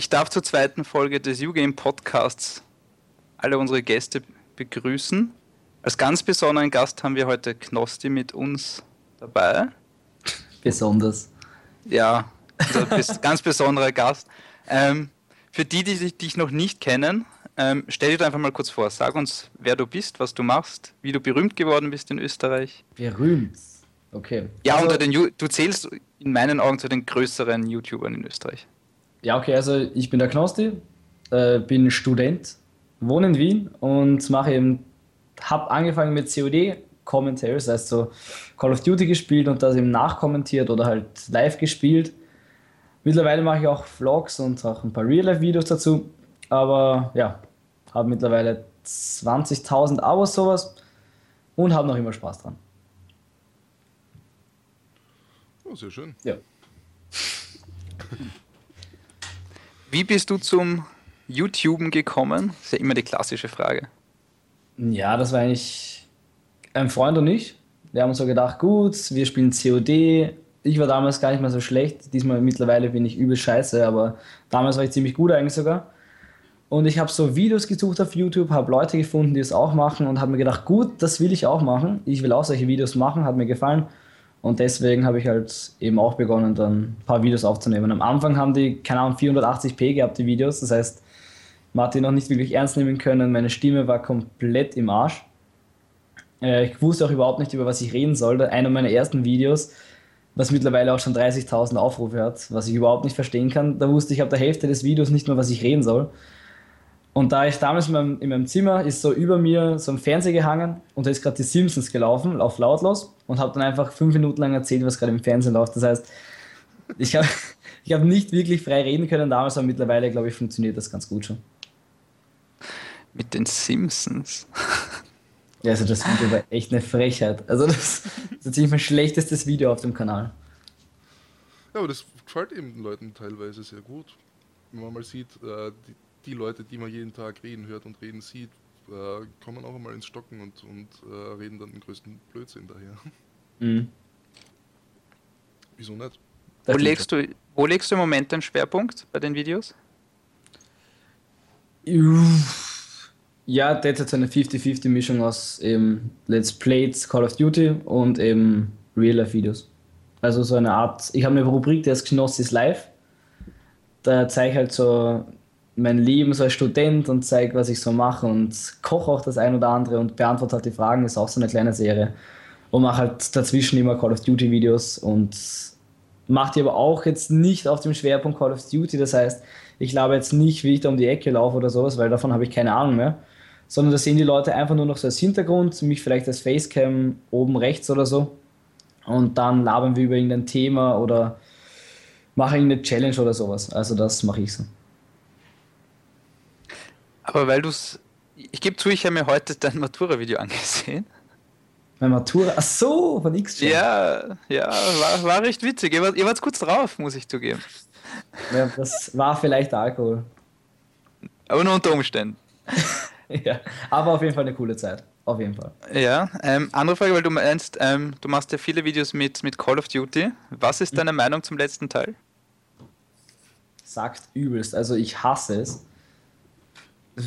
ich darf zur zweiten Folge des YouGame Podcasts alle unsere Gäste begrüßen. Als ganz besonderen Gast haben wir heute Knosti mit uns dabei. Besonders. Ja, also ganz besonderer Gast. Ähm, für die, die dich noch nicht kennen, ähm, stell dir einfach mal kurz vor. Sag uns, wer du bist, was du machst, wie du berühmt geworden bist in Österreich. Berühmt? Okay. Ja, also, unter den, du zählst in meinen Augen zu den größeren YouTubern in Österreich. Ja, okay, also ich bin der Knosti, äh, bin Student, wohne in Wien und mache eben, habe angefangen mit COD Commentary, das heißt so Call of Duty gespielt und das eben nachkommentiert oder halt live gespielt. Mittlerweile mache ich auch Vlogs und auch ein paar Real-Life-Videos dazu, aber ja, habe mittlerweile 20.000 Abos sowas und habe noch immer Spaß dran. Oh, sehr schön. Ja. Wie bist du zum YouTuben gekommen? Das ist ja immer die klassische Frage. Ja, das war eigentlich ein Freund und ich. Wir haben uns so gedacht, gut, wir spielen COD. Ich war damals gar nicht mehr so schlecht. Diesmal mittlerweile bin ich übel scheiße, aber damals war ich ziemlich gut eigentlich sogar. Und ich habe so Videos gesucht auf YouTube, habe Leute gefunden, die es auch machen und habe mir gedacht, gut, das will ich auch machen. Ich will auch solche Videos machen, hat mir gefallen. Und deswegen habe ich halt eben auch begonnen, dann ein paar Videos aufzunehmen. Am Anfang haben die, keine Ahnung, 480p gehabt, die Videos. Das heißt, man hat die noch nicht wirklich ernst nehmen können. Meine Stimme war komplett im Arsch. Äh, ich wusste auch überhaupt nicht, über was ich reden sollte. Einer meiner ersten Videos, was mittlerweile auch schon 30.000 Aufrufe hat, was ich überhaupt nicht verstehen kann. Da wusste ich ab der Hälfte des Videos nicht mehr, was ich reden soll. Und da ich damals in meinem, in meinem, Zimmer ist so über mir so ein Fernseher gehangen und da ist gerade die Simpsons gelaufen, auf lautlos und habe dann einfach fünf Minuten lang erzählt, was gerade im Fernsehen läuft. Das heißt, ich habe ich hab nicht wirklich frei reden können damals, aber mittlerweile, glaube ich, funktioniert das ganz gut schon. Mit den Simpsons. Ja, also das Video war echt eine Frechheit. Also das, das ist ziemlich mein schlechtestes Video auf dem Kanal. Ja, aber das gefällt eben den Leuten teilweise sehr gut. Wenn man mal sieht, äh, die die Leute, die man jeden Tag reden hört und reden sieht, äh, kommen auch einmal ins Stocken und, und äh, reden dann den größten Blödsinn daher. Mhm. Wieso nicht? Wo legst, du, wo legst du im Moment den Schwerpunkt bei den Videos? Ja, derzeit so eine 50-50-Mischung aus eben Let's Plays, Call of Duty und eben Real-Life-Videos. Also so eine Art, ich habe eine Rubrik, die heißt Knossis Live. Da zeige ich halt so mein Leben so als Student und zeige, was ich so mache und koche auch das ein oder andere und beantworte halt die Fragen. Das ist auch so eine kleine Serie. Und mache halt dazwischen immer Call of Duty Videos und mache die aber auch jetzt nicht auf dem Schwerpunkt Call of Duty. Das heißt, ich glaube jetzt nicht, wie ich da um die Ecke laufe oder sowas, weil davon habe ich keine Ahnung mehr. Sondern das sehen die Leute einfach nur noch so als Hintergrund, mich vielleicht als Facecam oben rechts oder so. Und dann labern wir über irgendein Thema oder mache irgendeine Challenge oder sowas. Also das mache ich so. Aber weil du es. Ich gebe zu, ich habe mir heute dein Matura-Video angesehen. Mein Matura? Ach so, von X Ja, ja, war, war recht witzig. Ihr wart, ihr wart kurz drauf, muss ich zugeben. Ja, das war vielleicht Alkohol. Aber nur unter Umständen. ja, aber auf jeden Fall eine coole Zeit. Auf jeden Fall. Ja, ähm, andere Frage, weil du meinst, ähm, du machst ja viele Videos mit, mit Call of Duty. Was ist deine mhm. Meinung zum letzten Teil? Sagt übelst. Also ich hasse es.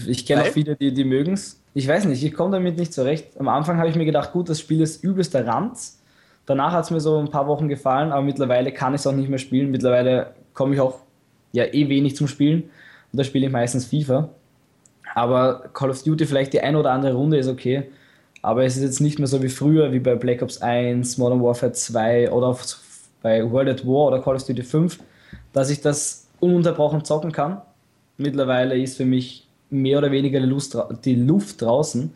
Ich kenne auch viele, die, die mögen es. Ich weiß nicht, ich komme damit nicht zurecht. Am Anfang habe ich mir gedacht, gut, das Spiel ist übelster Ranz. Danach hat es mir so ein paar Wochen gefallen, aber mittlerweile kann ich es auch nicht mehr spielen. Mittlerweile komme ich auch ja eh wenig zum Spielen. Und da spiele ich meistens FIFA. Aber Call of Duty, vielleicht die eine oder andere Runde ist okay. Aber es ist jetzt nicht mehr so wie früher, wie bei Black Ops 1, Modern Warfare 2 oder bei World at War oder Call of Duty 5, dass ich das ununterbrochen zocken kann. Mittlerweile ist für mich mehr oder weniger die, Lust, die Luft draußen.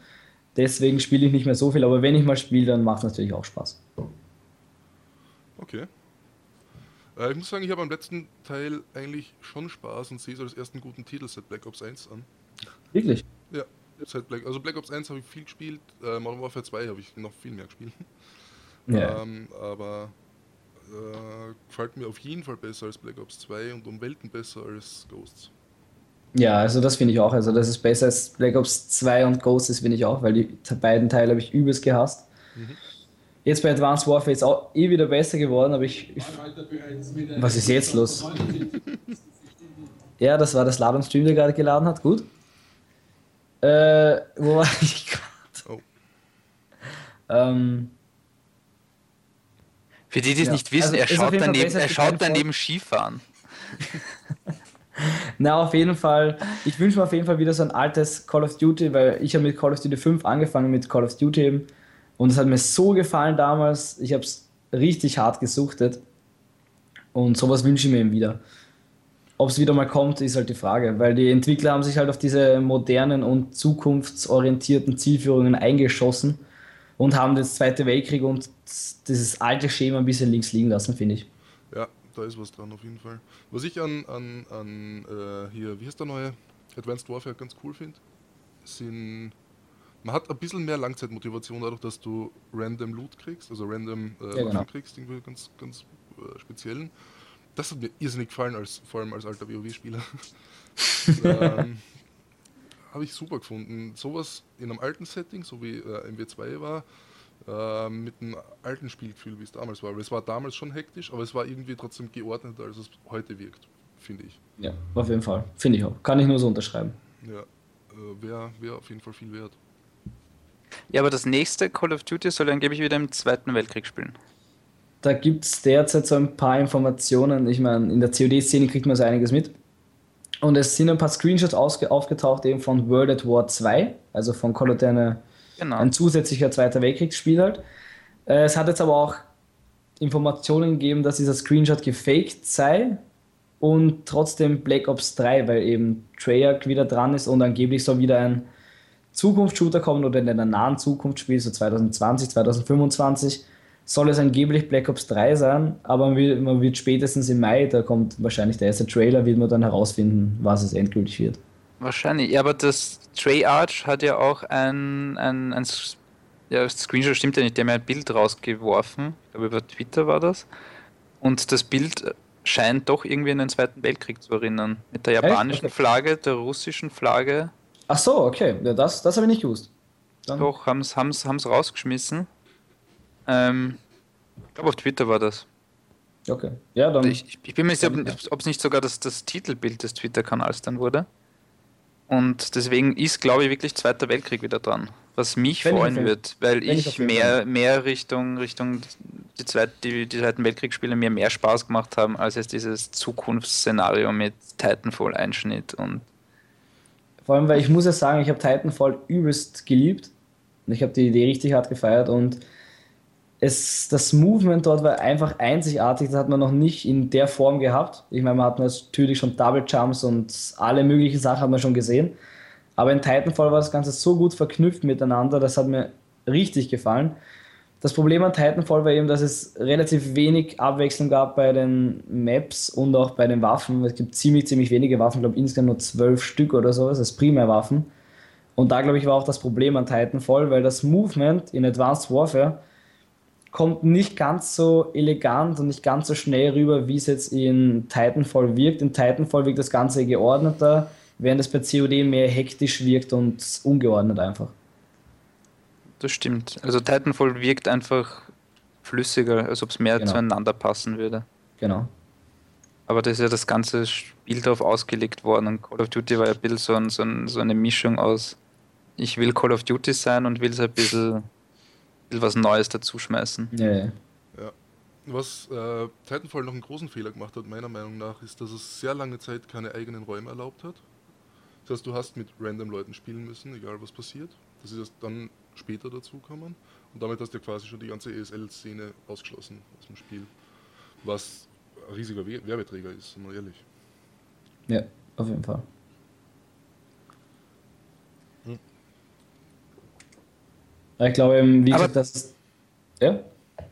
Deswegen spiele ich nicht mehr so viel, aber wenn ich mal spiele, dann macht es natürlich auch Spaß. Okay. Äh, ich muss sagen, ich habe am letzten Teil eigentlich schon Spaß und sehe so als ersten guten Titel seit Black Ops 1 an. Wirklich? Ja, seit Black, also Black Ops 1 habe ich viel gespielt, äh, Modern Warfare 2 habe ich noch viel mehr gespielt. Ja. Ähm, aber äh, gefällt mir auf jeden Fall besser als Black Ops 2 und um Welten besser als Ghosts. Ja, also das finde ich auch. Also das ist besser als Black Ops 2 und Ghosts, das finde ich auch, weil die beiden Teile habe ich übelst gehasst. Mhm. Jetzt bei Advanced Warfare ist auch eh wieder besser geworden, aber ich. ich was ist jetzt los? Ja, das war das Laden Stream, der gerade geladen hat. Gut. Äh, wo war ich gerade? Oh. Ähm, Für die, die es ja. nicht wissen, also, er schaut daneben, er schaut daneben Skifahren. Na, auf jeden Fall. Ich wünsche mir auf jeden Fall wieder so ein altes Call of Duty, weil ich habe mit Call of Duty 5 angefangen mit Call of Duty eben. Und es hat mir so gefallen damals. Ich habe es richtig hart gesuchtet. Und sowas wünsche ich mir eben wieder. Ob es wieder mal kommt, ist halt die Frage, weil die Entwickler haben sich halt auf diese modernen und zukunftsorientierten Zielführungen eingeschossen und haben den Zweiten Weltkrieg und dieses alte Schema ein bisschen links liegen lassen, finde ich. Da ist was dran auf jeden Fall. Was ich an, an, an äh, hier, wie heißt der neue Advanced Warfare ganz cool finde, sind man hat ein bisschen mehr Langzeitmotivation dadurch, dass du random Loot kriegst, also random äh, ja, genau. kriegst, irgendwie ganz, ganz äh, speziellen. Das hat mir irrsinnig gefallen, als, vor allem als alter WoW-Spieler. ähm, Habe ich super gefunden. Sowas in einem alten Setting, so wie äh, MW2 war, äh, mit einem alten Spielgefühl, wie es damals war. Weil es war damals schon hektisch, aber es war irgendwie trotzdem geordneter, als es heute wirkt, finde ich. Ja, auf jeden Fall. Finde ich auch. Kann ich nur so unterschreiben. Ja, äh, wäre wär auf jeden Fall viel wert. Ja, aber das nächste Call of Duty soll angeblich wieder im Zweiten Weltkrieg spielen. Da gibt es derzeit so ein paar Informationen. Ich meine, in der COD-Szene kriegt man so einiges mit. Und es sind ein paar Screenshots aufgetaucht eben von World at War 2, also von Call of Duty genau. ein zusätzlicher Zweiter Weltkriegsspiel halt. Äh, es hat jetzt aber auch Informationen gegeben, dass dieser Screenshot gefaked sei und trotzdem Black Ops 3, weil eben Treyarch wieder dran ist und angeblich soll wieder ein Zukunftsshooter kommen oder in einer nahen Zukunft spielen, so 2020, 2025, soll es angeblich Black Ops 3 sein, aber man wird, man wird spätestens im Mai, da kommt wahrscheinlich der erste Trailer, wird man dann herausfinden, was es endgültig wird. Wahrscheinlich, ja, aber das Treyarch hat ja auch ein, ein, ein ja, Screenshot stimmt ja nicht, der hat ein Bild rausgeworfen, ich glaube über Twitter war das, und das Bild scheint doch irgendwie an den Zweiten Weltkrieg zu erinnern. Mit der japanischen okay. Flagge, der russischen Flagge Ach so, okay. Ja, das das habe ich nicht gewusst. Dann Doch, haben es haben's, haben's rausgeschmissen. Ähm, ich glaube, auf Twitter war das. Okay. Ja, dann. Ich, ich bin mir nicht sicher, ob es nicht sogar das, das Titelbild des Twitter-Kanals dann wurde. Und deswegen ist, glaube ich, wirklich Zweiter Weltkrieg wieder dran. Was mich Wenn freuen wird, weil Wenn ich, ich mehr, mehr Richtung, Richtung die, Zweit, die, die Zweiten Weltkriegsspiele mir mehr Spaß gemacht haben, als jetzt dieses Zukunftsszenario mit Titanfall-Einschnitt und vor allem, weil ich muss ja sagen, ich habe Titanfall übelst geliebt. Und ich habe die Idee richtig hart gefeiert und es, das Movement dort war einfach einzigartig. Das hat man noch nicht in der Form gehabt. Ich meine, man hat natürlich schon Double Jumps und alle möglichen Sachen hat man schon gesehen. Aber in Titanfall war das Ganze so gut verknüpft miteinander, das hat mir richtig gefallen. Das Problem an Titanfall war eben, dass es relativ wenig Abwechslung gab bei den Maps und auch bei den Waffen. Es gibt ziemlich, ziemlich wenige Waffen, ich glaube insgesamt nur zwölf Stück oder sowas als Primärwaffen. Und da, glaube ich, war auch das Problem an Titanfall, weil das Movement in Advanced Warfare kommt nicht ganz so elegant und nicht ganz so schnell rüber, wie es jetzt in Titanfall wirkt. In Titanfall wirkt das Ganze geordneter, während es bei COD mehr hektisch wirkt und ungeordnet einfach das stimmt. Also Titanfall wirkt einfach flüssiger, als ob es mehr genau. zueinander passen würde. Genau. Aber das ist ja das ganze Spiel darauf ausgelegt worden und Call of Duty war ja ein bisschen so, ein, so, ein, so eine Mischung aus, ich will Call of Duty sein und will bisschen, ein bisschen was Neues dazuschmeißen. Ja, ja. ja. Was äh, Titanfall noch einen großen Fehler gemacht hat, meiner Meinung nach, ist, dass es sehr lange Zeit keine eigenen Räume erlaubt hat. Das heißt, du hast mit random Leuten spielen müssen, egal was passiert. Das ist dann später dazukommen. Und damit hast du quasi schon die ganze ESL-Szene ausgeschlossen aus dem Spiel. Was ein riesiger Werbeträger ist, wir ehrlich. Ja, auf jeden Fall. Ich glaube wie gesagt, das ist. Ja?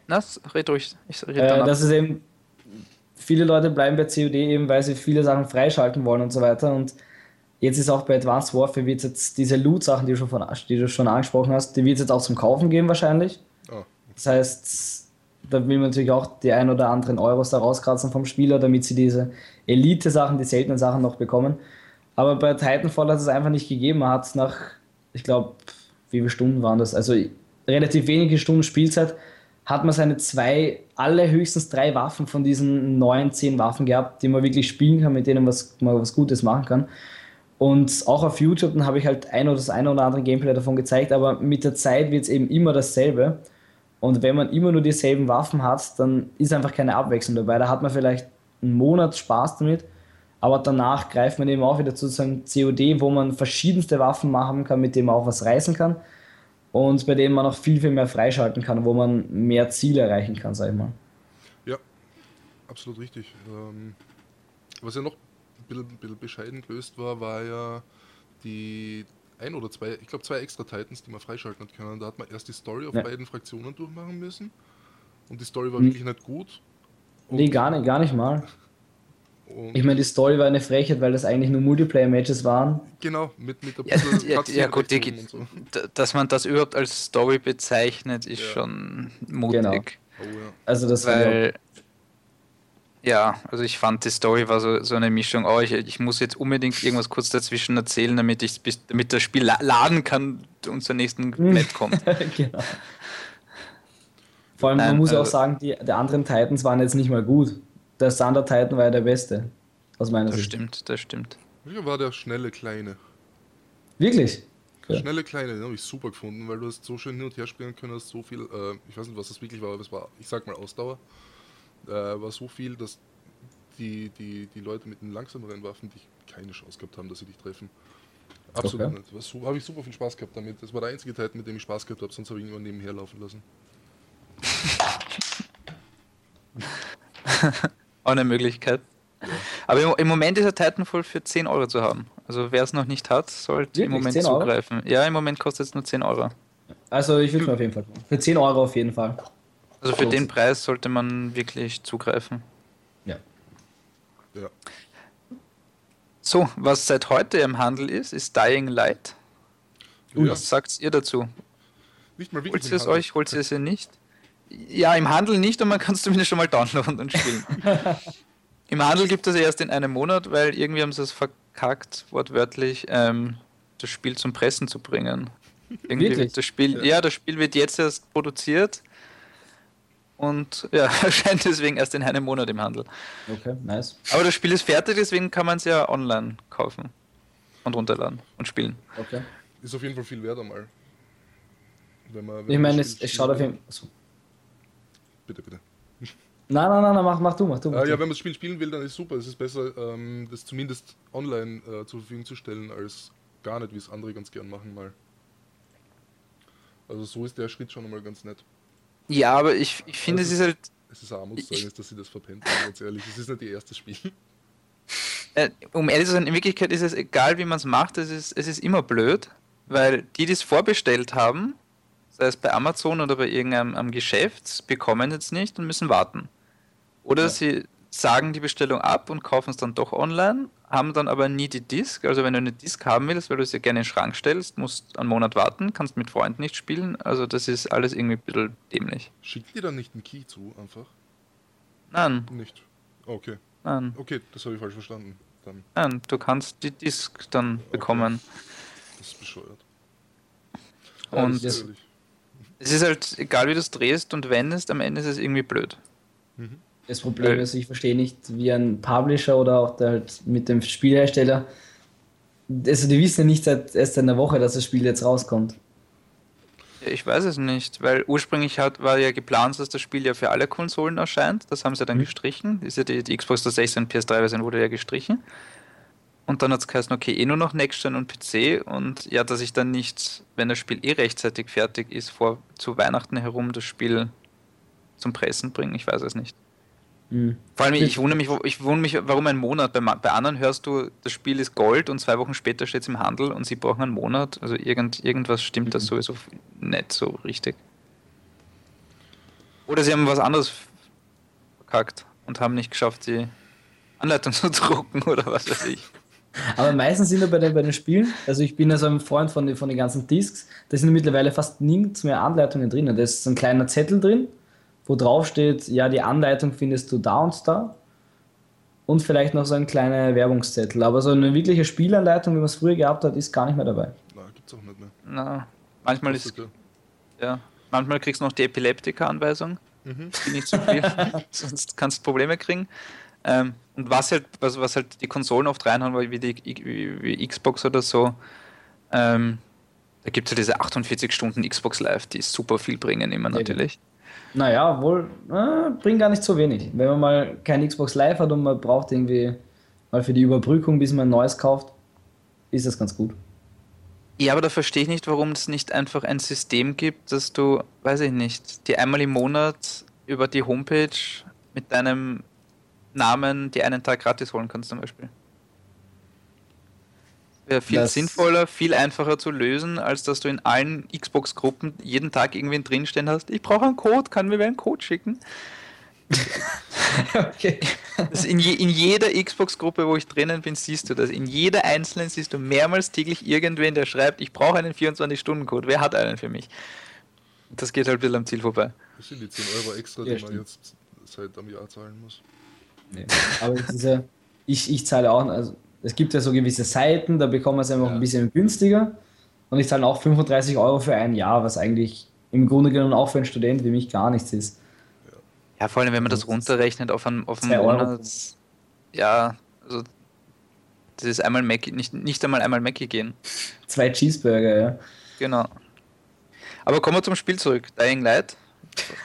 Na, red ruhig. Ich red äh, das ist eben. Viele Leute bleiben bei COD eben, weil sie viele Sachen freischalten wollen und so weiter. Und Jetzt ist auch bei Advanced Warfare wird jetzt diese Loot-Sachen, die, du schon die du schon angesprochen hast, die wird es jetzt auch zum Kaufen geben wahrscheinlich. Oh. Das heißt, da will man natürlich auch die ein oder anderen Euros da rauskratzen vom Spieler, damit sie diese Elite-Sachen, die seltenen Sachen noch bekommen. Aber bei Titanfall hat es einfach nicht gegeben. Man hat nach, ich glaube, wie viele Stunden waren das? Also relativ wenige Stunden Spielzeit, hat man seine zwei, alle höchstens drei Waffen von diesen neun, zehn Waffen gehabt, die man wirklich spielen kann, mit denen was, man was Gutes machen kann. Und auch auf YouTube, dann habe ich halt ein oder das eine oder andere Gameplay davon gezeigt, aber mit der Zeit wird es eben immer dasselbe. Und wenn man immer nur dieselben Waffen hat, dann ist einfach keine Abwechslung dabei. Da hat man vielleicht einen Monat Spaß damit, aber danach greift man eben auch wieder zu sozusagen COD, wo man verschiedenste Waffen machen kann, mit denen man auch was reißen kann und bei denen man noch viel, viel mehr freischalten kann, wo man mehr Ziele erreichen kann, sag ich mal. Ja, absolut richtig. Ähm, was ja noch ein bisschen, ein bisschen bescheiden gelöst war, war ja die ein oder zwei, ich glaube zwei extra Titans, die man freischalten hat können. Da hat man erst die Story auf ja. beiden Fraktionen durchmachen müssen. Und die Story war hm. wirklich nicht gut. Und nee, gar nicht, gar nicht mal. Ich meine, die Story war eine Frechheit, weil das eigentlich nur Multiplayer-Matches waren. Genau, mit, mit der ja, ja, ja gut, die, so. dass man das überhaupt als Story bezeichnet, ist ja. schon mutig. Genau. Oh, ja. Also das weil, ja, also ich fand die Story war so, so eine Mischung, oh, ich, ich muss jetzt unbedingt irgendwas kurz dazwischen erzählen, damit ich damit das Spiel laden kann und zur nächsten Net kommt. genau. Vor allem, Nein, man muss also, auch sagen, die, die anderen Titans waren jetzt nicht mal gut. Der Standard Titan war ja der beste. Aus meiner das Sicht. Das stimmt, das stimmt. Hier war der schnelle Kleine. Wirklich? Der schnelle Kleine, den habe ich super gefunden, weil du hast so schön hin und her spielen können, hast so viel, äh, ich weiß nicht, was das wirklich war, aber es war, ich sag mal, Ausdauer äh, war so viel, dass die, die, die Leute mit den langsameren Waffen dich keine Chance gehabt haben, dass sie dich treffen. Absolut okay. nicht. So, habe ich super viel Spaß gehabt damit. Das war der einzige Teil, mit dem ich Spaß gehabt habe, sonst habe ich ihn nur nebenher laufen lassen. Auch eine Möglichkeit. Ja. Aber im, im, Moment ist der Titanfall für 10 Euro zu haben. Also wer es noch nicht hat, sollte Wirklich? im Moment zugreifen. Ja, im Moment kostet es nur 10 Euro. Also ich würde mir auf jeden Fall. Für 10 Euro auf jeden Fall. Also für den Preis sollte man wirklich zugreifen. Ja. Ja. So, was seit heute im Handel ist, ist Dying Light. Ja. Was sagt ihr dazu? Nicht mal wirklich. Holt ihr es euch, holt ihr es ihr nicht? Ja, im Handel nicht, und man kann es zumindest schon mal downloaden und spielen. Im Handel gibt es erst in einem Monat, weil irgendwie haben sie es verkackt, wortwörtlich, ähm, das Spiel zum Pressen zu bringen. Irgendwie Wirklich? das Spiel, ja. ja, das Spiel wird jetzt erst produziert und ja, erscheint deswegen erst in einem Monat im Handel. Okay, nice. Aber das Spiel ist fertig, deswegen kann man es ja online kaufen und runterladen und spielen. Okay. Ist auf jeden Fall viel wert einmal. Wenn man, wenn ich meine, es, es schaut auf jeden Fall. Bitte, bitte. Nein, nein, nein, nein, mach, mach du, mach du. Mach äh, ja, wenn man das Spiel spielen will, dann ist es super. Es ist besser, ähm, das zumindest online äh, zur Verfügung zu stellen, als gar nicht, wie es andere ganz gern machen mal. Also so ist der Schritt schon einmal ganz nett. Ja, aber ich, ich finde, also, es ist halt. Es ist Armutszeugnis, dass sie das verpennt haben, ganz ehrlich. Es ist nicht ihr erstes Spiel. Äh, um ehrlich zu sein, in Wirklichkeit ist es egal, wie man es macht, es ist, es ist immer blöd, weil die, die es vorbestellt haben, sei es bei Amazon oder bei irgendeinem Geschäft, bekommen jetzt nicht und müssen warten. Oder ja. sie sagen die Bestellung ab und kaufen es dann doch online, haben dann aber nie die Disk. Also wenn du eine Disk haben willst, weil du sie gerne in den Schrank stellst, musst einen Monat warten, kannst mit Freunden nicht spielen. Also das ist alles irgendwie ein bisschen dämlich. Schickt dir dann nicht einen Key zu, einfach? Nein. Nicht. Okay. Nein. Okay, das habe ich falsch verstanden. Dann. Nein, du kannst die Disk dann bekommen. Okay. Das ist bescheuert. Und ja, ist es ist halt, egal wie du es drehst und wendest, am Ende ist es irgendwie blöd. Mhm. Das Problem ist, ich verstehe nicht, wie ein Publisher oder auch der halt mit dem Spielhersteller, also die wissen ja nicht seit erst in der Woche, dass das Spiel jetzt rauskommt. Ich weiß es nicht, weil ursprünglich hat, war ja geplant, dass das Spiel ja für alle Konsolen erscheint. Das haben sie dann mhm. gestrichen. Ist ja die, die Xbox 360 und PS3-Version wurde ja gestrichen. Und dann hat es geheißen, okay, eh nur noch Next-Gen und PC. Und ja, dass ich dann nicht, wenn das Spiel eh rechtzeitig fertig ist, vor zu Weihnachten herum das Spiel zum Pressen bringen. Ich weiß es nicht. Mhm. Vor allem, ich wundere mich, ich wundere mich, warum ein Monat. Bei, bei anderen hörst du, das Spiel ist Gold und zwei Wochen später steht es im Handel und sie brauchen einen Monat. Also irgend, irgendwas stimmt mhm. da sowieso nicht so richtig. Oder sie haben was anderes verkackt und haben nicht geschafft, die Anleitung zu drucken oder was weiß ich. Aber meistens sind wir bei den, bei den Spielen, also ich bin ja so ein Freund von, den, von den ganzen Discs, da sind mittlerweile fast nichts mehr Anleitungen drin. Da ist ein kleiner Zettel drin, wo drauf steht, ja, die Anleitung findest du da und da. Und vielleicht noch so ein kleiner Werbungszettel. Aber so eine wirkliche Spielanleitung, wie man es früher gehabt hat, ist gar nicht mehr dabei. Na, gibt's auch nicht mehr. Na, manchmal ist. Ja. manchmal kriegst du noch die Epileptika-Anweisung. Mhm. Nicht zu viel, sonst kannst du Probleme kriegen. Ähm, und was halt, was, was halt die Konsolen oft reinhauen, wie die wie, wie Xbox oder so, ähm, da gibt es ja diese 48 Stunden Xbox Live, die super viel bringen immer natürlich. Naja, wohl, äh, bringt gar nicht so wenig. Wenn man mal kein Xbox Live hat und man braucht irgendwie mal für die Überbrückung, bis man ein neues kauft, ist das ganz gut. Ja, aber da verstehe ich nicht, warum es nicht einfach ein System gibt, dass du, weiß ich nicht, die einmal im Monat über die Homepage mit deinem Namen die einen Tag gratis holen kannst zum Beispiel. Wäre viel das sinnvoller, viel einfacher zu lösen, als dass du in allen Xbox-Gruppen jeden Tag irgendwen drinstehen hast. Ich brauche einen Code, kann mir wer einen Code schicken? okay. in, je, in, jeder Xbox-Gruppe, wo ich drinnen bin, siehst du das. In jeder einzelnen siehst du mehrmals täglich irgendwen, der schreibt, ich brauche einen 24-Stunden-Code. Wer hat einen für mich? Das geht halt ein bisschen am Ziel vorbei. Das sind die 10 Euro extra, die ja, man jetzt seit einem Jahr zahlen muss. Nee. Aber diese, ich, ich zahle auch, also es gibt ja so gewisse Seiten, da bekommt man es einfach ja. ein bisschen günstiger. Und ich zahle auch 35 Euro für ein Jahr, was eigentlich im Grunde genommen auch für einen Student wie mich gar nichts ist. Ja, vor allem, wenn man das runterrechnet auf einen, auf einen Monat. Ja, also das ist einmal Mackie, nicht, nicht einmal einmal Mackie gehen. Zwei Cheeseburger, ja. Genau. Aber kommen wir zum Spiel zurück. Dying Light.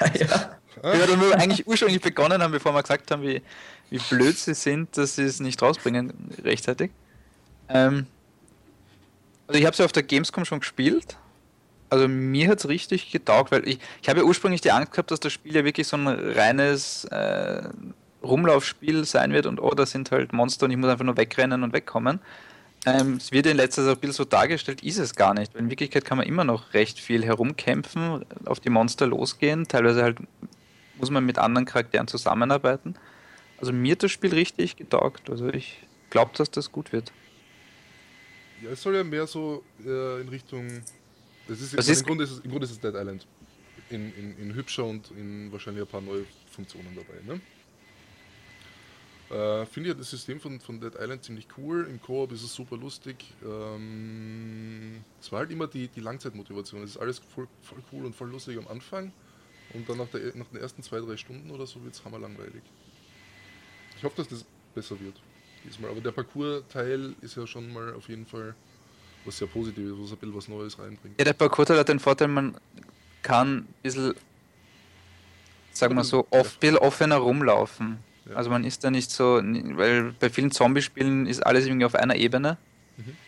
ja. Ja, wir eigentlich ursprünglich begonnen haben, bevor wir gesagt haben, wie, wie blöd sie sind, dass sie es nicht rausbringen rechtzeitig. Ähm, also ich habe sie auf der Gamescom schon gespielt. Also mir hat es richtig getaugt, weil ich, ich habe ja ursprünglich die Angst gehabt, dass das Spiel ja wirklich so ein reines äh, Rumlaufspiel sein wird und oh, da sind halt Monster und ich muss einfach nur wegrennen und wegkommen. Ähm, es wird in letzter Zeit ein bisschen so dargestellt, ist es gar nicht. Weil in Wirklichkeit kann man immer noch recht viel herumkämpfen, auf die Monster losgehen, teilweise halt muss man mit anderen Charakteren zusammenarbeiten. Also mir hat das Spiel richtig getaugt. Also ich glaube, dass das gut wird. Ja, es soll ja mehr so äh, in Richtung. Das ist, also ist im, Grunde ist es, Im Grunde ist es Dead Island. In, in, in hübscher und in wahrscheinlich ein paar neue Funktionen dabei. Ne? Äh, Finde ich das System von, von Dead Island ziemlich cool. Im Koop ist es super lustig. Ähm, es war halt immer die, die Langzeitmotivation. Es ist alles voll, voll cool und voll lustig am Anfang. Und dann nach, der, nach den ersten zwei, drei Stunden oder so wird es hammerlangweilig. Ich hoffe, dass das besser wird diesmal. Aber der Parcours-Teil ist ja schon mal auf jeden Fall was sehr Positives, was ein bisschen was Neues reinbringt. Ja, der Parcours-Teil hat den Vorteil, man kann ein bisschen, sagen wir so, off, bisschen offener rumlaufen. Ja. Also man ist da nicht so, weil bei vielen Zombie-Spielen ist alles irgendwie auf einer Ebene. Mhm.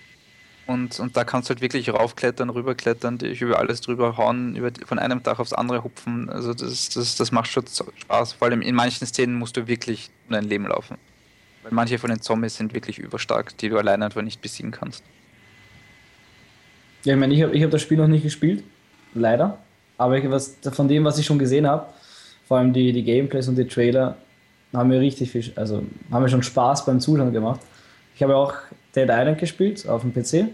Und, und da kannst du halt wirklich raufklettern, rüberklettern, dich über alles drüber hauen, über, von einem Dach aufs andere hupfen. Also das, das, das macht schon Spaß. Vor allem in manchen Szenen musst du wirklich nur ein Leben laufen. Weil manche von den Zombies sind wirklich überstark, die du alleine einfach nicht besiegen kannst. Ja, ich meine, ich habe ich hab das Spiel noch nicht gespielt, leider. Aber ich, was, von dem, was ich schon gesehen habe, vor allem die, die Gameplays und die Trailer, haben mir richtig viel, also haben mir schon Spaß beim Zuschauen gemacht. Ich habe auch Dead Island gespielt auf dem PC. Mhm.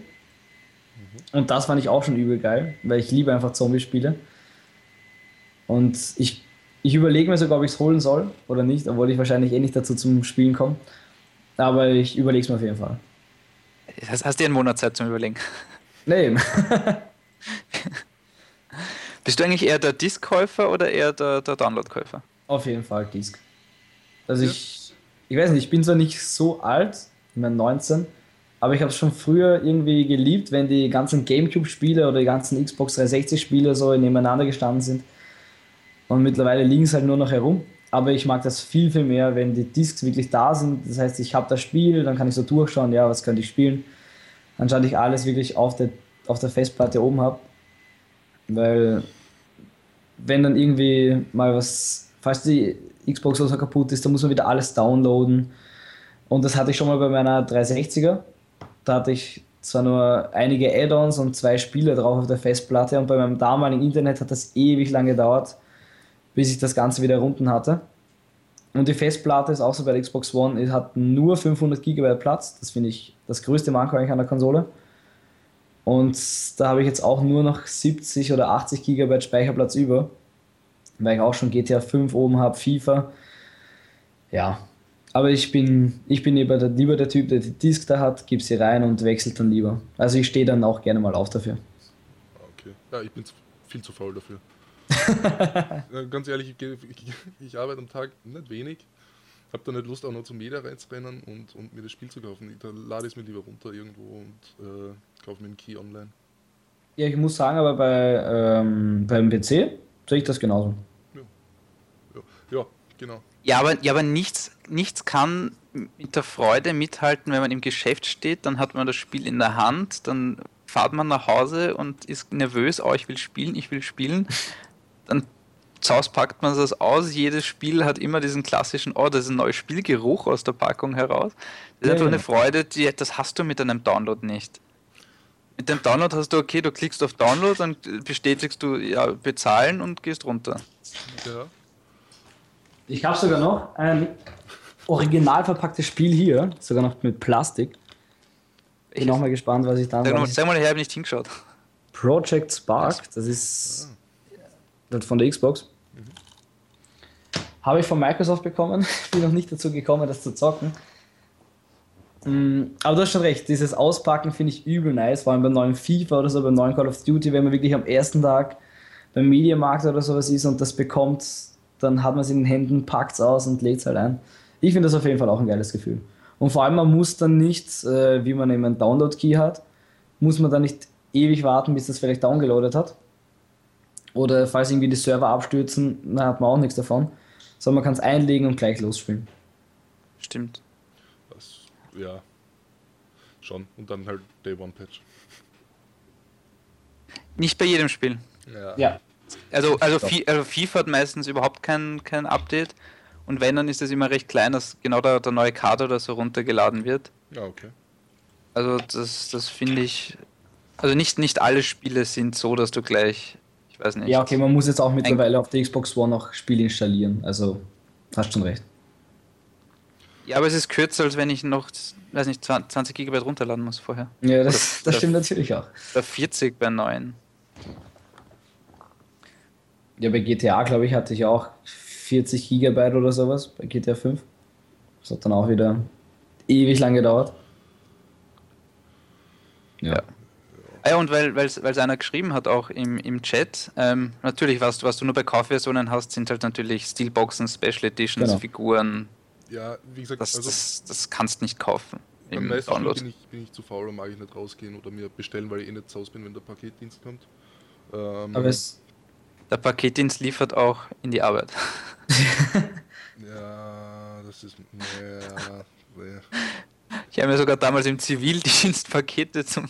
Und das fand ich auch schon übel geil, weil ich liebe einfach Zombie-Spiele. Und ich, ich überlege mir sogar, ob ich es holen soll oder nicht, obwohl ich wahrscheinlich eh nicht dazu zum Spielen komme. Aber ich überlege es mir auf jeden Fall. Hast, hast du einen Monat Zeit zum Überlegen? Nee. Bist du eigentlich eher der Disk-Käufer oder eher der, der Download-Käufer? Auf jeden Fall Disk. Also ja. ich, ich weiß nicht, ich bin zwar nicht so alt, ich meine 19, aber ich habe es schon früher irgendwie geliebt, wenn die ganzen Gamecube-Spiele oder die ganzen Xbox 360-Spiele so nebeneinander gestanden sind. Und mittlerweile liegen es halt nur noch herum. Aber ich mag das viel, viel mehr, wenn die Discs wirklich da sind. Das heißt, ich habe das Spiel, dann kann ich so durchschauen, ja, was könnte ich spielen. Anstatt ich alles wirklich auf der, auf der Festplatte oben habe. Weil, wenn dann irgendwie mal was, falls die Xbox so kaputt ist, dann muss man wieder alles downloaden. Und das hatte ich schon mal bei meiner 360er. Da hatte ich zwar nur einige Add-ons und zwei Spiele drauf auf der Festplatte und bei meinem damaligen Internet hat das ewig lang gedauert, bis ich das Ganze wieder runden hatte. Und die Festplatte ist auch so bei der Xbox One, hat nur 500 GB Platz. Das finde ich das größte Manko eigentlich an der Konsole. Und da habe ich jetzt auch nur noch 70 oder 80 GB Speicherplatz über, weil ich auch schon GTA 5 oben habe, FIFA. Ja, aber ich bin, ich bin lieber, der, lieber der Typ, der die Disk da hat, gibt sie rein und wechselt dann lieber. Also ich stehe dann auch gerne mal auf dafür. Okay. Ja, ich bin viel zu faul dafür. Ganz ehrlich, ich, ich, ich arbeite am Tag nicht wenig. Hab da nicht Lust, auch noch zum Media reinzurennen und, und mir das Spiel zu kaufen. Da lade ich es mir lieber runter irgendwo und äh, kaufe mir einen Key online. Ja, ich muss sagen, aber bei, ähm, beim PC sehe ich das genauso. Ja, ja genau. Ja, aber, ja, aber nichts, nichts kann mit der Freude mithalten, wenn man im Geschäft steht, dann hat man das Spiel in der Hand, dann fahrt man nach Hause und ist nervös, oh, ich will spielen, ich will spielen. Dann packt man das aus, jedes Spiel hat immer diesen klassischen, oh, das ist ein neues Spielgeruch aus der Packung heraus. Das ist Ja, einfach eine Freude, die, das hast du mit einem Download nicht. Mit dem Download hast du, okay, du klickst auf Download, dann bestätigst du, ja, bezahlen und gehst runter. Ja. Ich habe sogar noch ein original verpacktes Spiel hier, sogar noch mit Plastik. Bin auch mal gespannt, was ich dann. Sag sag mal ich habe nicht hingeschaut. Project Spark, das ist das von der Xbox. Habe ich von Microsoft bekommen, bin noch nicht dazu gekommen, das zu zocken. Mm, Aber du hast schon recht, dieses Auspacken finde ich übel nice, vor allem beim neuen FIFA oder so, beim neuen Call of Duty, wenn man wirklich am ersten Tag beim Mediamarkt oder sowas ist und das bekommt, dann hat man es in den Händen, packt es aus und legt es halt ein. Ich finde das auf jeden Fall auch ein geiles Gefühl. Und vor allem, man muss dann nicht, äh, wie man eben einen Download-Key hat, muss man dann nicht ewig warten, bis das vielleicht downgeloadet hat. Oder falls irgendwie die Server abstürzen, dann hat man auch nichts davon. Sondern man kann es einlegen und gleich losspielen. Stimmt. Das, ja. Schon. Und dann halt Day One Patch. Nicht bei jedem Spiel. Ja. Ja. Also, also, also FIFA hat meistens überhaupt kein, kein Update. Und wenn, dann ist es immer recht klein, dass genau der, der neue Kader oder so runtergeladen wird. Ja, okay. Also das, das finde ich. Also nicht, nicht alle Spiele sind so, dass du gleich, ich weiß nicht. Ja, okay, man muss jetzt auch mittlerweile auf der Xbox One auch Spiele installieren. Also, hast schon recht. Ja, aber es ist kürzer, als wenn ich noch, weiß nicht, 20 GB runterladen muss vorher. Ja, das, das stimmt natürlich auch. Oder 40 bei neuen. Ja, bei GTA, glaube ich, hatte ich auch 40 Gigabyte oder sowas, bei GTA 5. Das hat dann auch wieder ewig lang gedauert. Ja. Ah ja, und weil es einer geschrieben hat, auch im, im Chat, ähm, natürlich, was, du- was du nur bei Kaufversionen hast, sind halt natürlich Steelboxen, Special Editions, Genau. Figuren. Ja, wie gesagt, Das, also das, das kannst nicht kaufen im Download. bin ich, bin ich zu faul und mag ich nicht rausgehen oder mir bestellen, weil ich eh nicht zu Hause bin, wenn der Paketdienst kommt. Ähm, Aber es, Der Paketdienst liefert auch in die Arbeit. ja, das ist. Ja, nee. Ich habe mir sogar damals im Zivildienst Pakete zum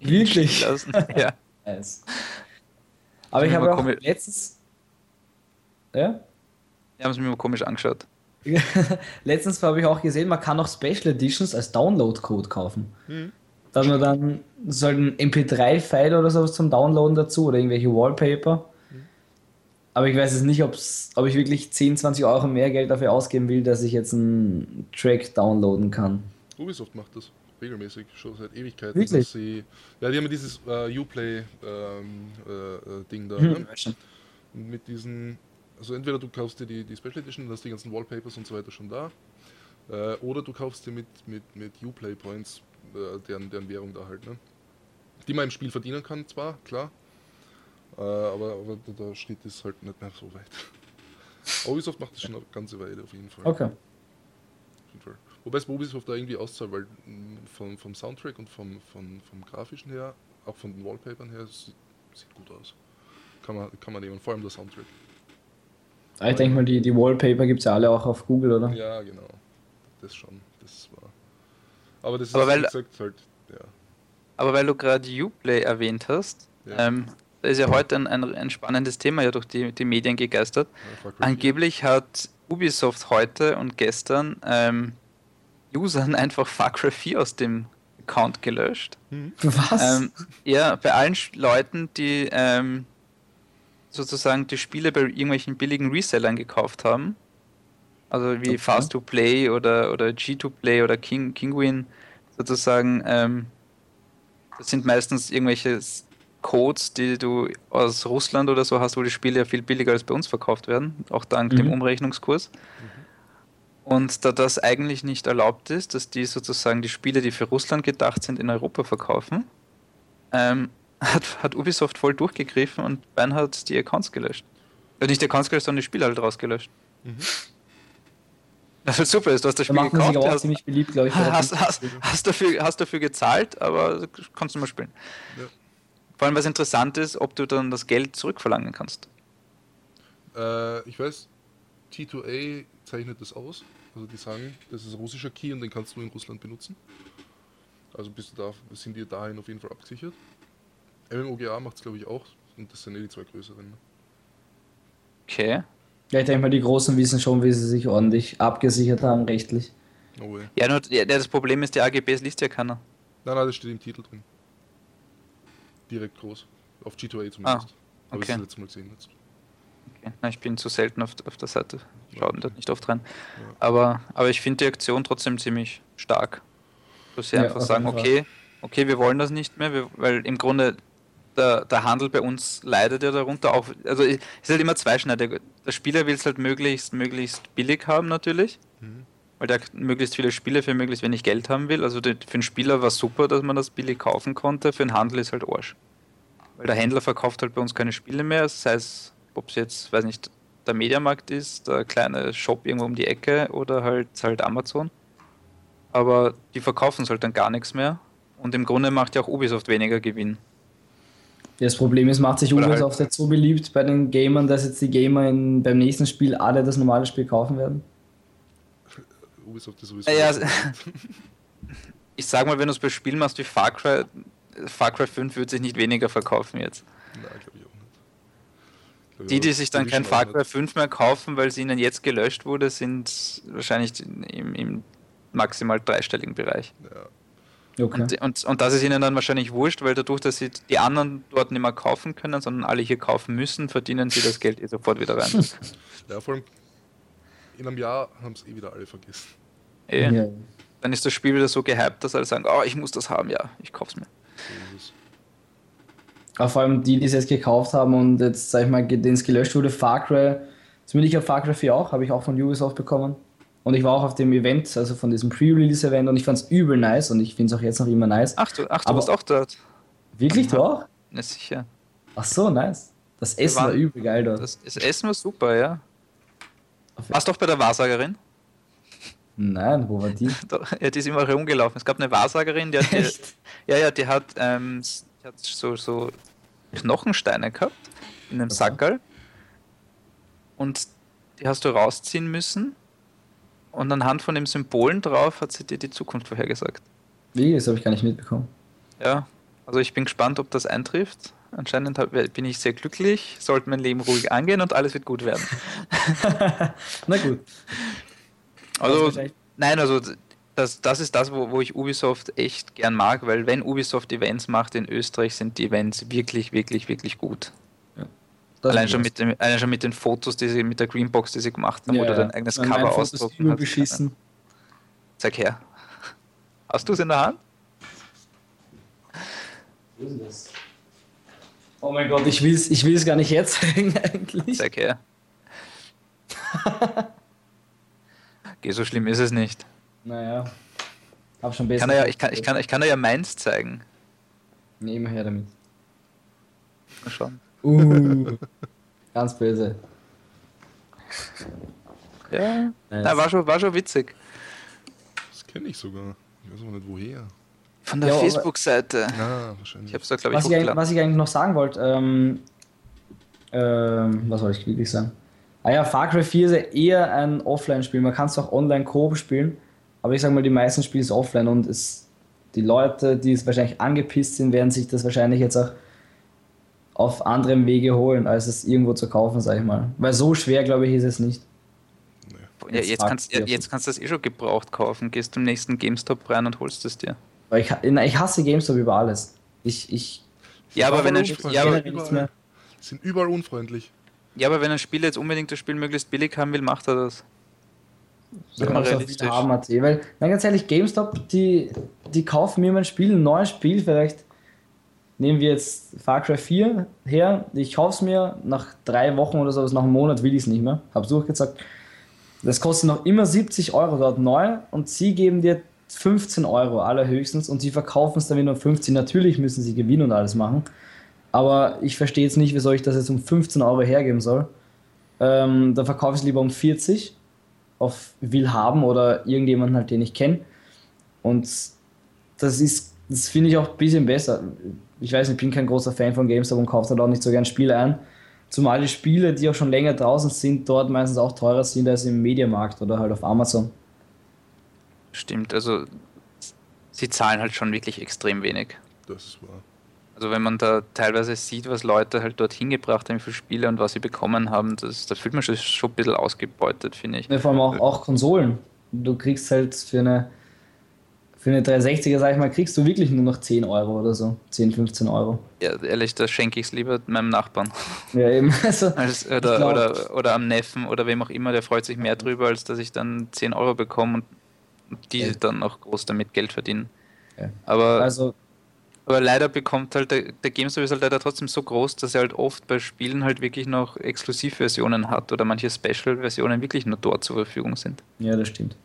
Wirklich? lassen. Ja. nice. Aber ich habe auch komisch- letztens. Ja? Die haben es mir mal komisch angeschaut. Letztens habe ich auch gesehen, man kann auch Special Editions als Download-Code kaufen. Hm. Dass man dann so ein MP3-File oder sowas zum Downloaden dazu oder irgendwelche Wallpaper. Aber ich weiß jetzt nicht, ob's, ob ich wirklich 10, 20 Euro mehr Geld dafür ausgeben will, dass ich jetzt einen Track downloaden kann. Ubisoft macht das regelmäßig, schon seit Ewigkeiten. Wirklich? Dass sie, ja, die haben ja dieses äh, Uplay-Ding äh, äh, Ding da. Hm. Ne? Und mit diesen, also entweder du kaufst dir die, die Special Edition, dann hast die ganzen Wallpapers und so weiter schon da. Äh, oder du kaufst dir mit, mit, mit Uplay Points äh, deren, deren Währung da halt, ne? Die man im Spiel verdienen kann, zwar, klar. Äh, aber aber der, Schritt ist halt nicht mehr so weit. Ubisoft macht das schon eine ganze Weile auf jeden Fall. Okay. Auf jeden Fall. Wobei es bei Ubisoft da irgendwie auszahlt, weil mh, vom, vom Soundtrack und vom, vom, vom grafischen her, auch von den Wallpapern her, sieht, sieht gut aus. Kann man, kann man nehmen, vor allem der Soundtrack. Aber ich denke mal, die, die Wallpaper gibt es ja alle auch auf Google, oder? Ja, genau. Das schon. Das war. Aber das ist Aber weil- gesagt halt, ja. Aber weil du gerade Uplay erwähnt hast, Ja. ähm, ist ja heute ein, ein, ein spannendes Thema ja durch die, die Medien gegeistert. Angeblich hat Ubisoft heute und gestern ähm, Usern einfach Far Cry 4 aus dem Account gelöscht. Was? Ähm, ja, bei allen Leuten, die ähm, sozusagen die Spiele bei irgendwelchen billigen Resellern gekauft haben, also wie Okay. Fast to Play oder, oder G to Play oder King, Kinguin, sozusagen, ähm, das sind meistens irgendwelche Codes, die du aus Russland oder so hast, wo die Spiele ja viel billiger als bei uns verkauft werden, auch dank dem Mhm. Umrechnungskurs. Und da das eigentlich nicht erlaubt ist, dass die sozusagen die Spiele, die für Russland gedacht sind, in Europa verkaufen, ähm, hat, hat Ubisoft voll durchgegriffen und Bernhard die Accounts gelöscht. Ja, nicht der Console, sondern die Spiele halt rausgelöscht. Mhm. Das ist super, ist. du hast das Da Spiel sich gekauft, auch hast, ziemlich beliebt, glaube ich. hast, hast, hast, dafür, hast dafür gezahlt, aber kannst du mal spielen. Ja. Vor allem, was interessant ist, ob du dann das Geld zurückverlangen kannst. Äh, ich weiß, T2A zeichnet das aus. Also die sagen, das ist ein russischer Key und den kannst du nur in Russland benutzen. Also bist du da, sind die dahin auf jeden Fall abgesichert. MMOGA macht es glaube ich auch und das sind eh die zwei größeren. ne? Okay. Ja, ich denke mal, die Großen wissen schon, wie sie sich ordentlich abgesichert haben, rechtlich. No way. Ja, nur ja, das Problem ist, die AGBs liest ja keiner. Nein, nein, das steht im Titel drin. Direkt groß. Auf G2A zumindest. Ah, Habe ich okay. das letzte Mal gesehen. Jetzt. Okay. Na, ich bin zu selten auf, auf der Seite. Schauen dort nicht oft rein. Ja. Aber, aber ich finde die Aktion trotzdem ziemlich stark. Dass sie Ja, einfach sagen, okay, okay, wir wollen das nicht mehr, wir, weil im Grunde der, der Handel bei uns leidet ja darunter auch. Also es ist halt immer zweischneidig. Der Spieler will es halt möglichst, möglichst billig haben natürlich, Mhm. Weil der möglichst viele Spiele für möglichst wenig Geld haben will. Also für den Spieler war es super, dass man das billig kaufen konnte, für den Handel ist halt Arsch. Weil der Händler verkauft halt bei uns keine Spiele mehr, sei es, ob es jetzt, weiß nicht, der Mediamarkt ist, der kleine Shop irgendwo um die Ecke oder halt, halt Amazon. Aber die verkaufen es halt dann gar nichts mehr. Und im Grunde macht ja auch Ubisoft weniger Gewinn. Das Problem ist, macht sich Ubisoft jetzt so beliebt bei den Gamern, dass jetzt die Gamer in, beim nächsten Spiel alle das normale Spiel kaufen werden? Ubisoft ist sowieso. Ja, ja, Ich sag mal, wenn du es bei Spielen machst wie Far Cry, Far Cry 5 wird sich nicht weniger verkaufen jetzt. Nein, glaube ich auch nicht. Glaub Die, die sich dann kein Far Cry nicht. 5 mehr kaufen, weil sie ihnen jetzt gelöscht wurde, sind wahrscheinlich im, im maximal dreistelligen Bereich. Ja. Okay. Und, und, und das ist ihnen dann wahrscheinlich wurscht, weil dadurch, dass sie die anderen dort nicht mehr kaufen können, sondern alle hier kaufen müssen, verdienen sie das Geld eh sofort wieder rein. ja, vor allem in einem Jahr haben es eh wieder alle vergessen. Eh. Ja. Dann ist das Spiel wieder so gehypt, dass alle sagen, oh, ich muss das haben, ja, ich kauf's mir. Aber vor allem die, die es jetzt gekauft haben und jetzt, sag ich mal, denen es gelöscht wurde, Far Cry, zumindest ich habe Far Cry 4 auch, habe ich auch von Ubisoft bekommen. Und ich war auch auf dem Event, also von diesem Pre-Release-Event und ich fand es übel nice und ich finde es auch jetzt noch immer nice. Ach, du, ach, du Aber- warst auch dort. Wirklich, du auch? Na sicher. Ach so, nice. Das Essen war übel geil dort. Das, das Essen war super, ja. Auf- Warst du auch bei der Wahrsagerin? Nein, wo war die? Ja, die ist immer herumgelaufen. Es gab eine Wahrsagerin, die hat, die, ja, ja, die hat, ähm, die hat so, so Knochensteine gehabt in einem Okay. Sackerl. Und die hast du rausziehen müssen. Und anhand von den Symbolen drauf hat sie dir die Zukunft vorhergesagt. Wie? Das habe ich gar nicht mitbekommen. Ja, also ich bin gespannt, ob das eintrifft. Anscheinend hab, bin ich sehr glücklich, sollte mein Leben ruhig angehen und alles wird gut werden. Na gut. Also, nein, also das, das ist das, wo, wo ich Ubisoft echt gern mag, weil wenn Ubisoft Events macht in Österreich, sind die Events wirklich, wirklich, wirklich gut. Das Allein schon, mit dem, allein schon mit den Fotos, die sie mit der Greenbox, die sie gemacht haben, Ja, oder ja. dein eigenes Mein Cover ausdrucken. beschissen. Zeig her. Hast du es in der Hand? Wo ist denn das? Oh mein Gott, ich will es ich will's gar nicht jetzt eigentlich. Zeig her. Okay, so schlimm ist es nicht. Naja. Hab schon Ich besser. kann, ja, ich, kann, ich, kann, ich kann dir ja meins zeigen. Nee, immer her damit. Mal schauen. Uh. Ganz böse. Ja, Nice. Na, war, schon, war schon witzig. Das kenne ich sogar. Ich weiß aber nicht woher. Von der Ja, Facebook-Seite. Ah, wahrscheinlich. Ich da, glaube ich, was, ich was ich eigentlich noch sagen wollte, ähm, ähm, was wollte ich wirklich sagen? Ah ja, Far Cry 4 ist ja eher ein Offline-Spiel. Man kann es auch online Koop spielen, aber ich sage mal, die meisten Spiele ist offline und es, die Leute, die es wahrscheinlich angepisst sind, werden sich das wahrscheinlich jetzt auch auf anderem Wege holen, als es irgendwo zu kaufen, sag ich mal. Weil so schwer, glaube ich, ist es nicht. Ja, Jetzt kannst, du jetzt kannst du das eh schon gebraucht kaufen. Gehst zum nächsten GameStop rein und holst es dir. Ich, ich hasse GameStop über alles. Ich, ich, Ja, aber, wenn ein, unfreundlich. Sp- ja, aber, generell nichts mehr. Sind überall unfreundlich. Ja, aber wenn ein Spieler jetzt unbedingt das Spiel möglichst billig haben will, macht er das. Kann mal realistisch. haben, AT. Weil, na ganz ehrlich, GameStop, die, die kaufen mir mein Spiel, ein neues Spiel, vielleicht nehmen wir jetzt Far Cry 4 her, ich kaufe es mir, nach drei Wochen oder so, nach einem Monat will ich es nicht mehr, hab's durchgezockt. Das kostet noch immer 70 Euro dort neu und sie geben dir 15 Euro allerhöchstens und sie verkaufen es dann wieder um 15. Natürlich müssen sie gewinnen und alles machen, aber ich verstehe jetzt nicht, wieso ich das jetzt um 15 Euro hergeben soll. ähm, da verkaufe ich es lieber um 40 auf will haben oder irgendjemanden halt, den ich kenne. Und das ist, das finde ich auch ein bisschen besser. Ich weiß, ich bin kein großer Fan von GameStop und kaufe halt auch nicht so gern Spiele ein. Zumal die Spiele, die auch schon länger draußen sind, dort meistens auch teurer sind als im Mediamarkt oder halt auf Amazon. Stimmt, also sie zahlen halt schon wirklich extrem wenig. Das ist wahr. Also wenn man da teilweise sieht, was Leute halt dort hingebracht haben für Spiele und was sie bekommen haben, das, da fühlt man sich schon ein bisschen ausgebeutet, finde ich. Ja, vor allem auch, auch Konsolen. Du kriegst halt für eine für eine 360er, sag ich mal, kriegst du wirklich nur noch 10 Euro oder so. 10, 15 Euro. Ja, ehrlich, da schenke ich es lieber meinem Nachbarn. Ja, eben. Also, Als, oder, glaub, oder, oder am Neffen oder wem auch immer, der freut sich mehr drüber, als dass ich dann 10 Euro bekomme und die ja. dann auch groß damit Geld verdienen. Ja. Aber, also, aber leider bekommt halt der, der GameStop ist halt leider trotzdem so groß, dass er halt oft bei Spielen halt wirklich noch Exklusivversionen hat oder manche Special-Versionen wirklich nur dort zur Verfügung sind. Ja, das stimmt.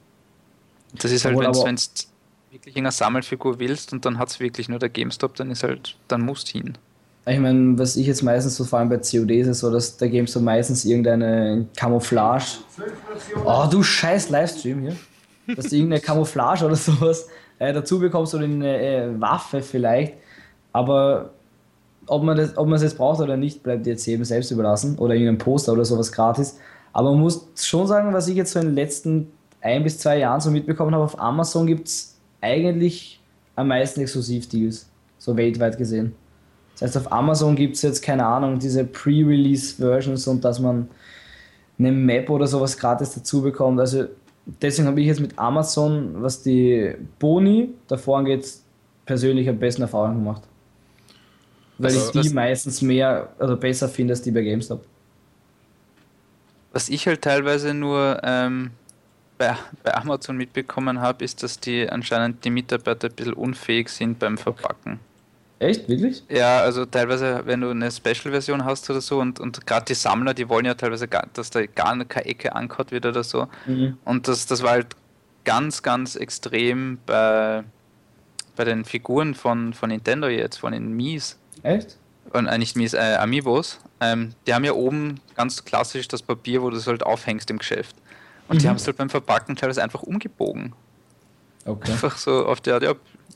Das ist halt, wenn es wirklich eine Sammelfigur willst und dann hat es wirklich nur der GameStop, dann ist halt, dann musst hin. Ich meine, was ich jetzt meistens so vor allem bei COD ist so, dass der GameStop meistens irgendeine Camouflage. Oh, du scheiß Livestream hier. Dass du irgendeine Camouflage oder sowas äh, dazu bekommst oder eine äh, Waffe vielleicht. Aber ob man, das, ob man es jetzt braucht oder nicht, bleibt jetzt jedem selbst überlassen. Oder irgendein Poster oder sowas gratis. Aber man muss schon sagen, was ich jetzt so in den letzten ein bis zwei Jahren so mitbekommen habe, auf Amazon gibt es eigentlich am meisten Exklusivdeals, so weltweit gesehen. Das heißt, auf Amazon gibt es jetzt, keine Ahnung, diese Pre-Release-Versions und dass man eine Map oder sowas gratis dazu bekommt. Also deswegen habe ich jetzt mit Amazon, was die Boni davor angeht, persönlich am besten Erfahrungen gemacht. Weil also, ich die meistens mehr oder besser finde als die bei GameStop. Was ich halt teilweise nur ähm, bei, bei Amazon mitbekommen habe, ist, dass die anscheinend die Mitarbeiter ein bisschen unfähig sind beim Verpacken. Echt? Wirklich? Ja, also teilweise, wenn du eine Special-Version hast oder so und, und gerade die Sammler, die wollen ja teilweise, gar, dass da gar keine Ecke ankaut wird oder so. Mhm. Und das, das war halt ganz, ganz extrem bei, bei den Figuren von, von Nintendo jetzt, von den Mies. Echt? Und äh, nicht Mies, äh, Amiibos. Ähm, die haben ja oben ganz klassisch das Papier, wo du es halt aufhängst im Geschäft. Und mhm. die haben es halt beim Verpacken teilweise einfach umgebogen. Okay. Einfach so auf der, ja,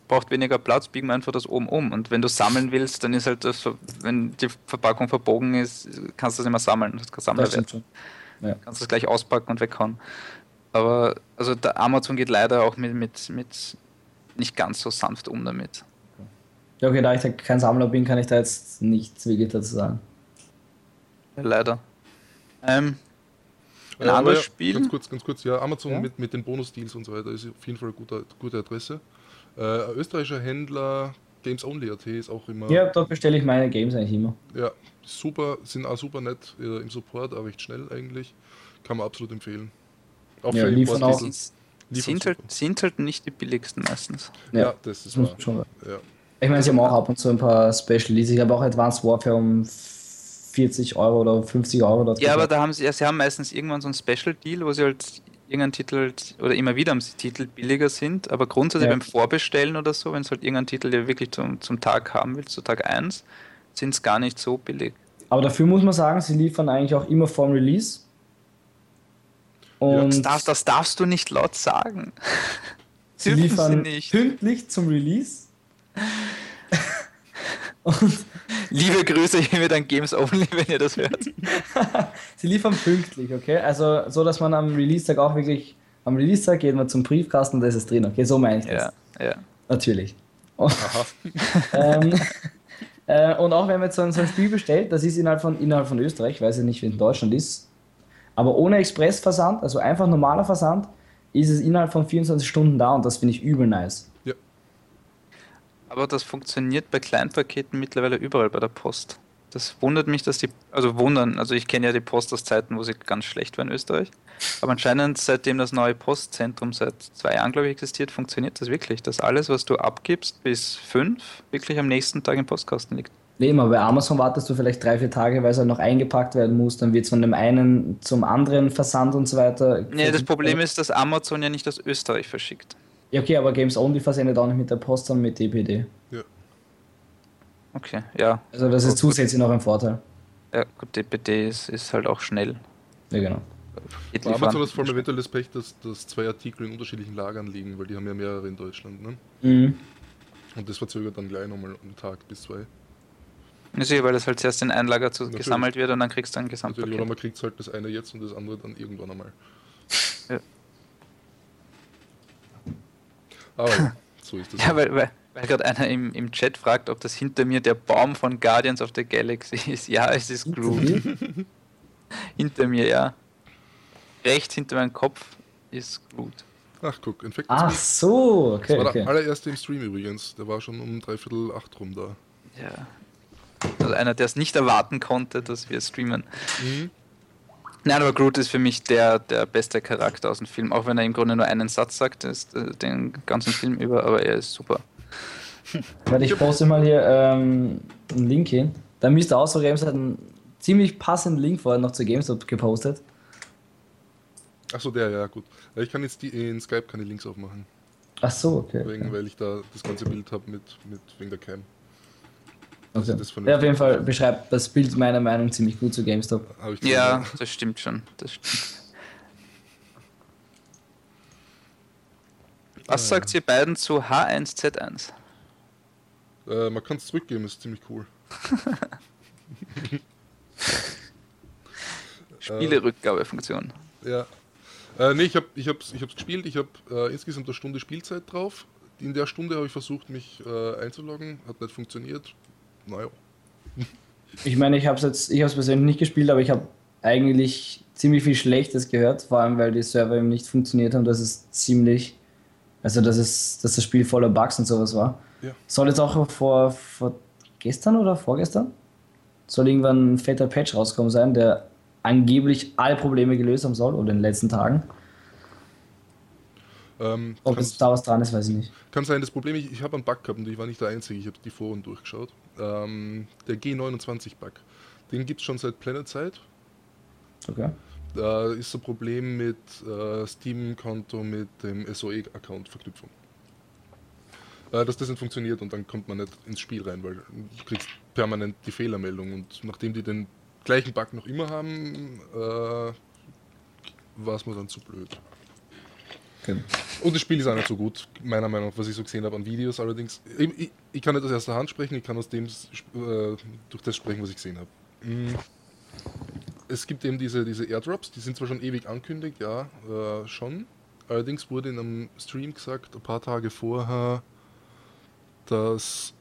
braucht weniger Platz, biegen wir einfach das oben um. Und wenn du sammeln willst, dann ist halt das, wenn die Verpackung verbogen ist, kannst du das immer sammeln. Das kann Sammlerwert. Ja. Kannst du es gleich auspacken und weghauen. Aber also der Amazon geht leider auch mit, mit, mit nicht ganz so sanft um damit. Ja, okay, da ich kein Sammler bin, kann ich da jetzt nichts wirklich dazu sagen. Ja, leider. Ähm, ein ja, anderes ja, Spiel? Ganz kurz, ganz kurz, ja, Amazon ja? Mit, mit den Bonus-Deals und so weiter ist auf jeden Fall eine gute, gute Adresse. Äh, österreichischer Händler, Games Only.at ist auch immer. Ja, dort bestelle ich meine Games eigentlich immer. Ja, super, sind auch super nett äh, im Support, auch recht schnell eigentlich. Kann man absolut empfehlen. Auch ja, für liefern auch. Sind halt, sind halt nicht die billigsten meistens. Ja, ja das ist wahr. Schon ja. Ich meine, sie haben auch ab und zu ein paar Special Ich habe auch Advanced Warfare um 40 Euro oder 50 Euro dort. Ja, aber da haben sie, ja, sie haben meistens irgendwann so ein Special Deal, wo sie halt irgendein Titel oder immer wieder am Titel billiger sind, aber grundsätzlich ja. beim Vorbestellen oder so, wenn es halt irgendein Titel, der wirklich zum, zum Tag haben willst, zu Tag 1, sind es gar nicht so billig. Aber dafür muss man sagen, sie liefern eigentlich auch immer vorm Release. Und das, darfst, das darfst du nicht laut sagen. sie liefern sie pünktlich zum Release. Und Liebe Grüße hier mit an Games Only, wenn ihr das hört. Sie liefern pünktlich, okay? Also so, dass man am Release-Tag auch wirklich, am Release-Tag geht man zum Briefkasten und da ist es drin, okay? So meine ich das. Ja, ja. Natürlich. Und, ähm, äh, und auch wenn man jetzt so ein, so ein, Spiel bestellt, das ist innerhalb von, innerhalb von Österreich, ich weiß ja nicht, wie in Deutschland ist, aber ohne Expressversand, also einfach normaler Versand, ist es innerhalb von 24 Stunden da und das finde ich übel nice. Aber das funktioniert bei Kleinpaketen mittlerweile überall bei der Post. Das wundert mich, dass die, also wundern, also ich kenne ja die Post aus Zeiten, wo sie ganz schlecht war in Österreich. Aber anscheinend, seitdem das neue Postzentrum seit zwei Jahren, glaube ich, existiert, funktioniert das wirklich, dass alles, was du abgibst bis fünf, wirklich am nächsten Tag im Postkasten liegt. Nee, immer bei Amazon wartest du vielleicht drei, vier Tage, weil es halt noch eingepackt werden muss, dann wird es von dem einen zum anderen Versand und so weiter. Nee, das Problem ist, dass Amazon ja nicht aus Österreich verschickt. Ja, okay, aber Games Only versendet auch nicht mit der Post, sondern mit DPD. Ja. Okay, ja. Also das ist zusätzlich noch ein Vorteil. Ja, gut, DPD ist, ist halt auch schnell. Ja, genau. Geht Bei Amazon ist vor allem eventuell das Pech, dass, dass zwei Artikel in unterschiedlichen Lagern liegen, weil die haben ja mehrere in Deutschland. Ne? Mhm. Und das verzögert dann gleich nochmal einen Tag bis zwei. Ja, sicher, weil das halt zuerst in ein Lager zu, Natürlich. gesammelt wird und dann kriegst du ein Natürlich, oder Gesamtpaket. man kriegt halt das eine jetzt und das andere dann irgendwann einmal. Ja. Aber ja, so ist das. Ja, weil, weil, weil gerade einer im, im Chat fragt, ob das hinter mir der Baum von Guardians of the Galaxy ist. Ja, es ist Groot. hinter mir, ja. Rechts hinter meinem Kopf ist Groot. Ach guck, Infected Ach so, Das okay, war okay. der allererste im Stream übrigens. Der war schon um dreiviertel acht rum da. Ja. Also einer, der es nicht erwarten konnte, dass wir streamen. Nein, aber Groot ist für mich der, der beste Charakter aus dem Film, auch wenn er im Grunde nur einen Satz sagt, ist, äh, den ganzen Film über, aber er ist super. Warte, ich poste mal hier ähm, einen Link hin. Da Mr. Ausro Games hat einen ziemlich passenden Link vorher noch zu GameStop gepostet. Achso, der, ja gut. Ja, Ich kann jetzt die, in Skype keine Links aufmachen, Ach so, okay. wegen, okay. weil ich da das ganze Bild habe mit, mit wegen der Cam. Okay. das vernünftig Ja, auf jeden Fall beschreibt das Bild meiner Meinung nach ziemlich gut zu GameStop. Ja, gesehen. das stimmt schon. Das stimmt. Was sagt ihr beiden zu H1Z1? Äh, man kann es zurückgeben, ist ziemlich cool. Spielerückgabefunktion. Ja. Äh, nee, ich habe ich hab's, ich hab's gespielt. Ich habe äh, insgesamt eine Stunde Spielzeit drauf. In der Stunde habe ich versucht, mich äh, einzuloggen. Hat nicht funktioniert. Naja. Ich meine, ich habe es jetzt, ich habe es persönlich nicht gespielt, aber ich habe eigentlich ziemlich viel Schlechtes gehört, vor allem weil die Server eben nicht funktioniert haben, dass es ziemlich, also dass es, dass das Spiel voller Bugs und sowas war. Ja. Soll jetzt auch vor, vor gestern oder vorgestern soll irgendwann ein fetter Patch rauskommen sein, der angeblich alle Probleme gelöst haben soll oder in den letzten Tagen. Ähm, Ob es da was dran ist, weiß ich nicht. kann sein, das Problem, ich, ich habe einen Bug gehabt und ich war nicht der Einzige. Ich habe die Foren durchgeschaut. Ähm, der G29-Bug. Den gibt es schon seit Planet-Zeit. Okay. Da ist ein Problem mit äh, Steam-Konto mit dem SOE-Account-Verknüpfung. Äh, dass das nicht funktioniert und dann kommt man nicht ins Spiel rein, weil du kriegst permanent die Fehlermeldung und nachdem die den gleichen Bug noch immer haben, äh, war es mir dann zu blöd. Okay. Und das Spiel ist auch nicht so gut, meiner Meinung nach, was ich so gesehen habe an Videos allerdings. Ich, ich, kann nicht aus erster Hand sprechen, ich kann aus dem äh, durch das sprechen, was ich gesehen habe. Mm. Es gibt eben diese, diese Airdrops, die sind zwar schon ewig ankündigt, ja, äh, schon. Allerdings wurde in einem Stream gesagt, ein paar Tage vorher, dass.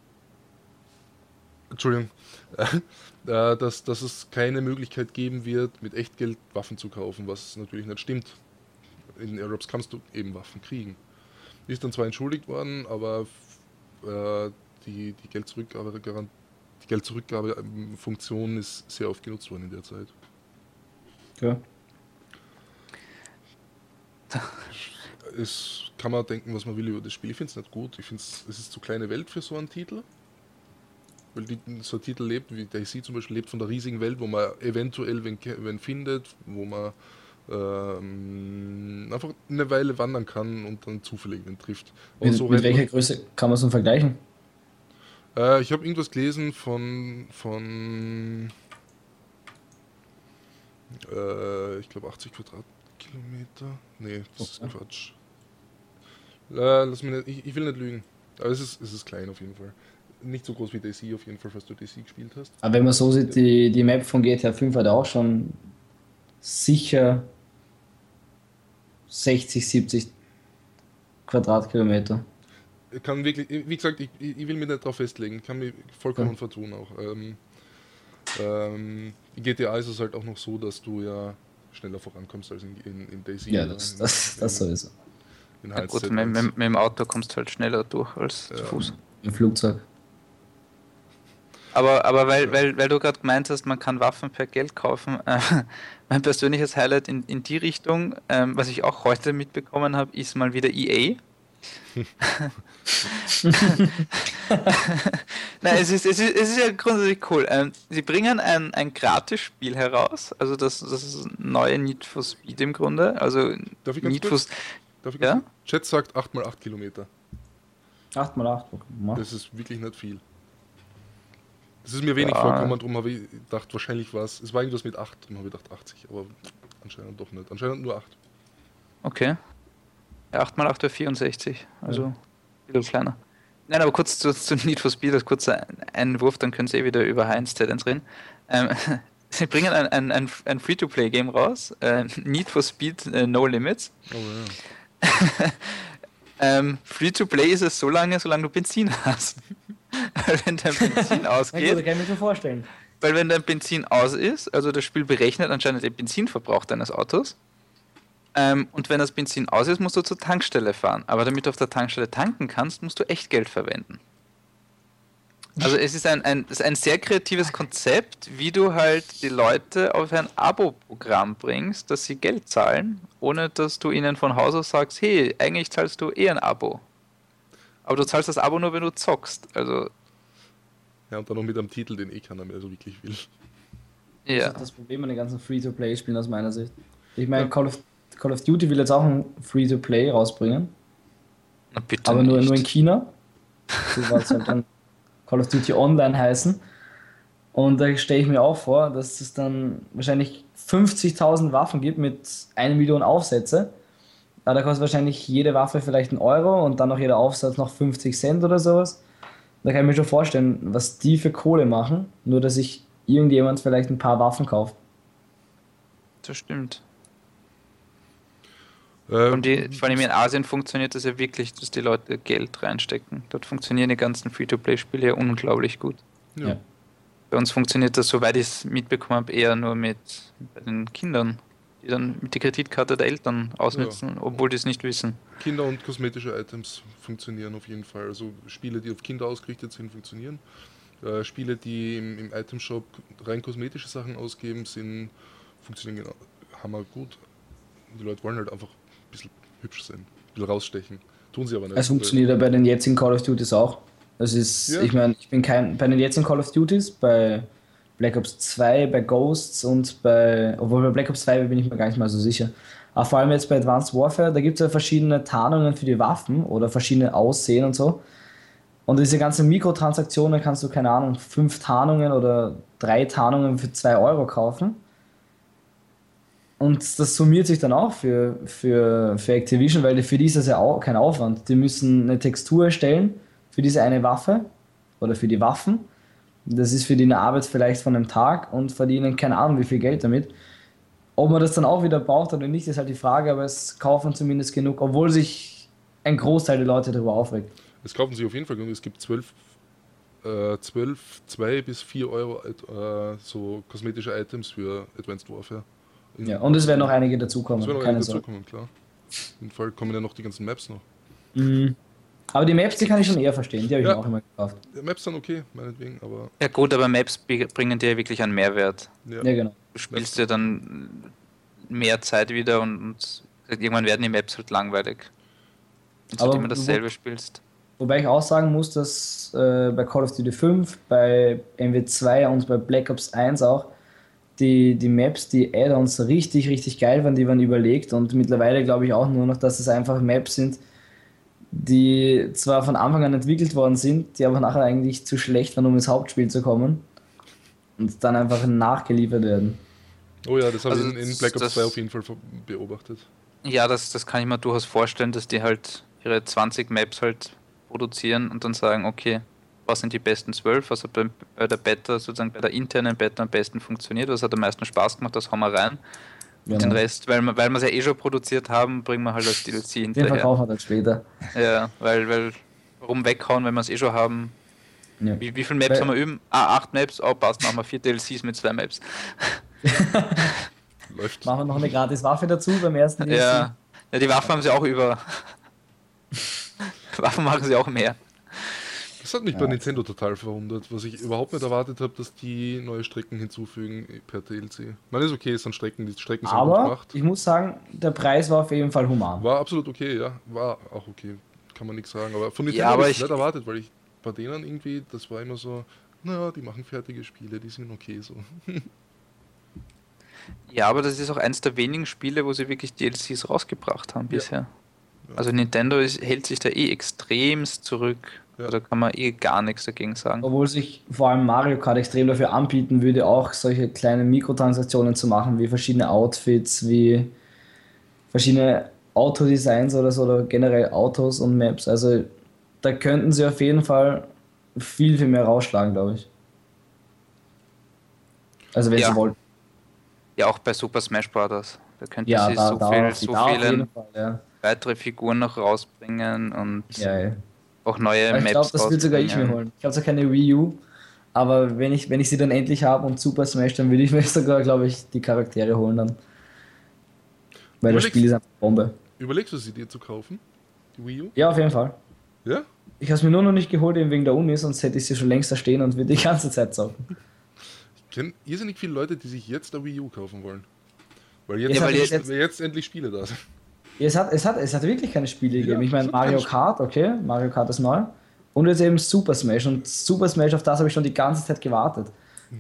Entschuldigung. äh, dass, dass es keine Möglichkeit geben wird, mit Echtgeld Waffen zu kaufen, was natürlich nicht stimmt in Airdrops kannst du eben Waffen kriegen. Ist dann zwar entschuldigt worden, aber äh, die, die Geldzurückgabe, die Geldzurückgabefunktion ist sehr oft genutzt worden in der Zeit. okay. Es kann man denken, was man will über das Spiel. Ich finde es nicht gut. Ich finde es ist zu kleine Welt für so einen Titel. Weil die, so ein Titel lebt, wie Daisy zum Beispiel, lebt von der riesigen Welt, wo man eventuell wen, ke- wen findet, wo man ähm, einfach eine Weile wandern kann und dann zufällig wen trifft. Mit, so mit welcher Größe kann man es denn vergleichen? Äh, ich habe irgendwas gelesen von von äh, ich glaube 80 Quadratkilometer. Nee, das ist Okay. Quatsch. Äh, lass mich nicht, ich, ich will nicht lügen. Aber es ist, es ist klein auf jeden Fall. Nicht so groß wie DC auf jeden Fall, falls du DC gespielt hast. Aber wenn man so sieht, die, die Map von GTA 5 hat auch schon sicher 60, 70 Quadratkilometer. Ich kann wirklich, wie gesagt, ich, ich will mich nicht darauf festlegen, kann mich vollkommen Ja. vertun auch. Ähm, ähm, in GTA ist es halt auch noch so, dass du ja schneller vorankommst als in, in, in Daisy. Ja, oder das, in- das, das in- sowieso. In Ja, gut, HZ1. mit, mit, mit dem Auto kommst du halt schneller durch als zu Ja. Fuß. Im Flugzeug. Aber, aber weil, weil, weil du gerade gemeint hast, man kann Waffen per Geld kaufen, äh, mein persönliches Highlight in, in die Richtung, ähm, was ich auch heute mitbekommen habe, ist mal wieder EA. Nein, es ist, es, ist, es ist ja grundsätzlich cool. Ähm, sie bringen ein, ein Gratis-Spiel heraus, also das, das ist neue Need for Speed im Grunde. Also Darf ich ganz Need for kurz? Darf ich Ja? ganz- Chat sagt 8x8 Kilometer. 8 mal 8. Das ist wirklich nicht viel. Das ist mir wenig Ja. vorgekommen, darum habe ich gedacht, wahrscheinlich war es. Es war irgendwas mit 8, darum habe ich gedacht 80, aber anscheinend doch nicht. Anscheinend nur 8. Okay. Ja, 8 mal 8 wäre 64. Also ein bisschen kleiner. Nein, aber kurz zu, zu Need for Speed, als kurzer Einwurf, dann können Sie eh wieder über Heinz Talent reden. Ähm, Sie bringen ein, ein, ein, ein Free-to-Play-Game raus, äh, Need for Speed äh, No Limits. Oh ja. ähm, Free-to-Play ist es so lange, solange du Benzin hast. Weil wenn dein Benzin gut, ausgeht, das kann ich mir schon vorstellen. weil wenn dein Benzin aus ist, also das Spiel berechnet anscheinend den Benzinverbrauch deines Autos. Ähm, und wenn das Benzin aus ist, musst du zur Tankstelle fahren. Aber damit du auf der Tankstelle tanken kannst, musst du echt Geld verwenden. Also es ist ein, ein, es ist ein sehr kreatives Konzept, wie du halt die Leute auf ein Abo-Programm bringst, dass sie Geld zahlen, ohne dass du ihnen von Haus aus sagst, hey, eigentlich zahlst du eh ein Abo. Aber du zahlst das Abo nur, wenn du zockst. Also, ja, und dann noch mit einem Titel, den eh keiner mehr so wirklich will. Das ja. ist das Problem an den ganzen Free-to-Play-Spielen aus meiner Sicht. Ich meine, Ja. Call, of, Call of Duty will jetzt auch ein Free-to-Play rausbringen, Na, bitte aber nur, nicht. nur in China. So war es halt dann Call of Duty Online heißen. Und da stelle ich mir auch vor, dass es dann wahrscheinlich 50.000 Waffen gibt mit 1 Million Aufsätze. Da kostet wahrscheinlich jede Waffe vielleicht einen Euro und dann noch jeder Aufsatz noch 50 Cent oder sowas. Da kann ich mir schon vorstellen, was die für Kohle machen, nur dass sich irgendjemand vielleicht ein paar Waffen kauft. Das stimmt. Äh, Und die, vor allem in Asien funktioniert das ja wirklich, dass die Leute Geld reinstecken. Dort funktionieren die ganzen Free-to-Play-Spiele ja unglaublich gut. ja. Bei uns funktioniert das, soweit ich es mitbekommen habe, eher nur mit den Kindern, die dann mit der Kreditkarte der Eltern ausnutzen, obwohl die es nicht wissen. Kinder- und kosmetische Items funktionieren auf jeden Fall. Also Spiele, die auf Kinder ausgerichtet sind, funktionieren. Äh, Spiele, die im, im Itemshop rein kosmetische Sachen ausgeben, sind, funktionieren genau, hammer gut. Die Leute wollen halt einfach ein bisschen hübsch sein, ein bisschen rausstechen. Tun sie aber nicht. Es funktioniert ja bei den jetzigen Call of Duties auch. Das ist, Ja. ich meine, ich bin kein, bei den jetzigen Call of Duties, bei Black Ops 2, bei Ghosts und bei, obwohl bei Black Ops 2 bin ich mir gar nicht mal so sicher. Aber vor allem jetzt bei Advanced Warfare, da gibt es ja verschiedene Tarnungen für die Waffen oder verschiedene Aussehen und so. Und diese ganzen Mikrotransaktionen kannst du, keine Ahnung, fünf Tarnungen oder drei Tarnungen für zwei Euro kaufen. Und das summiert sich dann auch für, für, für Activision, weil für die ist das ja auch kein Aufwand. Die müssen eine Textur erstellen für diese eine Waffe oder für die Waffen. Das ist für die eine Arbeit vielleicht von einem Tag und verdienen keine Ahnung wie viel Geld damit. Ob man das dann auch wieder braucht oder nicht, ist halt die Frage, aber es kaufen zumindest genug, obwohl sich ein Großteil der Leute darüber aufregt. Es kaufen sich auf jeden Fall genug. Es gibt 12, äh, 12 2 bis 4 Euro äh, so kosmetische Items für Advanced Warfare. In- Ja, und es werden noch einige dazukommen. Es werden noch keine einige dazukommen, klar. Auf jeden Fall kommen ja noch die ganzen Maps noch. Mhm. Aber die Maps, die kann ich schon eher verstehen. Die habe ich Ja. mir auch immer gekauft. Ja, Maps sind okay, meinetwegen, aber Ja gut, aber Maps bringen dir ja wirklich einen Mehrwert. ja. Ja, genau. Du spielst ja dann mehr Zeit wieder und, und irgendwann werden die Maps halt langweilig. Wenn du Aber immer wo- dasselbe spielst. Wobei ich auch sagen muss, dass äh, bei Call of Duty 5, bei MW2 und bei Black Ops 1 auch die, die Maps, die Add-ons richtig, richtig geil waren, die waren überlegt und mittlerweile glaube ich auch nur noch, dass es einfach Maps sind, die zwar von Anfang an entwickelt worden sind, die aber nachher eigentlich zu schlecht waren, um ins Hauptspiel zu kommen und dann einfach nachgeliefert werden. Oh ja, das habe Also ich in, in Black Ops das- 2 auf jeden Fall beobachtet. Ja, das, das kann ich mir durchaus vorstellen, dass die halt ihre 20 Maps halt produzieren und dann sagen, okay, was sind die besten 12, was hat bei, bei der Beta, sozusagen bei der internen Beta am besten funktioniert, was hat am meisten Spaß gemacht, das hauen wir rein. Und den Genau. Rest, weil wir weil wir es ja eh schon produziert haben, bringen wir halt als DLC Den hinterher. verkaufen wir dann später. Ja, weil, weil, warum weghauen, wenn wir es eh schon haben? Ja. Wie, wie viele Maps Weil- haben wir üben? Ah, acht Maps, oh passt, machen wir vier DLCs mit zwei Maps. Läuft. Machen wir noch eine gratis Waffe dazu beim ersten DLC. Ja. ja, die Waffen haben sie auch über. Waffen machen sie auch mehr. Das hat mich bei Nintendo total verwundert, was ich überhaupt nicht erwartet habe, dass die neue Strecken hinzufügen per DLC. Man ist okay, es sind Strecken, die Strecken sind gut Aber gemacht. ich muss sagen, der Preis war auf jeden Fall human. War absolut okay, ja. War auch okay. Kann man nichts sagen. Aber von Ja, Nintendo aber habe ich ich- nicht erwartet, weil ich bei denen irgendwie, das war immer so, naja, die machen fertige Spiele, die sind okay so. Ja, aber das ist auch eins der wenigen Spiele, wo sie wirklich DLCs rausgebracht haben Ja. bisher. Ja. Also Nintendo ist, hält sich da eh extremst zurück. Ja. Da kann man eh gar nichts dagegen sagen. Obwohl sich vor allem Mario Kart extrem dafür anbieten würde, auch solche kleinen Mikrotransaktionen zu machen, wie verschiedene Outfits, wie verschiedene Autodesigns oder so, oder generell Autos und Maps. Also da könnten sie auf jeden Fall viel, viel mehr rausschlagen, glaube ich. Also wenn Ja. sie wollten. Ja, auch bei Super Smash Bros. Da könnte Ja, sie da, so, da, viel, so viele Fall, ja. weitere Figuren noch rausbringen und Ja, ja. Auch neue ich Maps glaube, das will sogar ich mir holen. Ich habe zwar keine Wii U, aber wenn ich, wenn ich sie dann endlich habe und Super Smash, dann würde ich mir sogar, glaube ich, die Charaktere holen dann. Weil das Überlegst- Spiel ist einfach Bombe. Überlegst du sie dir zu kaufen? Die Wii U? Ja, auf jeden Fall. Ja? Ich habe es mir nur noch nicht geholt, eben wegen der Uni, sonst hätte ich sie schon längst da stehen und würde die ganze Zeit zocken. Ich kenne irrsinnig viele Leute, die sich jetzt eine Wii U kaufen wollen. Weil jetzt, Ja, weil endlich, jetzt- weil jetzt endlich Spiele da sind. Es hat, es hat, es hat wirklich keine Spiele gegeben. Ja, ich meine, Mario. Kart, okay, Mario Kart ist neu. Und jetzt eben Super Smash. Und Super Smash, auf das habe ich schon die ganze Zeit gewartet.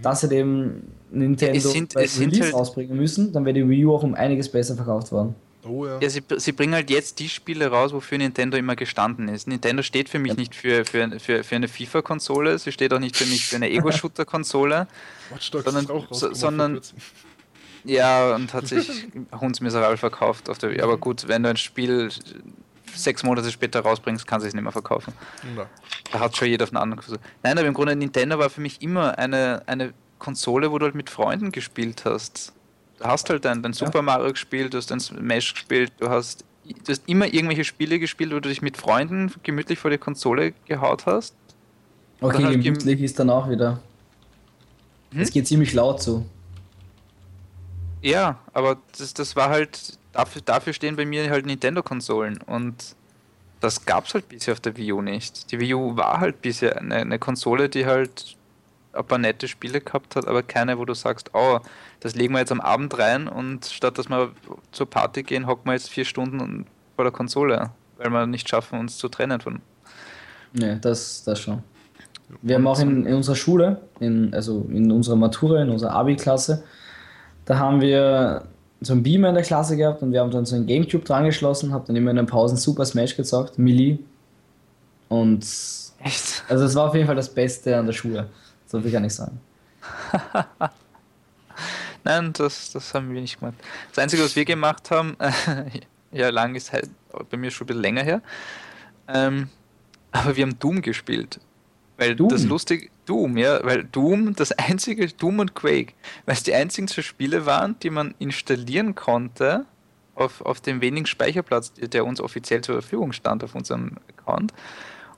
Dass sie dem Nintendo Es sind- bei es sind Release halt- rausbringen müssen, dann wäre die Wii U auch um einiges besser verkauft worden. Oh ja. Ja, sie, sie bringen halt jetzt die Spiele raus, wofür Nintendo immer gestanden ist. Nintendo steht für mich nicht für, für, für, für eine FIFA-Konsole, sie steht auch nicht für mich für eine Ego-Shooter-Konsole. Watch Dogs sondern- sondern-. Ja, und hat sich hundsmiserabel verkauft. Auf der, aber gut, wenn du ein Spiel sechs Monate später rausbringst, kann es nicht mehr verkaufen. Na, Da hat schon jeder auf eine andere Konsole. Nein, aber im Grunde Nintendo war für mich immer eine, eine Konsole, wo du halt mit Freunden gespielt hast. Du hast halt dein, dein Super Mario gespielt, du hast dein Smash gespielt, du hast, du hast immer irgendwelche Spiele gespielt, wo du dich mit Freunden gemütlich vor die Konsole gehaut hast. Okay, Dann gem- gemütlich ist dann auch wieder. Hm? Es geht ziemlich laut zu. Ja, aber das, das war halt, dafür, dafür stehen bei mir halt Nintendo-Konsolen und das gab's halt bisher auf der Wii U nicht. Die Wii U war halt bisher eine, eine Konsole, die halt ein paar nette Spiele gehabt hat, aber keine, wo du sagst, oh, das legen wir jetzt am Abend rein und statt dass wir zur Party gehen, hocken wir jetzt vier Stunden vor der Konsole, weil wir nicht schaffen, uns zu trennen von. Ne, das, das schon. Wir haben auch in, in unserer Schule, in, also in unserer Matura, in unserer Abi-Klasse, da haben wir so einen Beamer in der Klasse gehabt und wir haben dann so einen Gamecube dran geschlossen, hab dann immer in den Pausen Super Smash gezockt, Melee. Und Echt? also es war auf jeden Fall das Beste an der Schule. So kann ich sagen. Nein, das, das haben wir nicht gemacht. Das Einzige, was wir gemacht haben, ja, lang ist halt bei mir schon ein bisschen länger her, ähm, aber wir haben Doom gespielt. Weil Doom? das lustige, Doom, ja, weil Doom, das einzige, Doom und Quake, weil es die einzigen zwei Spiele waren, die man installieren konnte auf, auf dem wenigen Speicherplatz, der uns offiziell zur Verfügung stand auf unserem Account.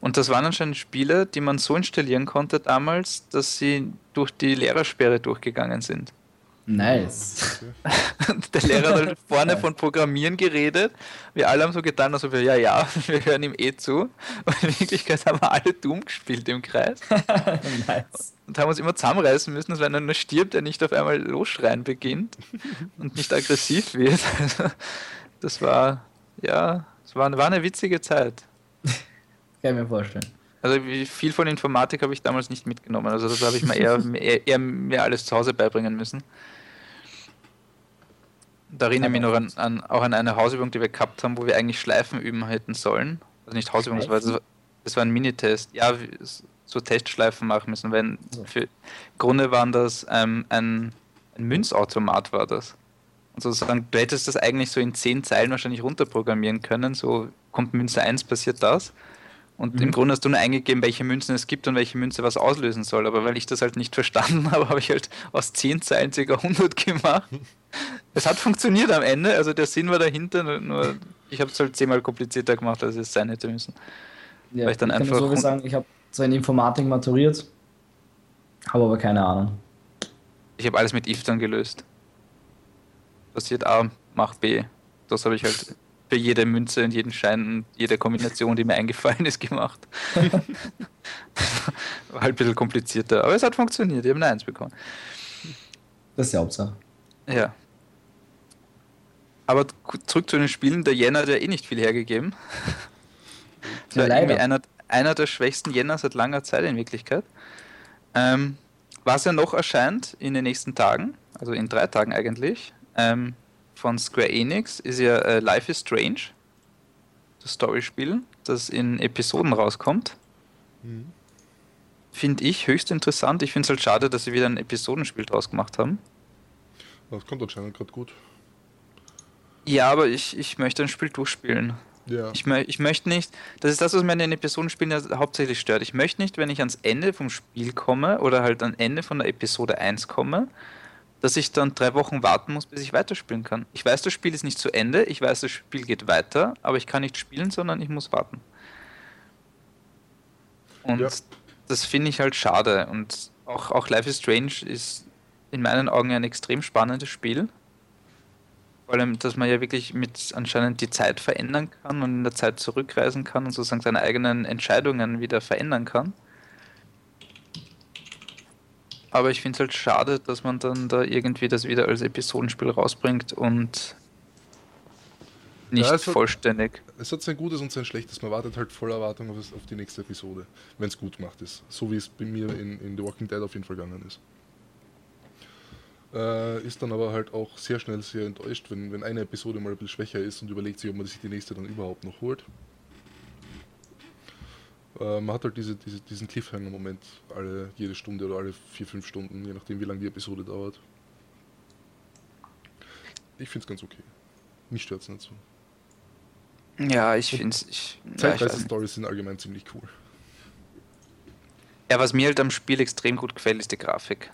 Und das waren anscheinend Spiele, die man so installieren konnte damals, dass sie durch die Lehrersperre durchgegangen sind. Nice. der Lehrer hat halt vorne von Programmieren geredet. Wir alle haben so getan, als ob wir, ja, ja, wir hören ihm eh zu. Und in Wirklichkeit haben wir alle Doom gespielt im Kreis nice. und haben uns immer zusammenreißen müssen, dass wenn einer stirbt, er nicht auf einmal losschreien beginnt und nicht aggressiv wird. Also, das war, ja, es war, war eine witzige Zeit. Kann ich mir vorstellen. Also viel von Informatik habe ich damals nicht mitgenommen. Also das habe ich mir eher, eher, eher mir alles zu Hause beibringen müssen. Da erinnere ich mich noch an, an, auch an eine Hausübung, die wir gehabt haben, wo wir eigentlich Schleifen üben hätten sollen. Also nicht Hausübung, das war, das war- ein Minitest. Ja, so Testschleifen machen müssen. Wenn für, Im Grunde waren das ähm, ein, ein Münzautomat war das. Und sozusagen, du hättest das eigentlich so in zehn Zeilen wahrscheinlich runterprogrammieren können. So kommt Münze 1, passiert das. Und im Mhm. Grunde hast du nur eingegeben, welche Münzen es gibt und welche Münze was auslösen soll. Aber weil ich das halt nicht verstanden habe, habe ich halt aus 10 Zeilen ca. 100 gemacht. Es hat funktioniert am Ende, also der Sinn war dahinter, nur- ich habe es halt zehnmal komplizierter gemacht, als es sein hätte müssen. Ja, Weil ich dann kann einfach nur so sagen, ich habe zwar in Informatik maturiert, habe aber keine Ahnung. Ich habe alles mit if dann gelöst. Passiert A, macht B. Das habe ich halt für jede Münze und jeden Schein und jede Kombination, die mir eingefallen ist, gemacht. War halt ein bisschen komplizierter, aber es hat funktioniert. Ich habe eine Eins bekommen. Das ist die Hauptsache. Ja. Aber zurück zu den Spielen. Der Jänner hat ja eh nicht viel hergegeben. Ja, leider. einer, einer der schwächsten Jänner seit langer Zeit in Wirklichkeit. Ähm, was ja noch erscheint in den nächsten Tagen, also in drei Tagen eigentlich, ähm, von Square Enix, ist ja äh, Life is Strange. Das Storyspiel, das in Episoden rauskommt. Mhm. Finde ich höchst interessant. Ich finde es halt schade, dass sie wieder ein Episodenspiel draus gemacht haben. Das kommt anscheinend gerade gut. Ja, aber ich, ich möchte ein Spiel durchspielen. Ja. Ich, ich möchte nicht, das ist das, was mir in den Episodenspielen hauptsächlich stört. Ich möchte nicht, wenn ich ans Ende vom Spiel komme oder halt am Ende von der Episode 1 komme, dass ich dann drei Wochen warten muss, bis ich weiterspielen kann. Ich weiß, das Spiel ist nicht zu Ende, ich weiß, das Spiel geht weiter, aber ich kann nicht spielen, sondern ich muss warten. Und ja. das finde ich halt schade. Und auch, auch Life is Strange ist in meinen Augen ein extrem spannendes Spiel. Vor allem, dass man ja wirklich mit anscheinend die Zeit verändern kann und in der Zeit zurückreisen kann und sozusagen seine eigenen Entscheidungen wieder verändern kann. Aber ich finde es halt schade, dass man dann da irgendwie das wieder als Episodenspiel rausbringt und nicht ja, es hat, vollständig. Es hat sein Gutes und sein Schlechtes. Man wartet halt voller Erwartung auf, auf die nächste Episode, wenn es gut gemacht ist. So wie es bei mir in, in The Walking Dead auf jeden Fall gegangen ist. Äh, ist dann aber halt auch sehr schnell sehr enttäuscht, wenn, wenn eine Episode mal ein bisschen schwächer ist und überlegt sich, ob man sich die nächste dann überhaupt noch holt. Äh, man hat halt diese, diese, diesen Cliffhanger-Moment alle jede Stunde oder alle vier, fünf Stunden, je nachdem wie lange die Episode dauert. Ich finde es ganz okay. Mich stört es nicht so. Ja, ich finde es. Zeitreise-Stories ja, sind allgemein ziemlich cool. Ja, was mir halt am Spiel extrem gut gefällt, ist die Grafik.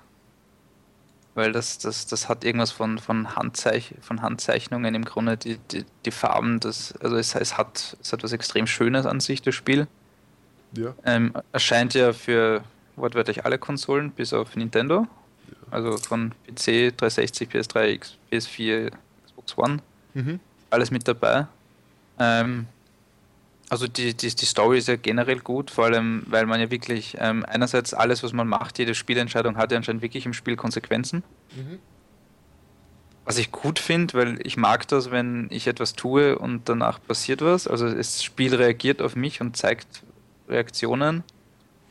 Weil das, das, das hat irgendwas von, von, Handzeich von Handzeichnungen im Grunde, die, die, die Farben, das, also es, es, hat, es hat was extrem Schönes an sich, das Spiel. Ja. Ähm, erscheint ja für wortwörtlich alle Konsolen, bis auf Nintendo. Ja. Also von PC, 360, PS3, PS4, Xbox One. Mhm. Alles mit dabei. Ähm, also die, die, die Story ist ja generell gut, vor allem, weil man ja wirklich ähm, einerseits alles, was man macht, jede Spielentscheidung hat ja anscheinend wirklich im Spiel Konsequenzen. Mhm. Was ich gut finde, weil ich mag das, wenn ich etwas tue und danach passiert was. Also das Spiel reagiert auf mich und zeigt Reaktionen.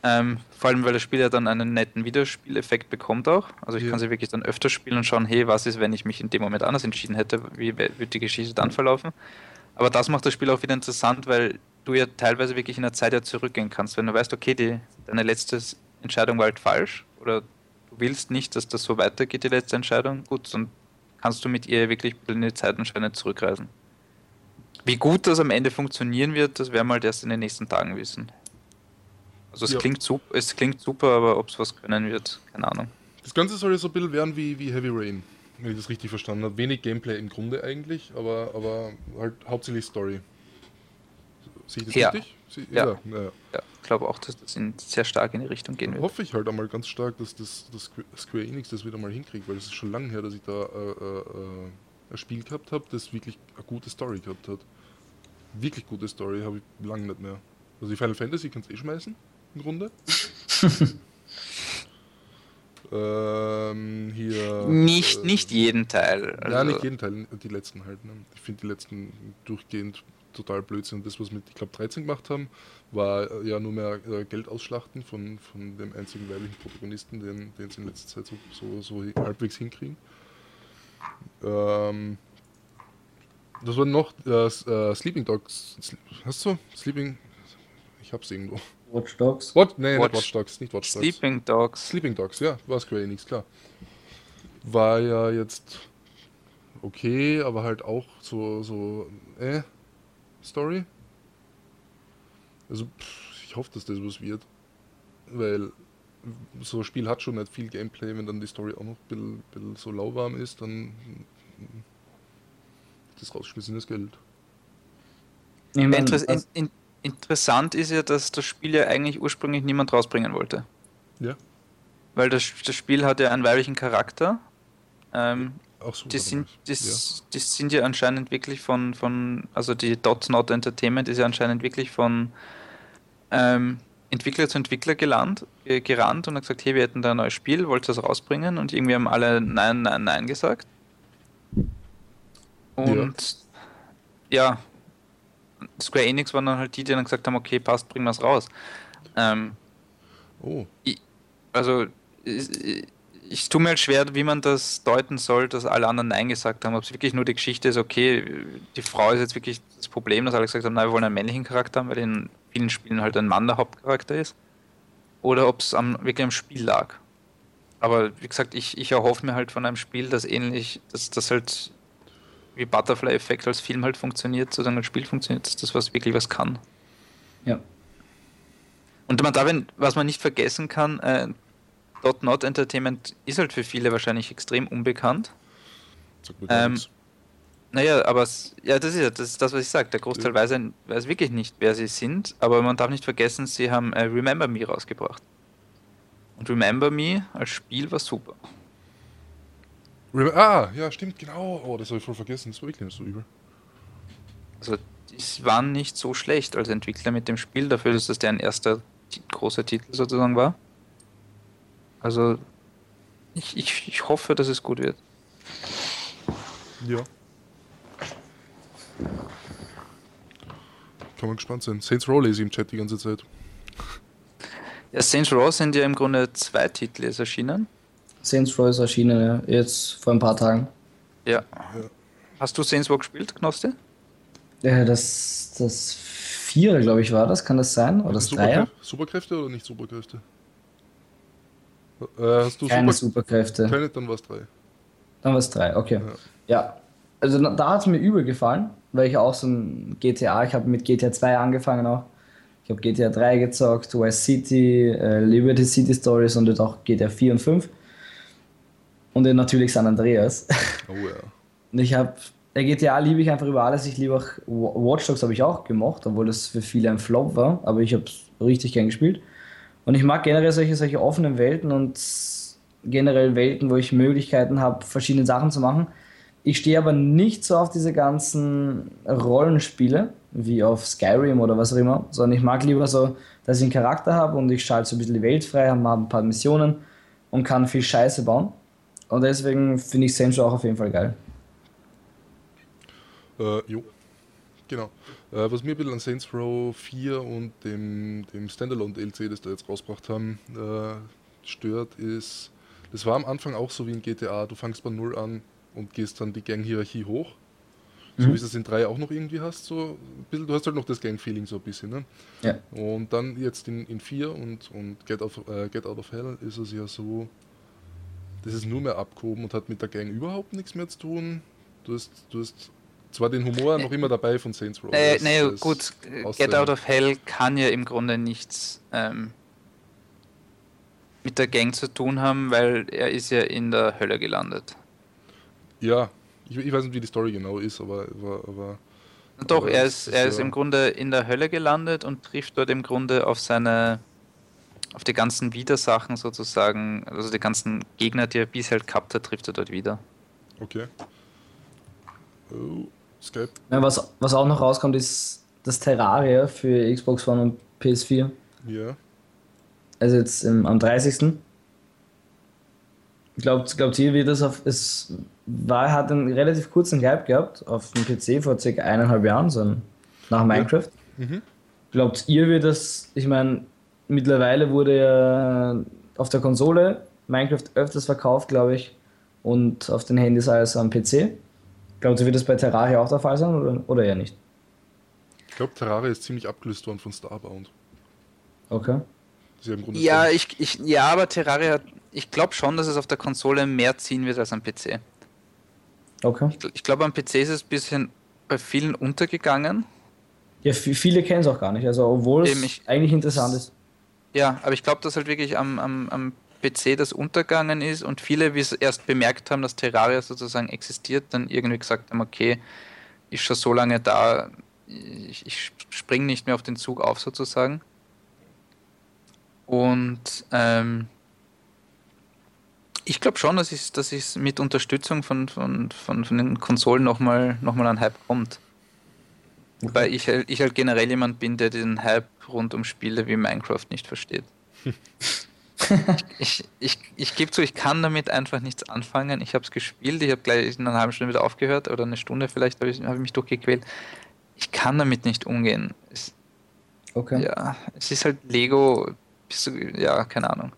Ähm, vor allem, weil das Spiel ja dann einen netten Wiederspieleffekt bekommt auch. Also ich ja. kann sie wirklich dann öfter spielen und schauen, hey, was ist, wenn ich mich in dem Moment anders entschieden hätte, wie wird die Geschichte dann verlaufen. Aber das macht das Spiel auch wieder interessant, weil du ja teilweise wirklich in der Zeit ja zurückgehen kannst. Wenn du weißt, okay, die, deine letzte Entscheidung war halt falsch oder du willst nicht, dass das so weitergeht, die letzte Entscheidung, gut, dann kannst du mit ihr wirklich in die Zeit anscheinend zurückreisen. Wie gut das am Ende funktionieren wird, das werden wir halt erst in den nächsten Tagen wissen. Also es, ja. klingt, super, es klingt super, aber ob es was können wird, keine Ahnung. Das Ganze soll ja so ein bisschen werden wie, wie Heavy Rain, wenn ich das richtig verstanden habe. Wenig Gameplay im Grunde eigentlich, aber, aber halt hauptsächlich Story. Sehe ich das ja. richtig? Sie, ja. Ja, ja. ja. ich glaube auch, dass das in, sehr stark in die Richtung gehen wird. Hoffe ich halt einmal ganz stark, dass das dass Square Enix das wieder mal hinkriegt, weil es ist schon lange her, dass ich da äh, äh, äh, ein Spiel gehabt habe, das wirklich eine gute Story gehabt hat. Wirklich gute Story habe ich lange nicht mehr. Also die Final Fantasy kannst du eh schmeißen, im Grunde. ähm, hier. Nicht, äh, nicht jeden Teil. Also ja, nicht jeden Teil, die letzten halt. Ne? Ich finde die letzten durchgehend total Blödsinn. Das, was wir, ich glaube, 13 gemacht haben, war äh, ja nur mehr äh, Geld ausschlachten von, von dem einzigen weiblichen Protagonisten, den, den sie in letzter Zeit so, so, so halbwegs hinkriegen. Ähm, das war noch äh, äh, Sleeping Dogs. Hast du? Sleeping. Ich hab's irgendwo. Watch Dogs? What? Nee, Watch, nicht Watch Dogs, nicht Watch Dogs. Sleeping Dogs. Sleeping Dogs, ja, war Square Enix, klar. War ja jetzt okay, aber halt auch so, so, äh, Story. Also, pff, ich hoffe, dass das was wird. Weil so ein Spiel hat schon nicht viel Gameplay, wenn dann die Story auch noch ein bisschen, bisschen so lauwarm ist, dann das rausgeschmissenes Geld. Inter in, in, interessant ist ja, dass das Spiel ja eigentlich ursprünglich niemand rausbringen wollte. Ja. Weil das, das Spiel hat ja einen weiblichen Charakter. Ähm, Ach so, die, sind, die, ja. die sind ja anscheinend wirklich von, von also die Dot Not Entertainment ist ja anscheinend wirklich von ähm, Entwickler zu Entwickler gelandt, äh, gerannt und hat gesagt, hey, wir hätten da ein neues Spiel, wollt ihr das rausbringen? Und irgendwie haben alle Nein, Nein, Nein gesagt. Und ja. ja, Square Enix waren dann halt die, die dann gesagt haben, okay, passt, bringen wir es raus. Ähm, oh. Ich, also ich, ich tue mir halt schwer, wie man das deuten soll, dass alle anderen Nein gesagt haben. Ob es wirklich nur die Geschichte ist, okay, die Frau ist jetzt wirklich das Problem, dass alle gesagt haben, nein, wir wollen einen männlichen Charakter haben, weil in vielen Spielen halt ein Mann der Hauptcharakter ist. oder ob es am, wirklich am Spiel lag. Aber wie gesagt, ich, ich erhoffe mir halt von einem Spiel, das ähnlich, dass das halt wie Butterfly-Effekt als Film halt funktioniert, sozusagen als Spiel funktioniert, dass das was wirklich was kann. Ja. Und man darf, was man nicht vergessen kann, äh, Dot Not Entertainment ist halt für viele wahrscheinlich extrem unbekannt. Ähm, naja, aber es, ja, das ist ja das, ist das was ich sage. Der Großteil ja. weiß, weiß, wirklich nicht, wer sie sind, aber man darf nicht vergessen, sie haben äh, Remember Me rausgebracht. Und Remember Me als Spiel war super. Ah, ja, stimmt, genau. Oh, das habe ich voll vergessen. Das war wirklich nicht so übel. Also, die waren nicht so schlecht als Entwickler mit dem Spiel, dafür, dass das deren erster großer Titel sozusagen war. Also, ich, ich, ich hoffe, dass es gut wird. Ja. Kann man gespannt sein. Saints Row lese ich im Chat die ganze Zeit. Ja, Saints Row sind ja im Grunde zwei Titel erschienen. Saints Row ist erschienen, ja. Jetzt vor ein paar Tagen. Ja. Hast du Saints Row gespielt, Knosti? Ja, das, das Vier, glaube ich, war das. Kann das sein? Oder das Dreier? Superkräfte oder nicht Superkräfte? Äh, hast du Keine Super Superkräfte. Keine, dann war es drei. Dann war es drei, okay. Ja. ja. Also da hat es mir übel gefallen, weil ich auch so ein GTA, ich habe mit GTA 2 angefangen auch. Ich habe GTA 3 gezockt, West City, äh, Liberty City Stories und jetzt auch GTA 4 und 5. Und dann natürlich San Andreas. Oh ja. Und ich habe, der GTA liebe ich einfach über alles. Ich liebe auch Watch Dogs habe ich auch gemocht, obwohl das für viele ein Flop war, aber ich habe es richtig gern gespielt. Und ich mag generell solche, solche offenen Welten und generell Welten, wo ich Möglichkeiten habe, verschiedene Sachen zu machen. Ich stehe aber nicht so auf diese ganzen Rollenspiele, wie auf Skyrim oder was auch immer, sondern ich mag lieber so, dass ich einen Charakter habe und ich schalte so ein bisschen die Welt frei, habe ein paar Missionen und kann viel Scheiße bauen. Und deswegen finde ich Saints auch auf jeden Fall geil. Äh, jo, genau. Äh, was mir ein bisschen an Saints Row 4 und dem, dem Standalone DLC, das da jetzt rausgebracht haben, äh, stört, ist, das war am Anfang auch so wie in GTA. Du fangst bei Null an und gehst dann die Gang-Hierarchie hoch. So mhm. wie es in 3 auch noch irgendwie hast, so ein bisschen, du hast halt noch das Gang-Feeling so ein bisschen, ne? Ja. Und dann jetzt in, in 4 und, und Get, of, äh, Get Out of Hell ist es ja so, das ist nur mehr abgehoben und hat mit der Gang überhaupt nichts mehr zu tun. Du hast, du hast zwar den Humor noch immer dabei von Saints Row. Äh, naja, gut, Get Out of Hell kann ja im Grunde nichts ähm, mit der Gang zu tun haben, weil er ist ja in der Hölle gelandet. Ja, ich, ich weiß nicht, wie die Story genau ist, aber. aber, aber Doch, aber er ist, er ist ja im Grunde in der Hölle gelandet und trifft dort im Grunde auf seine. Auf die ganzen Widersachen sozusagen, also die ganzen Gegner, die er bisher gehabt hat, trifft er dort wieder. Okay. Oh. Skype. Ja, was, was auch noch rauskommt, ist das Terraria für Xbox One und PS4. Ja. Also jetzt im, am 30. Glaubt, glaubt ihr, wie das auf. Es war, hat einen relativ kurzen Hype gehabt auf dem PC vor circa eineinhalb Jahren, so nach Minecraft. Ja. Mhm. Glaubt ihr, wie das. Ich meine, mittlerweile wurde ja auf der Konsole Minecraft öfters verkauft, glaube ich, und auf den Handys als am PC. Glaubt ihr, wird das bei Terraria auch der Fall sein oder, oder eher nicht? Ich glaube, Terraria ist ziemlich abgelöst worden von Starbound. Okay. Ja, ich, ich, ja, aber Terraria, ich glaube schon, dass es auf der Konsole mehr ziehen wird als am PC. Okay. Ich, ich glaube, am PC ist es ein bisschen bei vielen untergegangen. Ja, viele kennen es auch gar nicht, also obwohl es ich, eigentlich interessant ist. Ja, aber ich glaube, dass halt wirklich am, am, am PC das untergangen ist und viele, wie es erst bemerkt haben, dass Terraria sozusagen existiert, dann irgendwie gesagt haben, okay, ist schon so lange da, ich, ich springe nicht mehr auf den Zug auf sozusagen. Und ähm, ich glaube schon, dass es dass mit Unterstützung von, von, von, von den Konsolen nochmal noch mal an Hype kommt. Wobei ich, halt, ich halt generell jemand bin, der den Hype rund um Spiele wie Minecraft nicht versteht. ich, ich, ich gebe zu, ich kann damit einfach nichts anfangen. Ich habe es gespielt, ich habe gleich in einer halben Stunde wieder aufgehört oder eine Stunde vielleicht habe ich, hab ich mich durchgequält. Ich kann damit nicht umgehen. Es, okay. Ja, es ist halt Lego, du, ja, keine Ahnung.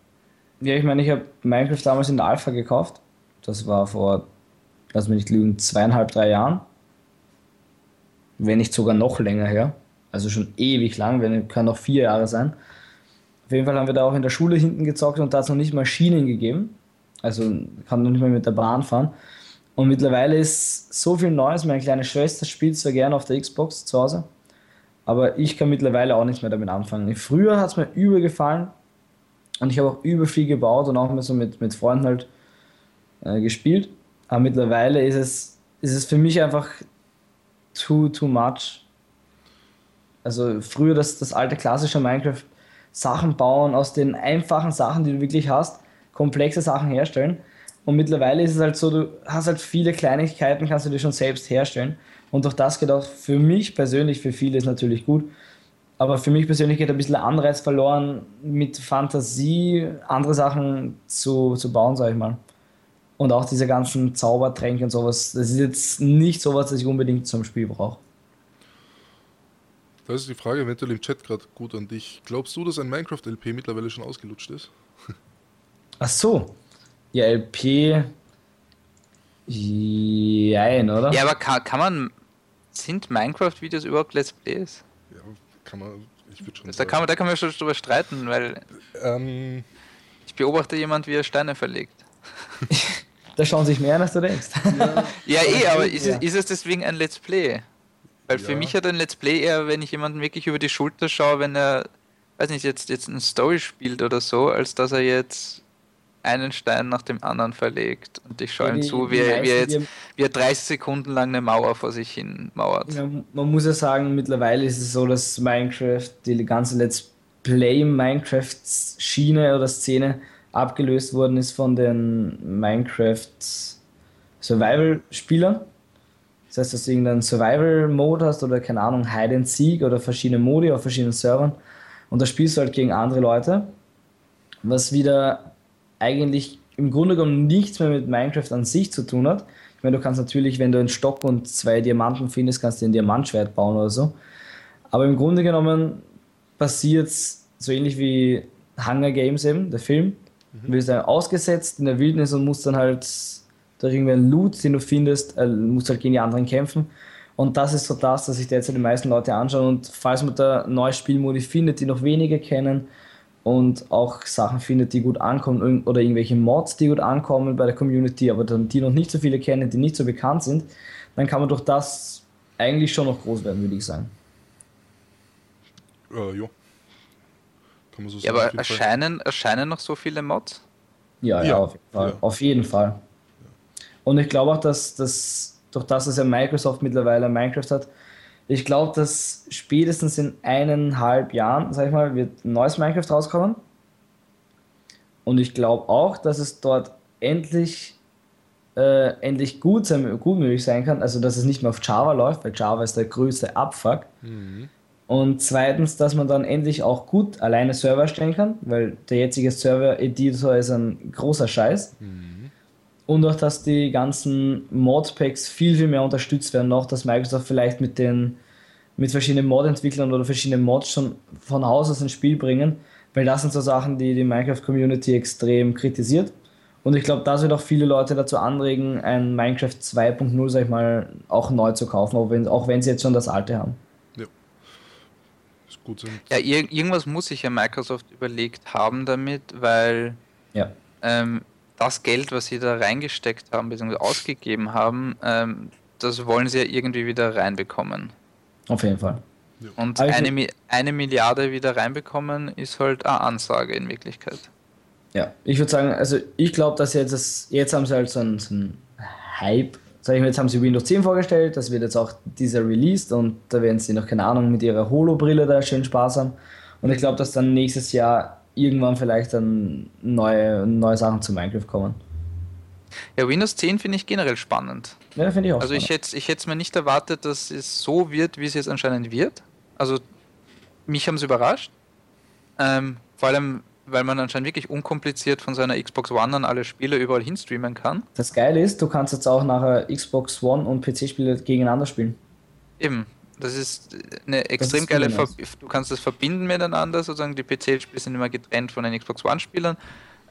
Ja, ich meine, ich habe Minecraft damals in der Alpha gekauft. Das war vor, lass mich nicht lügen, zweieinhalb, drei Jahren. Wenn nicht sogar noch länger her. Also schon ewig lang, wenn kann noch vier Jahre sein. Auf jeden Fall haben wir da auch in der Schule hinten gezockt und da hat es noch nicht mal Schienen gegeben. Also kann noch nicht mal mit der Bahn fahren. Und mittlerweile ist so viel Neues. Meine kleine Schwester spielt zwar gerne auf der Xbox zu Hause, aber ich kann mittlerweile auch nicht mehr damit anfangen. Früher hat es mir übel gefallen und ich habe auch übel viel gebaut und auch mal so mit, mit Freunden halt äh, gespielt. Aber mittlerweile ist es, ist es für mich einfach too, too much. Also früher das, das alte klassische Minecraft Sachen bauen aus den einfachen Sachen, die du wirklich hast, komplexe Sachen herstellen. Und mittlerweile ist es halt so, du hast halt viele Kleinigkeiten, kannst du dir schon selbst herstellen. Und auch das geht auch für mich persönlich, für viele ist natürlich gut. Aber für mich persönlich geht ein bisschen Anreiz verloren, mit Fantasie andere Sachen zu, zu bauen, sag ich mal. Und auch diese ganzen Zaubertränke und sowas, das ist jetzt nicht sowas, das ich unbedingt zum Spiel brauche. Das ist die Frage eventuell im Chat gerade gut an dich. Glaubst du, dass ein Minecraft-LP mittlerweile schon ausgelutscht ist? Ach so. Ja, LP. Jein, oder? Ja, aber kann, kann man. Sind Minecraft-Videos überhaupt Let's Plays? Ja, kann man. Ich würde schon Da sagen. kann, man, da kann man schon drüber streiten, weil ähm, ich beobachte jemand, wie er Steine verlegt. Da schauen sich mehr an, als du denkst. Ja, eh, aber ist, Ja. es, ist es deswegen ein Let's Play? Weil für Ja. mich hat ein Let's Play eher, wenn ich jemanden wirklich über die Schulter schaue, wenn er, weiß nicht, jetzt, jetzt eine Story spielt oder so, als dass er jetzt einen Stein nach dem anderen verlegt und ich schaue ihm Die- zu, wie, er- wie, er jetzt, wie er 30 Sekunden lang eine Mauer vor sich hin mauert. Man, man muss ja sagen, mittlerweile ist es so, dass Minecraft, die ganze Let's Play Minecraft-Schiene oder Szene abgelöst worden ist von den Minecraft Survival-Spielern. Das heißt, dass du irgendeinen Survival-Mode hast oder keine Ahnung, Hide and Seek oder verschiedene Modi auf verschiedenen Servern. Und da spielst du halt gegen andere Leute, was wieder eigentlich im Grunde genommen nichts mehr mit Minecraft an sich zu tun hat. Ich meine, du kannst natürlich, wenn du einen Stock und zwei Diamanten findest, kannst du ein Diamantschwert bauen oder so. Aber im Grunde genommen passiert es so ähnlich wie Hunger Games eben, der Film. Du wirst dann ausgesetzt in der Wildnis und musst dann halt durch irgendeinen Loot, den du findest, äh, musst halt gegen die anderen kämpfen. Und das ist so das, was sich derzeit die meisten Leute anschauen. Und falls man da neue Spielmodi findet, die noch wenige kennen und auch Sachen findet, die gut ankommen oder irgendwelche Mods, die gut ankommen bei der Community, aber dann die noch nicht so viele kennen, die nicht so bekannt sind, dann kann man durch das eigentlich schon noch groß werden, würde ich sagen. äh, ja. Kann man so Ja, sagen. aber Fall. erscheinen, erscheinen noch so viele Mods? Ja, ja, Ja, auf jeden Fall. ja. Auf jeden Fall. Und ich glaube auch, dass das, durch das, dass ja Microsoft mittlerweile Minecraft hat, ich glaube, dass spätestens in eineinhalb Jahren, sag ich mal, wird ein neues Minecraft rauskommen. Und ich glaube auch, dass es dort endlich, äh, endlich gut, sein, gut möglich sein kann. Also, dass es nicht mehr auf Java läuft, weil Java ist der größte Abfuck. Mhm. Und zweitens, dass man dann endlich auch gut alleine Server erstellen kann, weil der jetzige Server-Editor ist ein großer Scheiß. Und auch, dass die ganzen Modpacks viel, viel mehr unterstützt werden, noch, dass Microsoft vielleicht mit den mit verschiedenen Mod-Entwicklern oder verschiedenen Mods schon von Haus aus ins Spiel bringen, weil das sind so Sachen, die die Minecraft-Community extrem kritisiert. Und ich glaube, das wird auch viele Leute dazu anregen, ein Minecraft 2.0, sag ich mal, auch neu zu kaufen, auch wenn, auch wenn sie jetzt schon das alte haben. Gut. Sind. Ja, ir irgendwas muss sich ja Microsoft überlegt haben damit, weil Ja. ähm, das Geld, was sie da reingesteckt haben, bzw. ausgegeben haben, ähm, das wollen sie ja irgendwie wieder reinbekommen. Auf jeden Fall. Und ich eine, Mi eine Milliarde wieder reinbekommen, ist halt eine Ansage in Wirklichkeit. Ja, ich würde sagen, also ich glaube, dass jetzt, das, jetzt haben sie halt so einen, so einen Hype. Sag ich mal, jetzt haben sie Windows 10 vorgestellt, das wird jetzt auch dieser released und da werden sie noch, keine Ahnung, mit ihrer Holo-Brille da schön Spaß haben. Und ich glaube, dass dann nächstes Jahr irgendwann vielleicht dann neue, neue Sachen zu Minecraft kommen. Ja, Windows 10 finde ich generell spannend. Ja, finde ich auch. Also ich spannend. hätte ich hätte es mir nicht erwartet, dass es so wird, wie es jetzt anscheinend wird. Also mich haben es überrascht. Ähm, vor allem, weil man anscheinend wirklich unkompliziert von seiner Xbox One an alle Spiele überall hinstreamen kann. das Geile ist, du kannst jetzt auch nachher Xbox One und PC-Spiele gegeneinander spielen. Eben, das ist eine extrem ist geile Ver Du kannst das verbinden miteinander, sozusagen die PC-Spiele sind immer getrennt von den Xbox One-Spielern.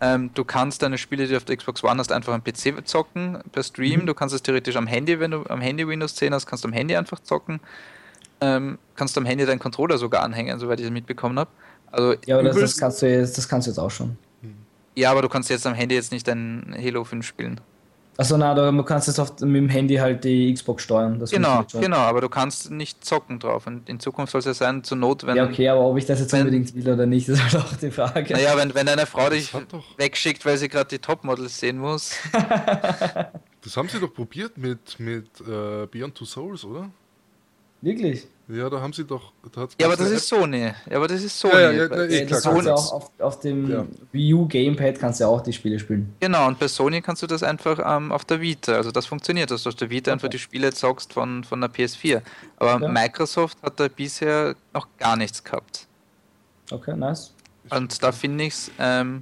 Ähm, du kannst deine Spiele, die du auf der Xbox One hast, einfach am PC zocken per Stream. Mhm. Du kannst es theoretisch am Handy, wenn du am Handy Windows 10 hast, kannst du am Handy einfach zocken. Ähm, kannst du am Handy deinen Controller sogar anhängen, soweit ich das mitbekommen habe. Also Ja, aber das, das, kannst du jetzt, das kannst du jetzt auch schon. ja, aber du kannst jetzt am Handy jetzt nicht ein Halo 5 spielen. Achso, na, du kannst jetzt auf, mit dem Handy halt die Xbox steuern. Das Genau, genau, aber du kannst nicht zocken drauf. Und in Zukunft soll es ja sein, zur Not, wenn. Ja, okay, aber ob ich das jetzt wenn- unbedingt will oder nicht, ist halt auch die Frage. Naja, wenn, wenn deine Frau dich wegschickt, weil sie gerade die Topmodels sehen muss. Das haben sie doch probiert mit, mit äh, Beyond Two Souls, oder? Wirklich? Ja, da haben sie doch. Da Ja, aber das eine ist Sony. Ja, aber das ist Sony. Ja, ja, ja, Ja, klar, das kannst du auch auf, auf dem Ja. Wii U Gamepad kannst du ja auch die Spiele spielen. Genau, und bei Sony kannst du das einfach ähm, auf der Vita. Also das funktioniert, dass du auf der Vita einfach Okay. die Spiele zockst von, von der PS4. Aber Ja. Microsoft hat da bisher noch gar nichts gehabt. Okay, nice. Und da finde ich es ähm,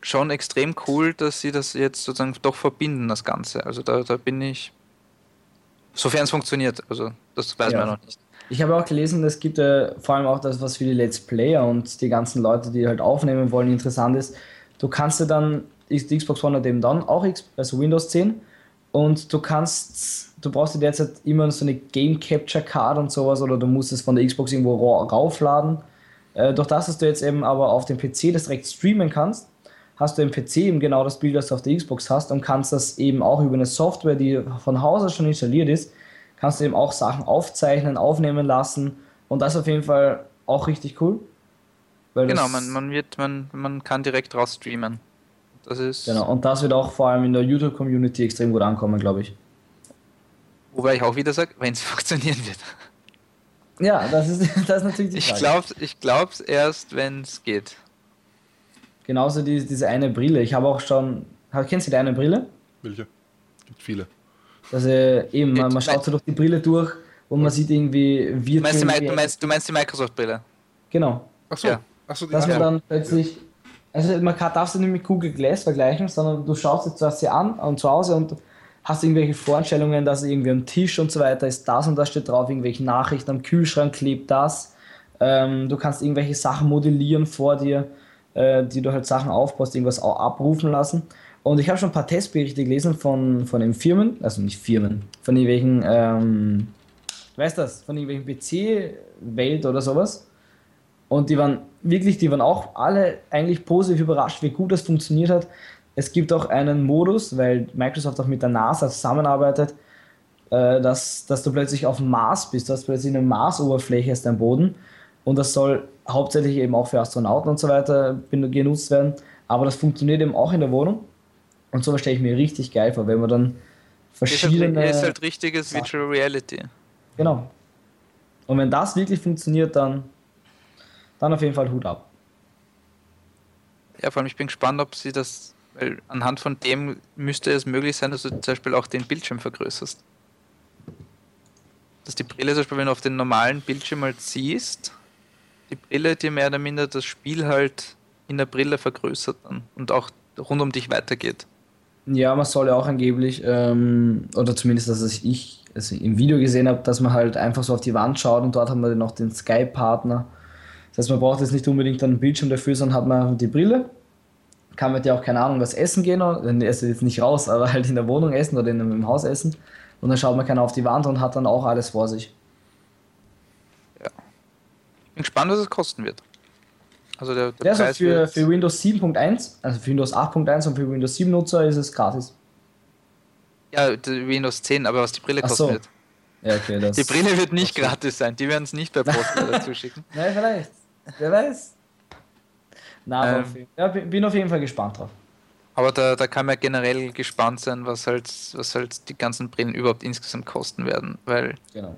schon extrem cool, dass sie das jetzt sozusagen doch verbinden, das Ganze. Also da, da bin ich. Sofern es funktioniert, also das weiß Ja. man noch nicht. Ich habe auch gelesen, es gibt äh, vor allem auch das, was für die Let's Player und die ganzen Leute, die halt aufnehmen wollen, interessant ist. Du kannst dir dann, ist die Xbox One hat eben dann auch X, also Windows 10 und du kannst, du brauchst dir derzeit immer so eine Game Capture Card und sowas oder du musst es von der Xbox irgendwo ra- raufladen. Äh, durch das, dass du jetzt eben aber auf dem PC das direkt streamen kannst, hast du im PC eben genau das Bild, das du auf der Xbox hast und kannst das eben auch über eine Software, die von Haus aus schon installiert ist, kannst du eben auch Sachen aufzeichnen, aufnehmen lassen und das ist auf jeden Fall auch richtig cool. Genau, man, man wird, man, man kann direkt raus streamen. Das ist. genau, und das wird auch vor allem in der YouTube-Community extrem gut ankommen, glaube ich. Wobei ich auch wieder sage, wenn es funktionieren wird. Ja, das ist, das ist natürlich die Ich Frage. glaube ich glaub's erst, wenn es geht. Genauso die, diese eine Brille. Ich habe auch schon. Kennst du die eine Brille? Welche? Gibt viele. Also eben, man, man schaut so durch die Brille durch und man sieht irgendwie Du meinst, die, du, meinst, du meinst die Microsoft-Brille? Genau. Achso, Ja. Achso, die Dass man dann plötzlich. Also man kann, darf sie nicht mit Google Glass vergleichen, sondern du schaust jetzt zuerst sie an und zu Hause und hast irgendwelche Vorstellungen, dass irgendwie am Tisch und so weiter ist das und das steht drauf, irgendwelche Nachrichten, am Kühlschrank klebt das. Ähm, du kannst irgendwelche Sachen modellieren vor dir, äh, die du halt Sachen aufbaust, irgendwas au- abrufen lassen. Und ich habe schon ein paar Testberichte gelesen von, von den Firmen, also nicht Firmen, von irgendwelchen, ähm, weißt das, von irgendwelchen PC-Welt oder sowas. Und die waren wirklich, die waren auch alle eigentlich positiv überrascht, wie gut das funktioniert hat. Es gibt auch einen Modus, weil Microsoft auch mit der NASA zusammenarbeitet, äh, dass, dass du plötzlich auf dem Mars bist. Du hast plötzlich eine Marsoberfläche als dein Boden. Und das soll hauptsächlich eben auch für Astronauten und so weiter genutzt werden. Aber das funktioniert eben auch in der Wohnung. Und sowas stelle ich mir richtig geil vor, wenn man dann halt, verschiedene. ist halt richtiges Sachen. Virtual Reality. Genau. Und wenn das wirklich funktioniert, dann, dann auf jeden Fall Hut ab. Ja, vor allem ich bin gespannt, ob sie das, weil anhand von dem müsste es möglich sein, dass du zum Beispiel auch den Bildschirm vergrößerst. Dass die Brille zum Beispiel, wenn du auf den normalen Bildschirm halt siehst, die Brille dir mehr oder minder das Spiel halt in der Brille vergrößert dann und auch rund um dich weitergeht. Ja, man soll ja auch angeblich, ähm, oder zumindest, dass es ich also im Video gesehen habe, dass man halt einfach so auf die Wand schaut und dort haben wir noch den Skype-Partner. Das heißt, man braucht jetzt nicht unbedingt einen Bildschirm dafür, sondern hat man die Brille. Kann mit dir auch, keine Ahnung, was essen gehen, oder also jetzt nicht raus, aber halt in der Wohnung essen oder in, im Haus essen. Und dann schaut man keiner auf die Wand und hat dann auch alles vor sich. Bin gespannt, was es kosten wird. Also der, der Ja, also Preis für, wird, für Windows 7.1, also für Windows 8.1 und für Windows 7 Nutzer ist es gratis. ja, Windows 10, aber was die Brille kosten so. wird. Ja, okay. Die Brille wird nicht gratis sein, die werden es nicht per Post dazu schicken. Nein, vielleicht. Wer weiß. Na, aber Ähm. ja, bin bin auf jeden Fall gespannt drauf. Aber da, da kann man generell gespannt sein, was halt, was halt die ganzen Brillen überhaupt insgesamt kosten werden. Weil Genau.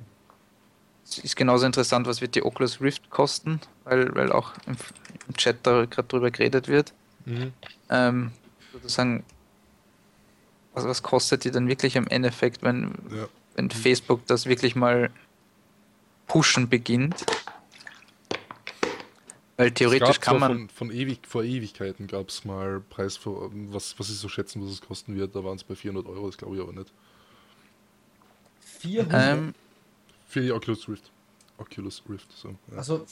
Es ist genauso interessant, was wird die Oculus Rift kosten, weil, weil auch im, im Chat da gerade drüber geredet wird. Mhm. Ähm, sozusagen, was, was kostet die dann wirklich im Endeffekt, wenn, Ja. wenn Facebook das wirklich mal pushen beginnt? Weil theoretisch kann man. Von, von ewig, vor Ewigkeiten gab es mal Preis, für, was, was sie so schätzen, was es kosten wird. Da waren es bei 400 Euro, das glaube ich aber nicht. 400. Ähm, Für die Oculus Rift. Oculus Rift, so. Ja. also,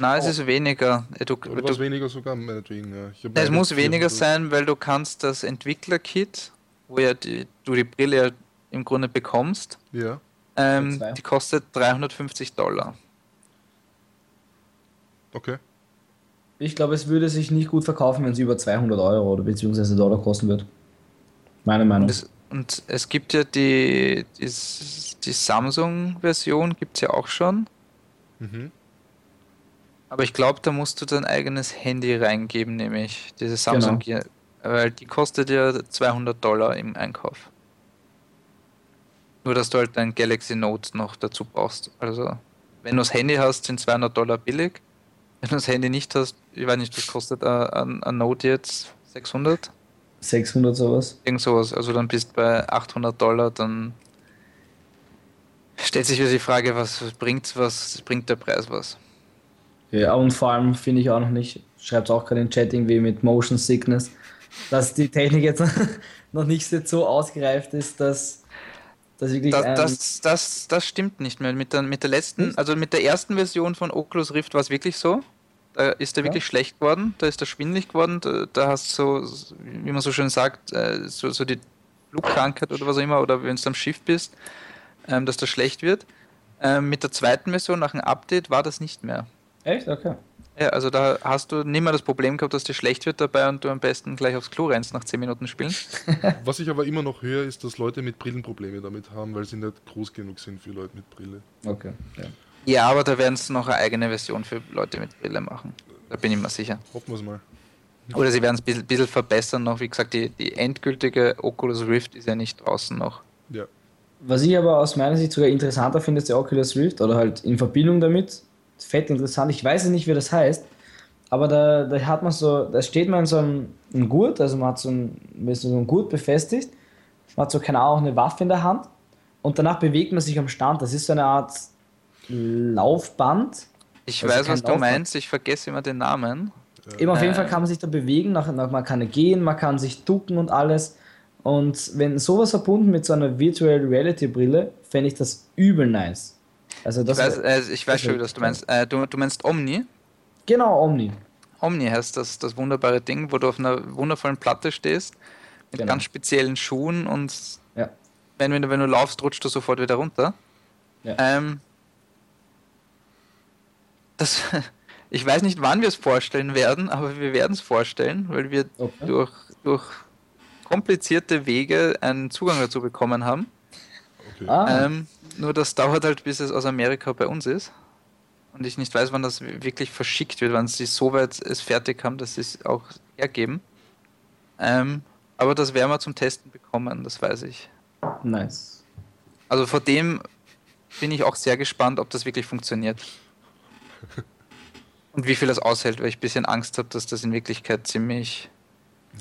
na, es ist weniger. Du, Oder du, weniger sogar, meinetwegen. Ja. Es muss 400 weniger sein, weil du kannst das Entwickler-Kit, wo ja die, du die Brille ja im Grunde bekommst, Ja. ähm, die kostet 350 Dollar. Okay. Ich glaube, es würde sich nicht gut verkaufen, wenn es über 200 Euro oder beziehungsweise Dollar kosten wird. Meine Meinung. Es, und es gibt ja die, die, die Samsung-Version, gibt es ja auch schon. Mhm. Aber ich glaube, da musst du dein eigenes Handy reingeben, nämlich diese Samsung Genau. Weil die kostet ja 200 Dollar im Einkauf. Nur, dass du halt dein Galaxy Note noch dazu brauchst. Also, wenn du das Handy hast, sind 200 Dollar billig. Wenn du das Handy nicht hast, ich weiß nicht, was kostet ein Note jetzt? 600? 600 sowas. Irgend sowas. Also dann bist bei 800 Dollar, dann stellt sich wieder die Frage, was bringt was bringt der Preis was? Ja, und vor allem finde ich auch noch nicht, schreibt auch gerade in Chat irgendwie mit Motion Sickness, dass die Technik jetzt noch nicht so ausgereift ist, dass, Das, das, das, das stimmt nicht mehr. Mit der, mit der letzten, also mit der ersten Version von Oculus Rift war es wirklich so. Da ist der Ja. wirklich schlecht geworden, da ist der schwindelig geworden, da, da hast du so, wie man so schön sagt, äh, so, so die Flugkrankheit oder was auch immer, oder wenn du am Schiff bist, ähm, dass das schlecht wird. Ähm, mit der zweiten Version nach dem Update war das nicht mehr. Echt? Okay. Ja, also da hast du nicht mehr das Problem gehabt, dass dir schlecht wird dabei und du am besten gleich aufs Klo rennst nach 10 Minuten spielen. Was ich aber immer noch höre, ist, dass Leute mit Brillen Probleme damit haben, weil sie nicht groß genug sind für Leute mit Brille. Okay. Ja. Ja, aber da werden sie noch eine eigene Version für Leute mit Brille machen. Da bin ich mir sicher. Hoffen wir es mal. Oder sie werden es ein bisschen, bisschen verbessern noch. Wie gesagt, die, die endgültige Oculus Rift ist ja nicht draußen noch. Ja. Was ich aber aus meiner Sicht sogar interessanter finde, ist der Oculus Rift oder halt in Verbindung damit. Fett interessant. Ich weiß nicht, wie das heißt, aber da, da hat man so, da steht man in so einem, einem Gurt, also man hat so ein, so ein Gurt befestigt, man hat so keine Ahnung, eine Waffe in der Hand und danach bewegt man sich am Stand. Das ist so eine Art Laufband. Ich Also weiß, was du Laufband. meinst. Ich vergesse immer den Namen. Eben auf jeden Äh. Fall kann man sich da bewegen, nach, nach, man kann gehen, man kann sich ducken und alles. Und wenn sowas verbunden mit so einer Virtual Reality Brille, fände ich das übel nice. Also Ich das weiß, äh, ich weiß das schon, wär- was du meinst. Äh, du, du meinst Omni? genau Omni. Omni heißt das, das wunderbare Ding, wo du auf einer wundervollen Platte stehst, mit Genau. ganz speziellen Schuhen und Ja. wenn, wenn, du, wenn du laufst, rutscht du sofort wieder runter. Ja. Ähm, das, ich weiß nicht, wann wir es vorstellen werden, aber wir werden es vorstellen, weil wir Okay. durch, durch komplizierte Wege einen Zugang dazu bekommen haben. Okay. Ah, Ähm, nur das dauert halt, bis es aus Amerika bei uns ist. Und ich nicht weiß, wann das wirklich verschickt wird, wann sie so weit es fertig haben, dass sie es auch hergeben. Ähm, aber das werden wir zum Testen bekommen, das weiß ich. nice. Also vor dem bin ich auch sehr gespannt, ob das wirklich funktioniert. Und wie viel das aushält, weil ich ein bisschen Angst habe, dass das in Wirklichkeit ziemlich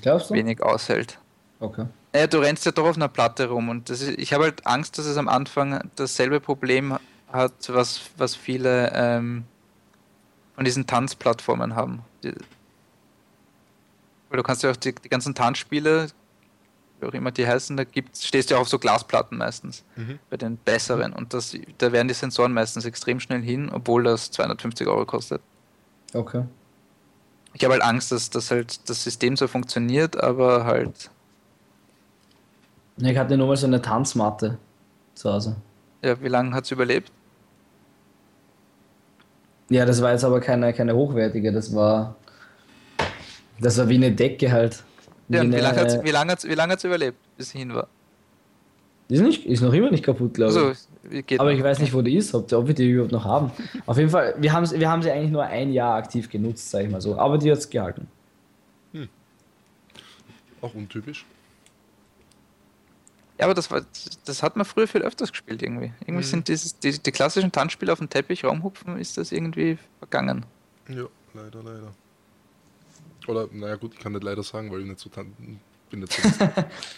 wenig aushält. Okay. Ja, du rennst ja doch auf einer Platte rum und ist, ich habe halt Angst, dass es am Anfang dasselbe Problem hat, was, was viele ähm, von diesen Tanzplattformen haben. Die, weil du kannst ja auch die, die ganzen Tanzspiele, wie auch immer die heißen, da gibt's, stehst du ja auch auf so Glasplatten meistens, Mhm. bei den besseren und das, da werden die Sensoren meistens extrem schnell hin, obwohl das 250 Euro kostet. Okay. Ich habe halt Angst, dass das halt das System so funktioniert, aber halt Ich hatte nur mal so eine Tanzmatte zu Hause. Ja, wie lange hat es überlebt? Ja, das war jetzt aber keine, keine hochwertige, das war. Das war wie eine Decke halt. Ja, und wie lange hat es wie lang hat's, wie lang hat's überlebt, bis sie hin war? Die ist, nicht, ist noch immer nicht kaputt, glaube ich. Also, Aber noch? ich weiß nicht, wo die ist, ob, ob wir die überhaupt noch haben. Auf jeden Fall, wir haben, wir haben sie eigentlich nur ein Jahr aktiv genutzt, sag ich mal so. Aber die hat es gehalten. Auch untypisch. Ja, aber das, war, das hat man früher viel öfters gespielt irgendwie. Irgendwie Mhm. sind dieses, die, die klassischen Tanzspiele auf dem Teppich rumhupfen, ist das irgendwie vergangen. Ja, leider, leider. Oder, naja gut, ich kann nicht leider sagen, weil ich nicht so tan bin. Nicht so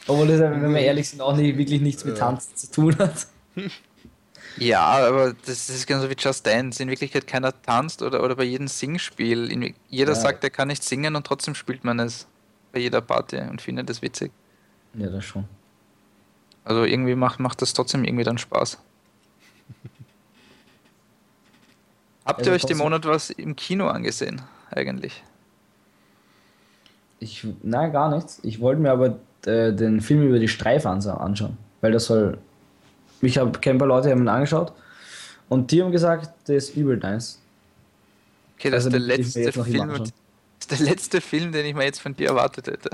Obwohl das, ja, wenn wir ehrlich sind, auch nicht, wirklich nichts mit Ja. Tanzen zu tun hat. Ja, aber das ist genauso wie Just Dance. In Wirklichkeit keiner tanzt oder, oder bei jedem Singspiel. In, jeder Ja. sagt, er kann nicht singen und trotzdem spielt man es bei jeder Party und findet es witzig. Ja, das schon. Also irgendwie macht, macht das trotzdem irgendwie dann Spaß. Habt Also ihr euch den Monat was im Kino angesehen, eigentlich? Ich, nein, gar nichts. Ich wollte mir aber äh, den Film über die Streifenser anschauen. Weil das soll. Ich habe ein paar Leute haben ihn angeschaut und die haben gesagt, der ist übel nice. Okay, das also, ist der letzte Film, ist der letzte Film, den ich mir jetzt von dir erwartet hätte.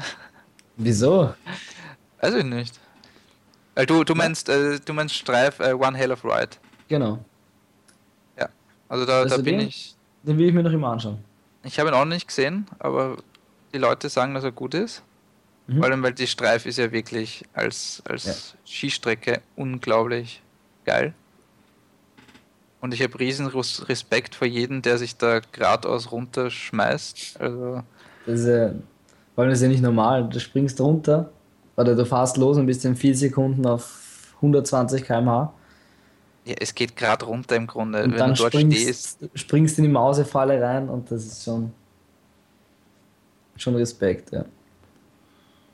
Wieso? Weiß ich nicht. Weil du, du meinst, äh, du meinst Streif uh, One Hell of Ride. Genau. Ja. Also da, also da bin den, ich. Den will ich mir noch immer anschauen. Ich habe ihn auch nicht gesehen, aber die Leute sagen, dass er gut ist. Mhm. Vor allem, weil die Streif ist ja wirklich als, als ja. Skistrecke unglaublich geil. Und ich habe riesen Respekt vor jedem, der sich da geradeaus runterschmeißt. Also das ist ja, weil das ist ja nicht normal. Du springst runter oder du fährst los und bist in vier Sekunden auf 120 km/h. Ja, es geht gerade runter im Grunde. Und Wenn dann du dort springst, stehst. springst in die Mausefalle rein und das ist schon, schon Respekt, ja.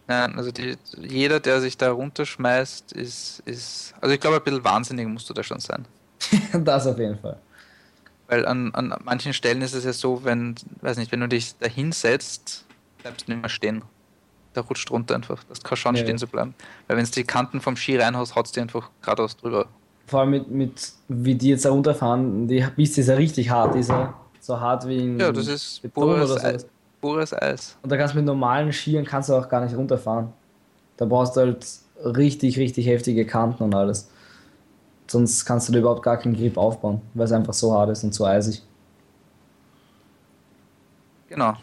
Nein, also die, jeder, der sich da runterschmeißt, ist, ist. Also ich glaube, ein bisschen wahnsinnig musst du da schon sein. das auf jeden Fall. Weil an, an manchen Stellen ist es ja so, wenn, weiß nicht, wenn du dich da hinsetzt, bleibst du nicht mehr stehen. Da rutscht runter einfach. Das kann schon ja. stehen zu bleiben. Weil wenn es die Kanten vom Ski reinhaust, haut es dir einfach geradeaus drüber. Vor allem mit, mit wie die jetzt da runterfahren, die Piste ist ja richtig hart, ist ja so hart wie in Ja, das ist pures, oder Eis, pures Eis. Und da kannst du mit normalen Skiern kannst du auch gar nicht runterfahren. Da brauchst du halt richtig, richtig heftige Kanten und alles. Sonst kannst du da überhaupt gar keinen Grip aufbauen, weil es einfach so hart ist und so eisig. Genau.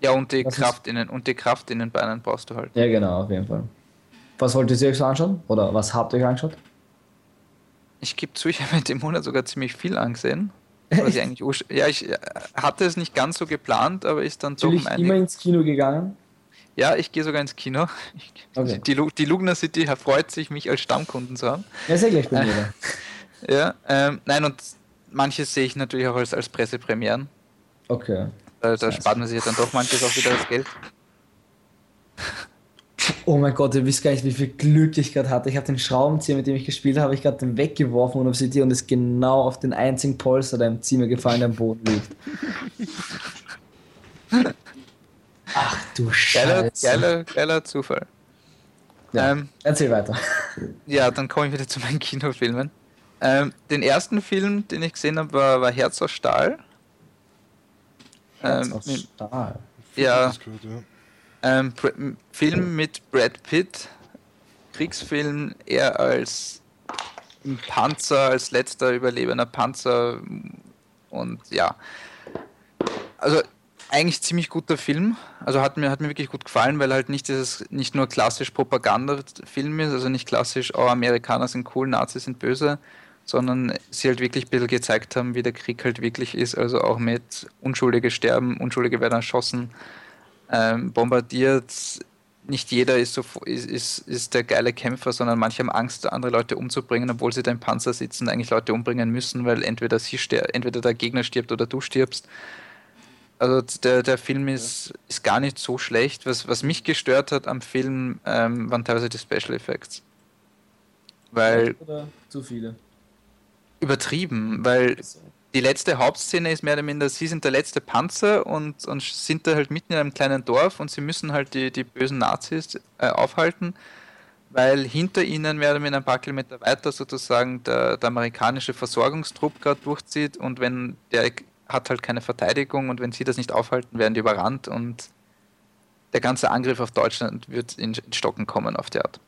Ja, und die, Kraft in den, und die Kraft in den Beinen brauchst du halt. Ja, genau, auf jeden Fall. Was wolltet ihr euch so anschauen? Oder was habt ihr euch angeschaut? Ich gebe zu, ich habe mit dem Monat sogar ziemlich viel angesehen. Was ich eigentlich ja, ich äh, hatte es nicht ganz so geplant, aber ist dann doch um immer ins Kino gegangen? Ja, ich gehe sogar ins Kino. Okay. Die, die Lugner City freut sich, mich als Stammkunden zu haben. Ja, sehr gleich bei mir. Äh, ja, ähm, nein, und manches sehe ich natürlich auch als, als Pressepremieren. Okay. Da, da spart man sich ja dann doch manches auch wieder das Geld. Oh mein Gott, ihr wisst gar nicht, wie viel Glück ich gerade hatte. Ich habe den Schraubenzieher, mit dem ich gespielt habe, ich gerade den weggeworfen und und ist genau auf den einzigen Polster, der im Zimmer gefallen, der am Boden liegt. Ach du Scheiße. Geiler, geiler, Zufall. Ja, ähm, erzähl weiter. Ja, dann komme ich wieder zu meinen Kinofilmen. Ähm, den ersten Film, den ich gesehen habe, war, war Herz aus Stahl. Herz ähm, aus Stahl? Ja. Ähm, Film mit Brad Pitt. Kriegsfilm, er als Panzer, als letzter überlebender Panzer. Und ja. Also eigentlich ziemlich guter Film. Also hat mir, hat mir wirklich gut gefallen, weil halt nicht dieses, nicht nur klassisch Propaganda-Film ist, also nicht klassisch, oh, Amerikaner sind cool, Nazis sind böse, sondern sie halt wirklich ein bisschen gezeigt haben, wie der Krieg halt wirklich ist, also auch mit Unschuldige sterben, Unschuldige werden erschossen, ähm, bombardiert. Nicht jeder ist, so, ist, ist, ist der geile Kämpfer, sondern manche haben Angst, andere Leute umzubringen, obwohl sie da im Panzer sitzen, eigentlich Leute umbringen müssen, weil entweder, sie entweder der Gegner stirbt oder du stirbst. Also der, der Film ist, ist gar nicht so schlecht. Was, was mich gestört hat am Film, ähm, waren teilweise die Special Effects. Weil. Oder zu viele? Übertrieben, weil die letzte Hauptszene ist mehr oder minder, sie sind der letzte Panzer und, und sind da halt mitten in einem kleinen Dorf und sie müssen halt die, die bösen Nazis äh, aufhalten, weil hinter ihnen mehr oder minder ein paar Kilometer weiter sozusagen der, der amerikanische Versorgungstrupp gerade durchzieht und wenn der hat halt keine Verteidigung und wenn sie das nicht aufhalten, werden die überrannt und der ganze Angriff auf Deutschland wird in, Stocken kommen auf der Art.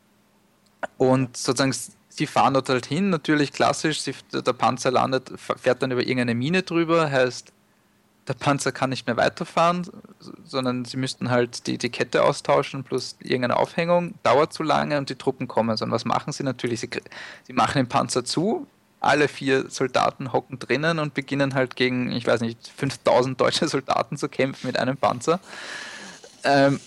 Und sozusagen, sie fahren dort halt hin, natürlich klassisch, sie, der Panzer landet, fährt dann über irgendeine Mine drüber, heißt, der Panzer kann nicht mehr weiterfahren, sondern sie müssten halt die, die Kette austauschen plus irgendeine Aufhängung, dauert zu lange und die Truppen kommen. Und was machen sie natürlich? Sie, sie machen den Panzer zu, alle vier Soldaten hocken drinnen und beginnen halt gegen, ich weiß nicht, 5000 deutsche Soldaten zu kämpfen mit einem Panzer. Ähm,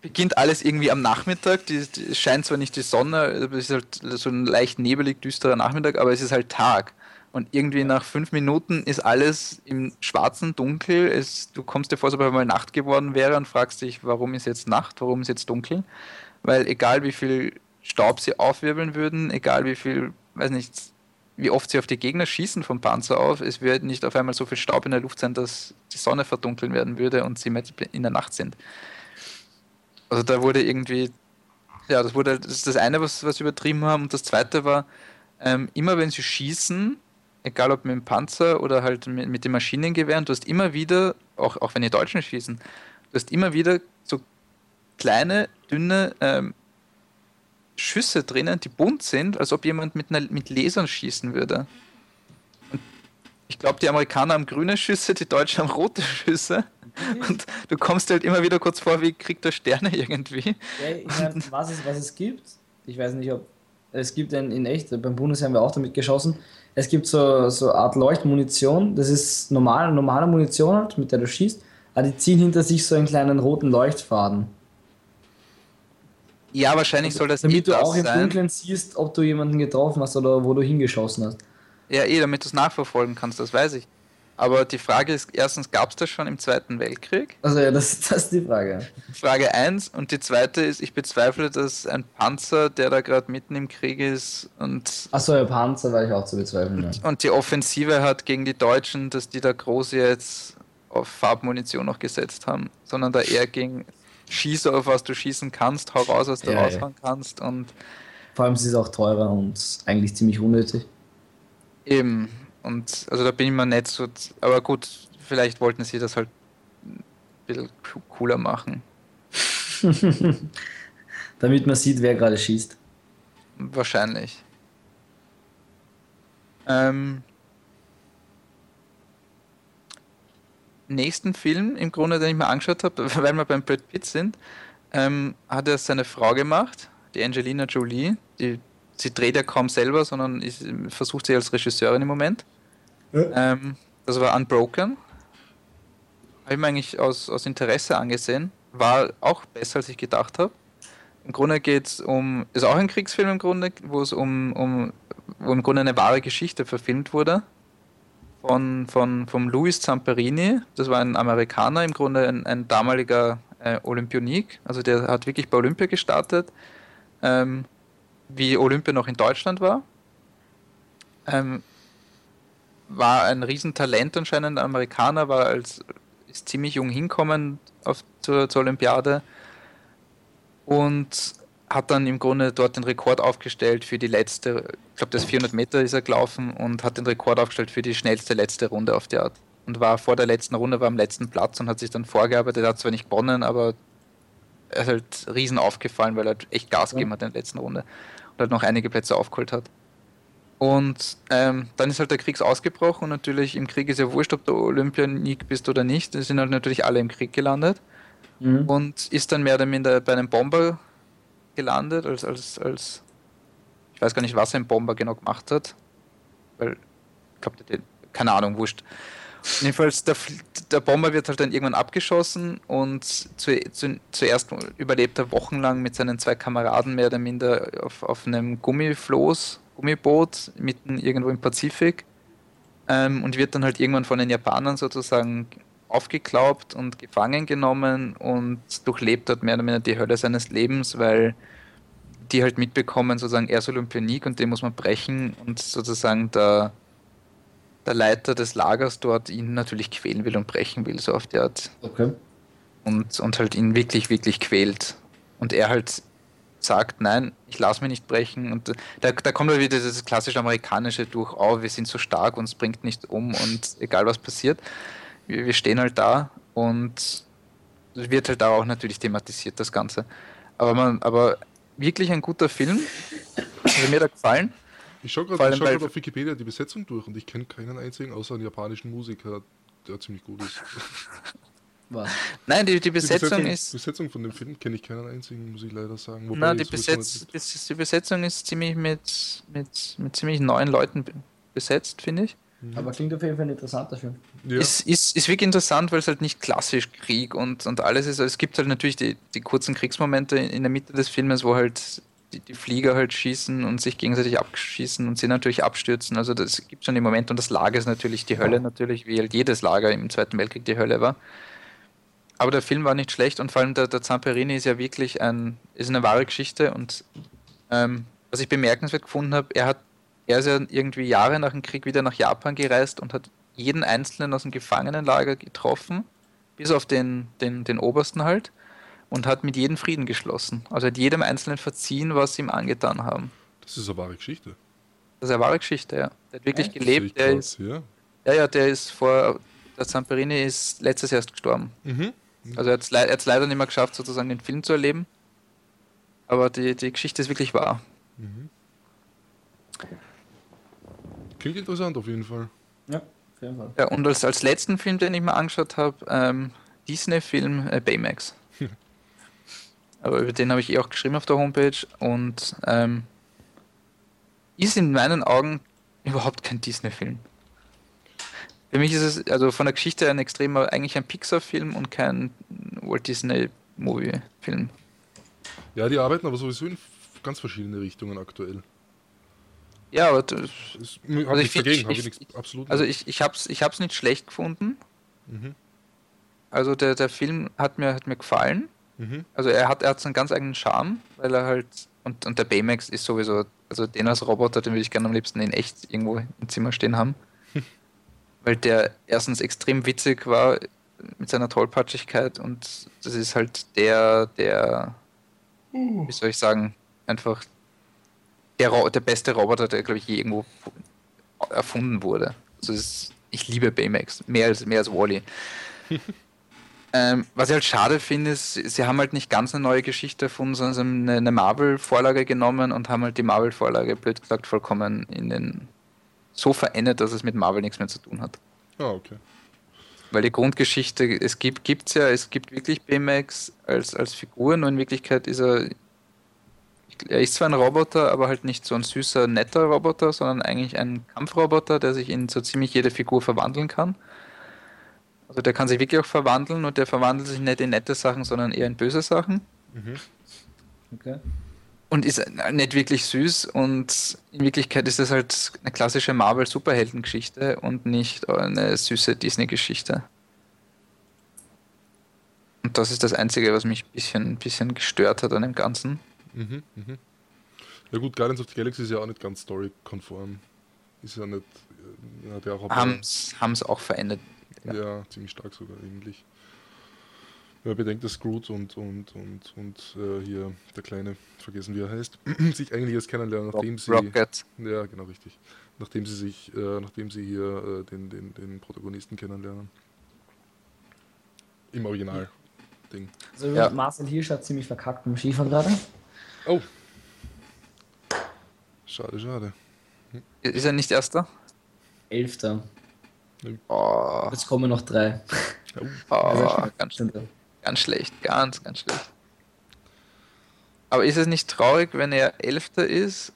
beginnt alles irgendwie am Nachmittag. Die, die, es scheint zwar nicht die Sonne, es ist halt so ein leicht nebelig, düsterer Nachmittag, aber es ist halt Tag. Und irgendwie nach fünf Minuten ist alles im schwarzen Dunkel. Es, du kommst dir vor, als ob mal Nacht geworden wäre und fragst dich, warum ist jetzt Nacht, warum ist jetzt dunkel? Weil egal wie viel Staub sie aufwirbeln würden, egal wie viel, weiß nicht, wie oft sie auf die Gegner schießen vom Panzer auf, es wird nicht auf einmal so viel Staub in der Luft sein, dass die Sonne verdunkeln werden würde und sie in der Nacht sind. Also da wurde irgendwie, ja, das wurde das, ist das eine, was, was sie übertrieben haben. Und das zweite war, ähm, immer wenn sie schießen, egal ob mit dem Panzer oder halt mit, mit den Maschinengewehren, du hast immer wieder, auch, auch wenn die Deutschen schießen, du hast immer wieder so kleine, dünne ähm, Schüsse drinnen, die bunt sind, als ob jemand mit, einer, mit Lasern schießen würde. Und ich glaube, die Amerikaner haben grüne Schüsse, die Deutschen haben rote Schüsse. Und du kommst halt immer wieder kurz vor, wie kriegt der Sterne irgendwie. Ja, ich mein, was, es, was es gibt, ich weiß nicht, ob es gibt ein, in echt, beim Bundesheer haben wir auch damit geschossen, es gibt so, so eine Art Leuchtmunition, das ist normal, normale Munition halt, mit der du schießt, aber die ziehen hinter sich so einen kleinen roten Leuchtfaden. Ja, wahrscheinlich soll das Damit eh du das auch im sein. Dunkeln siehst, ob du jemanden getroffen hast oder wo du hingeschossen hast. Ja, eh, damit du es nachverfolgen kannst, das weiß ich. Aber die Frage ist, erstens, gab es das schon im Zweiten Weltkrieg? Also ja, das, das ist die Frage. Frage 1. Und die zweite ist, ich bezweifle, dass ein Panzer, der da gerade mitten im Krieg ist und, Achso, ja, Panzer war ich auch zu bezweifeln. Ja. und die Offensive hat gegen die Deutschen, dass die da groß jetzt auf Farbmunition noch gesetzt haben, sondern da eher ging, schieß auf was du schießen kannst, hau raus, was du Ja, ja. raushauen kannst und Vor allem es ist auch teurer und eigentlich ziemlich unnötig. eben. Und also da bin ich mir nicht so, aber gut, vielleicht wollten sie das halt ein bisschen cooler machen. Damit man sieht, wer gerade schießt. Wahrscheinlich. Ähm, nächsten Film, im Grunde, den ich mir angeschaut habe, weil wir beim Brad Pitt sind, ähm, hat er seine Frau gemacht, die Angelina Jolie. Die, sie dreht ja kaum selber, sondern ist, versucht sie als Regisseurin im Moment. Ähm, das war Unbroken. Habe ich mir eigentlich aus, aus Interesse angesehen. War auch besser, als ich gedacht habe. Im Grunde geht es um, ist auch ein Kriegsfilm im Grunde, wo es um, um, wo im Grunde eine wahre Geschichte verfilmt wurde. Von, von, vom Louis Zamperini, das war ein Amerikaner, im Grunde ein, ein damaliger äh, Olympionik, also der hat wirklich bei Olympia gestartet, ähm, wie Olympia noch in Deutschland war. Ähm, war ein Riesentalent anscheinend, ein Amerikaner, war als ist ziemlich jung hinkommen auf, zur, zur Olympiade und hat dann im Grunde dort den Rekord aufgestellt für die letzte, ich glaube das 400 Meter ist er gelaufen und hat den Rekord aufgestellt für die schnellste letzte Runde auf die Art. Und war vor der letzten Runde, war am letzten Platz und hat sich dann vorgearbeitet, er hat zwar nicht gewonnen, aber er ist halt riesen aufgefallen, weil er halt echt Gas gegeben hat in der letzten Runde und halt noch einige Plätze aufgeholt hat. Und ähm, dann ist halt der Krieg ausgebrochen und natürlich im Krieg ist ja wurscht, ob du Olympianik bist oder nicht. Es sind halt natürlich alle im Krieg gelandet Mhm. und ist dann mehr oder minder bei einem Bomber gelandet, als, als, als ich weiß gar nicht, was ein Bomber genau gemacht hat, weil ich glaube, keine Ahnung, wurscht. Jedenfalls, der, der Bomber wird halt dann irgendwann abgeschossen und zu, zu, zuerst überlebt er wochenlang mit seinen zwei Kameraden mehr oder minder auf, auf einem Gummifloß, Gummiboot mitten irgendwo im Pazifik ähm, und wird dann halt irgendwann von den Japanern sozusagen aufgeklaubt und gefangen genommen und durchlebt hat mehr oder minder die Hölle seines Lebens, weil die halt mitbekommen, sozusagen, er ist Olympionik und den muss man brechen und sozusagen der, der Leiter des Lagers dort ihn natürlich quälen will und brechen will, so auf die Art. Okay. Und, und halt ihn wirklich, wirklich quält. Und er halt sagt, nein, ich lasse mich nicht brechen. Und da, da kommt halt wieder dieses klassische amerikanische durch, oh, wir sind so stark, uns bringt nicht um und egal was passiert, wir, wir stehen halt da und wird halt da auch natürlich thematisiert, das Ganze. Aber man, aber wirklich ein guter Film. Also mir da gefallen. Ich schaue gerade auf Wikipedia die Besetzung durch und ich kenne keinen einzigen außer einen japanischen Musiker, der ziemlich gut ist. Was? Nein, die, die Die Besetzung ist. Besetzung von dem Film kenne ich keinen einzigen, muss ich leider sagen. Wobei Na, die, Besetz, die Besetzung ist ziemlich mit, mit, mit ziemlich neuen Leuten be- besetzt, finde ich. Aber klingt auf jeden Fall ein interessanter Film. Ja, Ist, ist, ist wirklich interessant, weil es halt nicht klassisch Krieg und, und alles ist. Also es gibt halt natürlich die, die kurzen Kriegsmomente in, der Mitte des Filmes, wo halt die, die Flieger halt schießen und sich gegenseitig abschießen und sie natürlich abstürzen. Also das gibt schon die Momente und das Lager ist natürlich die Hölle, natürlich, wie halt jedes Lager im Zweiten Weltkrieg die Hölle war. Aber der Film war nicht schlecht und vor allem der, der Zamperini ist ja wirklich ein, ist eine wahre Geschichte und ähm, was ich bemerkenswert gefunden habe, er hat, er ist ja irgendwie Jahre nach dem Krieg wieder nach Japan gereist und hat jeden Einzelnen aus dem Gefangenenlager getroffen, bis auf den, den, den Obersten halt, und hat mit jedem Frieden geschlossen. Also hat jedem Einzelnen verziehen, was sie ihm angetan haben. das ist eine wahre Geschichte. Das ist eine wahre Geschichte, ja. Der hat wirklich Echt? gelebt. Der ist, ja. ja, ja, der ist vor. Der Zamperini ist letztes Jahr erst gestorben. Mhm. Also er hat es leider nicht mehr geschafft, sozusagen den Film zu erleben. Aber die, die Geschichte ist wirklich wahr. Klingt interessant auf jeden Fall. Ja, auf jeden Fall. Ja, und als, als letzten Film, den ich mir angeschaut habe, ähm, Disney-Film äh, Baymax. Aber über den habe ich eh auch geschrieben auf der Homepage und ähm, ist in meinen Augen überhaupt kein Disney-Film. Für mich ist es also von der Geschichte ein extremer, eigentlich ein Pixar-Film und kein Walt Disney-Movie-Film. Ja, die arbeiten aber sowieso in ganz verschiedene Richtungen aktuell. Ja, aber das, hab Also ich find- dagegen, ich- ich ich- absolut. also ich, ich hab's, ich hab's nicht schlecht gefunden. Mhm. Also der, der Film hat mir, hat mir gefallen. Mhm. Also er hat, er hat so einen ganz eigenen Charme, weil er halt, und, und der Baymax ist sowieso, also den als Roboter, den würde ich gerne am liebsten in echt irgendwo im Zimmer stehen haben. Weil der erstens extrem witzig war mit seiner Tollpatschigkeit und das ist halt der, der, wie soll ich sagen, einfach der, der beste Roboter, der glaube ich je irgendwo erfunden wurde. Also ist, ich liebe Baymax, mehr als, mehr als Wally. Ähm, was ich halt schade finde, ist, sie haben halt nicht ganz eine neue Geschichte erfunden, sondern sie haben eine, eine Marvel-Vorlage genommen und haben halt die Marvel-Vorlage, blöd gesagt, vollkommen in den so verändert, dass es mit Marvel nichts mehr zu tun hat. Ah, okay. Weil die Grundgeschichte, es gibt gibt's ja, es gibt wirklich Baymax als, als Figur, nur in Wirklichkeit ist er, er ist zwar ein Roboter, aber halt nicht so ein süßer, netter Roboter, sondern eigentlich ein Kampfroboter, der sich in so ziemlich jede Figur verwandeln kann. Also der kann sich wirklich auch verwandeln und der verwandelt sich nicht in nette Sachen, sondern eher in böse Sachen. Mhm. Okay. Und ist nicht wirklich süß und in Wirklichkeit ist das halt eine klassische Marvel-Superheldengeschichte und nicht eine süße Disney-Geschichte. Und das ist das Einzige, was mich ein bisschen, bisschen gestört hat an dem Ganzen. Mhm. Mhm. Ja gut, Guardians of the Galaxy ist ja auch nicht ganz story-konform. Ist ja nicht. äh, ja Haben es auch verändert. ja. ziemlich stark sogar eigentlich. Wenn man bedenkt, dass Groot und, und, und, und äh, hier der Kleine, vergessen wie er heißt, sich eigentlich erst kennenlernen, nachdem sie. Rocket. Ja, genau richtig. Nachdem sie sich, äh, nachdem sie hier äh, den, den, den Protagonisten kennenlernen. Im Original. Ding. Also Ja. Marcel Hirsch hat ziemlich verkackt beim Skifahren gerade. Oh. Schade, schade. Ist er nicht erster? Elfter. Oh, Jetzt kommen noch drei. oh Also, ganz, wir. Ganz schlecht, ganz, ganz schlecht. Aber ist es nicht traurig, wenn er Elfter ist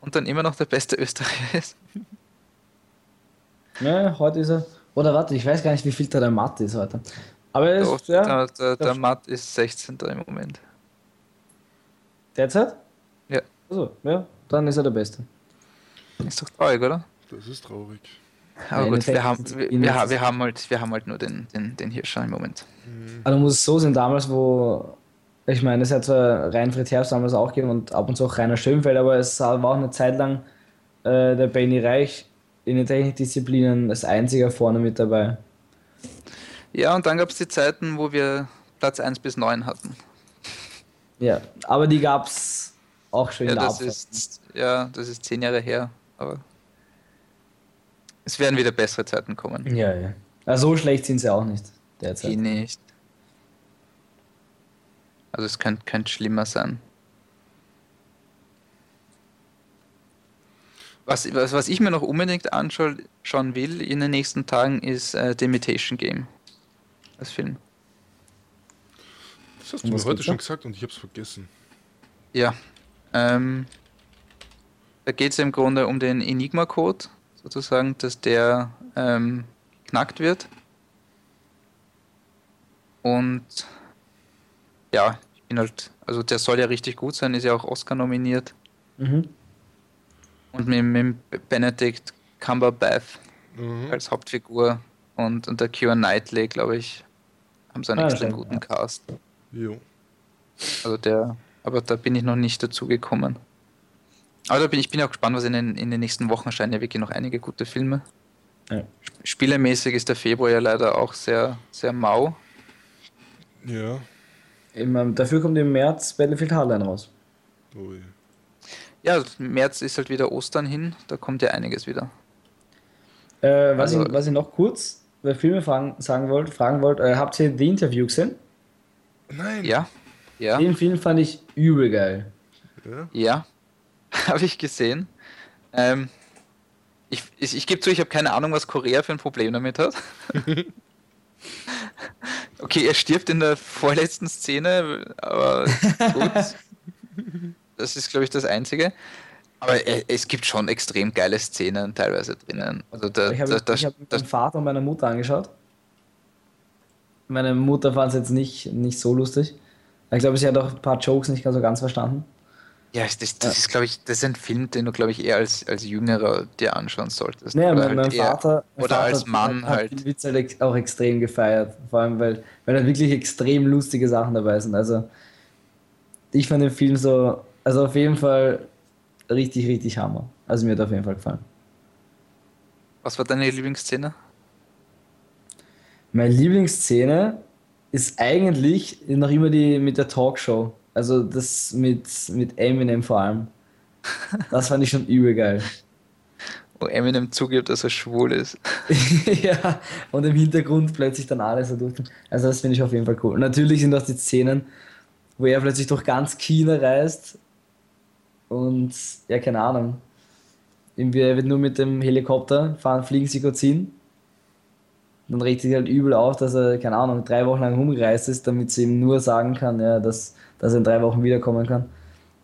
und dann immer noch der beste Österreicher ist? Ja, heute ist er. Oder warte, ich weiß gar nicht, wie viel da der Matt ist heute. Aber er Doch, ist, ja, der, der, der Matt ist 16. im Moment. derzeit? Ja. Also, ja, dann ist er der Beste. Ist doch traurig, oder? Das ist traurig. Aber gut, wir haben, wir, wir, wir, haben halt, wir haben halt nur den, den, den Hirscher im Moment. Aber du musst es so sehen, damals, wo. Ich meine, es hat zwar Reinfried Herbst damals auch gegeben und ab und zu auch Rainer Schönfeld, aber es war auch eine Zeit lang äh, der Benny Reich in den Technikdisziplinen als einziger vorne mit dabei. Ja, und dann gab es die Zeiten, wo wir Platz 1 bis 9 hatten. Ja, aber die gab es auch schon Ja, in der das Abfahrt. ist, ja, das ist zehn Jahre her, aber es werden wieder bessere Zeiten kommen. Ja, ja. Also so schlecht sind sie auch nicht Die derzeit. nicht. Also es könnte, könnte schlimmer sein. Was, was, was ich mir noch unbedingt anschauen schauen will in den nächsten Tagen ist äh, The Imitation Game. Das Film. Das hast du mir heute schon da? gesagt und ich hab's vergessen. Ja. Ähm, da geht es im Grunde um den Enigma-Code, sozusagen, dass der ähm, geknackt wird. Und ja, ich bin halt, also der soll ja richtig gut sein, ist ja auch Oscar nominiert. Mhm. Und mit, mit Benedict Cumberbatch Mhm. als Hauptfigur und, und der Keira Knightley, glaube ich, haben so einen Ah, extrem guten ja. Cast. Jo. Also der, aber da bin ich noch nicht dazu gekommen. Aber da bin ich bin auch gespannt, was in den, in den nächsten Wochen erscheinen ja wirklich noch einige gute Filme. Ja. Sp- Spielemäßig ist der Februar ja leider auch sehr, sehr mau. Ja. Im, dafür kommt im März Battlefield Hardline raus. Oh je. Ja, März ist halt wieder Ostern hin, da kommt ja einiges wieder. Äh, was, also, ich, was ich noch kurz bei Filme fragen, sagen wollte, fragen wollte, äh, habt ihr The Interview gesehen? Nein. Ja. ja. Den Film fand ich übel geil. Ja, ja. habe ich gesehen. Ähm, ich, ich, ich gebe zu, ich habe keine Ahnung, was Korea für ein Problem damit hat. okay, er stirbt in der vorletzten Szene, aber gut. Das ist, glaube ich, das Einzige. Aber es gibt schon extrem geile Szenen teilweise drinnen. Also da, ich habe hab mit meinem Vater und meiner Mutter angeschaut. Meine Mutter fand es jetzt nicht, nicht so lustig. Ich glaube, sie hat auch ein paar Jokes nicht so ganz verstanden. Ja, das, das ja. ist, glaube ich, das ist ein Film, den du, glaube ich, eher als, als Jüngerer dir anschauen solltest. Naja, oder mein, halt Vater, mein oder Vater als Mann hat, halt. Hat den Witz halt auch extrem gefeiert. Vor allem, weil, weil da wirklich extrem lustige Sachen dabei sind. Also, ich fand den Film so, also auf jeden Fall richtig, richtig Hammer. Also mir hat auf jeden Fall gefallen. Was war deine Lieblingsszene? Meine Lieblingsszene ist eigentlich noch immer die mit der Talkshow. Also das mit, mit Eminem vor allem. Das fand ich schon übel geil. Wo Eminem zugibt, dass er schwul ist. ja, und im Hintergrund plötzlich dann alles so durch. Also das finde ich auf jeden Fall cool. natürlich sind das die Szenen, wo er plötzlich durch ganz China reist und ja, keine Ahnung. Er wird nur mit dem Helikopter fahren, fliegen, sie kurz hin. Dann regt sich halt übel auf, dass er, keine Ahnung, drei Wochen lang rumgereist ist, damit sie ihm nur sagen kann, ja, dass dass er in drei Wochen wiederkommen kann.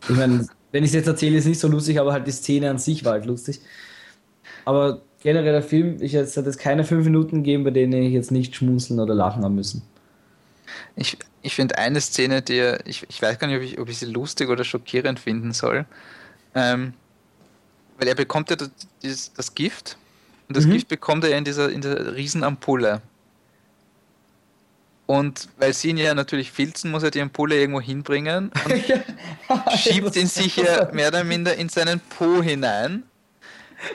Ich meine, wenn ich es jetzt erzähle, ist es nicht so lustig, aber halt die Szene an sich war halt lustig. Aber generell der Film, ich jetzt hat es keine fünf Minuten gegeben, bei denen ich jetzt nicht schmunzeln oder lachen haben müssen. Ich, ich finde eine Szene, die ich, ich weiß gar nicht, ob ich, ob ich sie lustig oder schockierend finden soll. Ähm, weil er bekommt ja das, das Gift und das mhm. Gift bekommt er ja in dieser, in dieser Riesenampulle. Und weil sie ihn ja natürlich filzen, muss er die Ampulle irgendwo hinbringen und ja. schiebt ihn sich ja mehr oder minder in seinen Po hinein.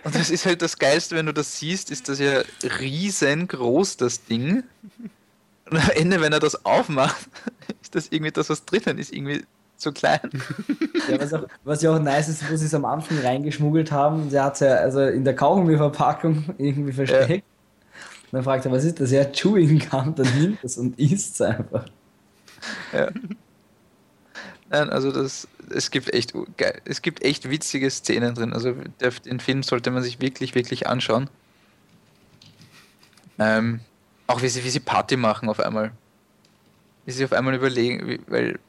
Und das ist halt das Geilste, wenn du das siehst, ist das ja riesengroß, das Ding. Und am Ende, wenn er das aufmacht, ist das irgendwie das, was drinnen ist, irgendwie so klein. Ja, was, auch, was ja auch nice ist, wo sie es am Anfang reingeschmuggelt haben, sie hat es ja also in der Kaugummi-Verpackung irgendwie versteckt. Ja. Dann fragt er, was ist das? Ja, Chewing Gum, dann nimmt es und isst es einfach. Ja. Nein, also das, es gibt echt es gibt echt witzige Szenen drin. Also der, den Film sollte man sich wirklich, wirklich anschauen. Ähm, auch wie sie, wie sie Party machen auf einmal. Wie sie auf einmal überlegen, wie, weil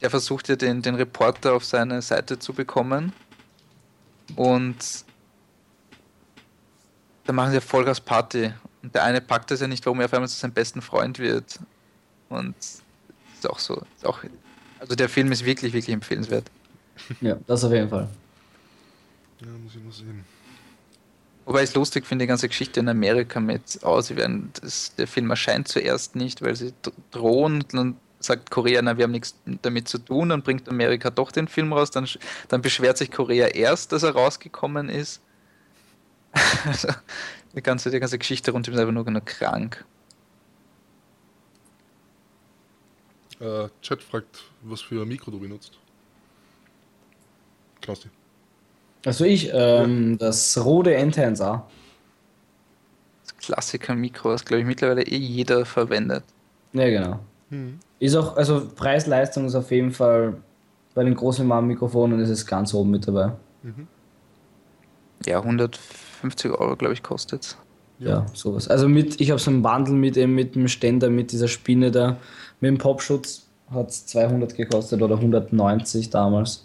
er versucht ja den, den Reporter auf seine Seite zu bekommen. Und da machen sie Vollgas Party und der eine packt das ja nicht, warum er auf einmal zu seinem besten Freund wird. Und ist auch so. Ist auch, also der Film ist wirklich, wirklich empfehlenswert. Ja, das auf jeden Fall. Ja, muss ich mal sehen. Wobei ich es lustig finde, die ganze Geschichte in Amerika mit, oh, sie werden, das, der Film erscheint zuerst nicht, weil sie drohen und dann sagt Korea, na, wir haben nichts damit zu tun, dann bringt Amerika doch den Film raus, dann, dann beschwert sich Korea erst, dass er rausgekommen ist. also, die ganze, die ganze Geschichte rund ist einfach nur, nur krank. Äh, Chat fragt, was für ein Mikro du benutzt. Klausi. Also ich, ähm, ja. das Rode N10A. Das Klassiker-Mikro, das glaube ich mittlerweile eh jeder verwendet. Ja, genau. Hm. Ist auch, also Preis-Leistung ist auf jeden Fall bei den großen Mikrofonen ist es ganz oben mit dabei. Mhm. Ja, 100 50 Euro, glaube ich, kostet ja. ja, sowas. Also mit, ich habe so einen Bundle mit, eben mit dem Ständer, mit dieser Spinne da, mit dem Popschutz hat es 200 gekostet oder 190 damals.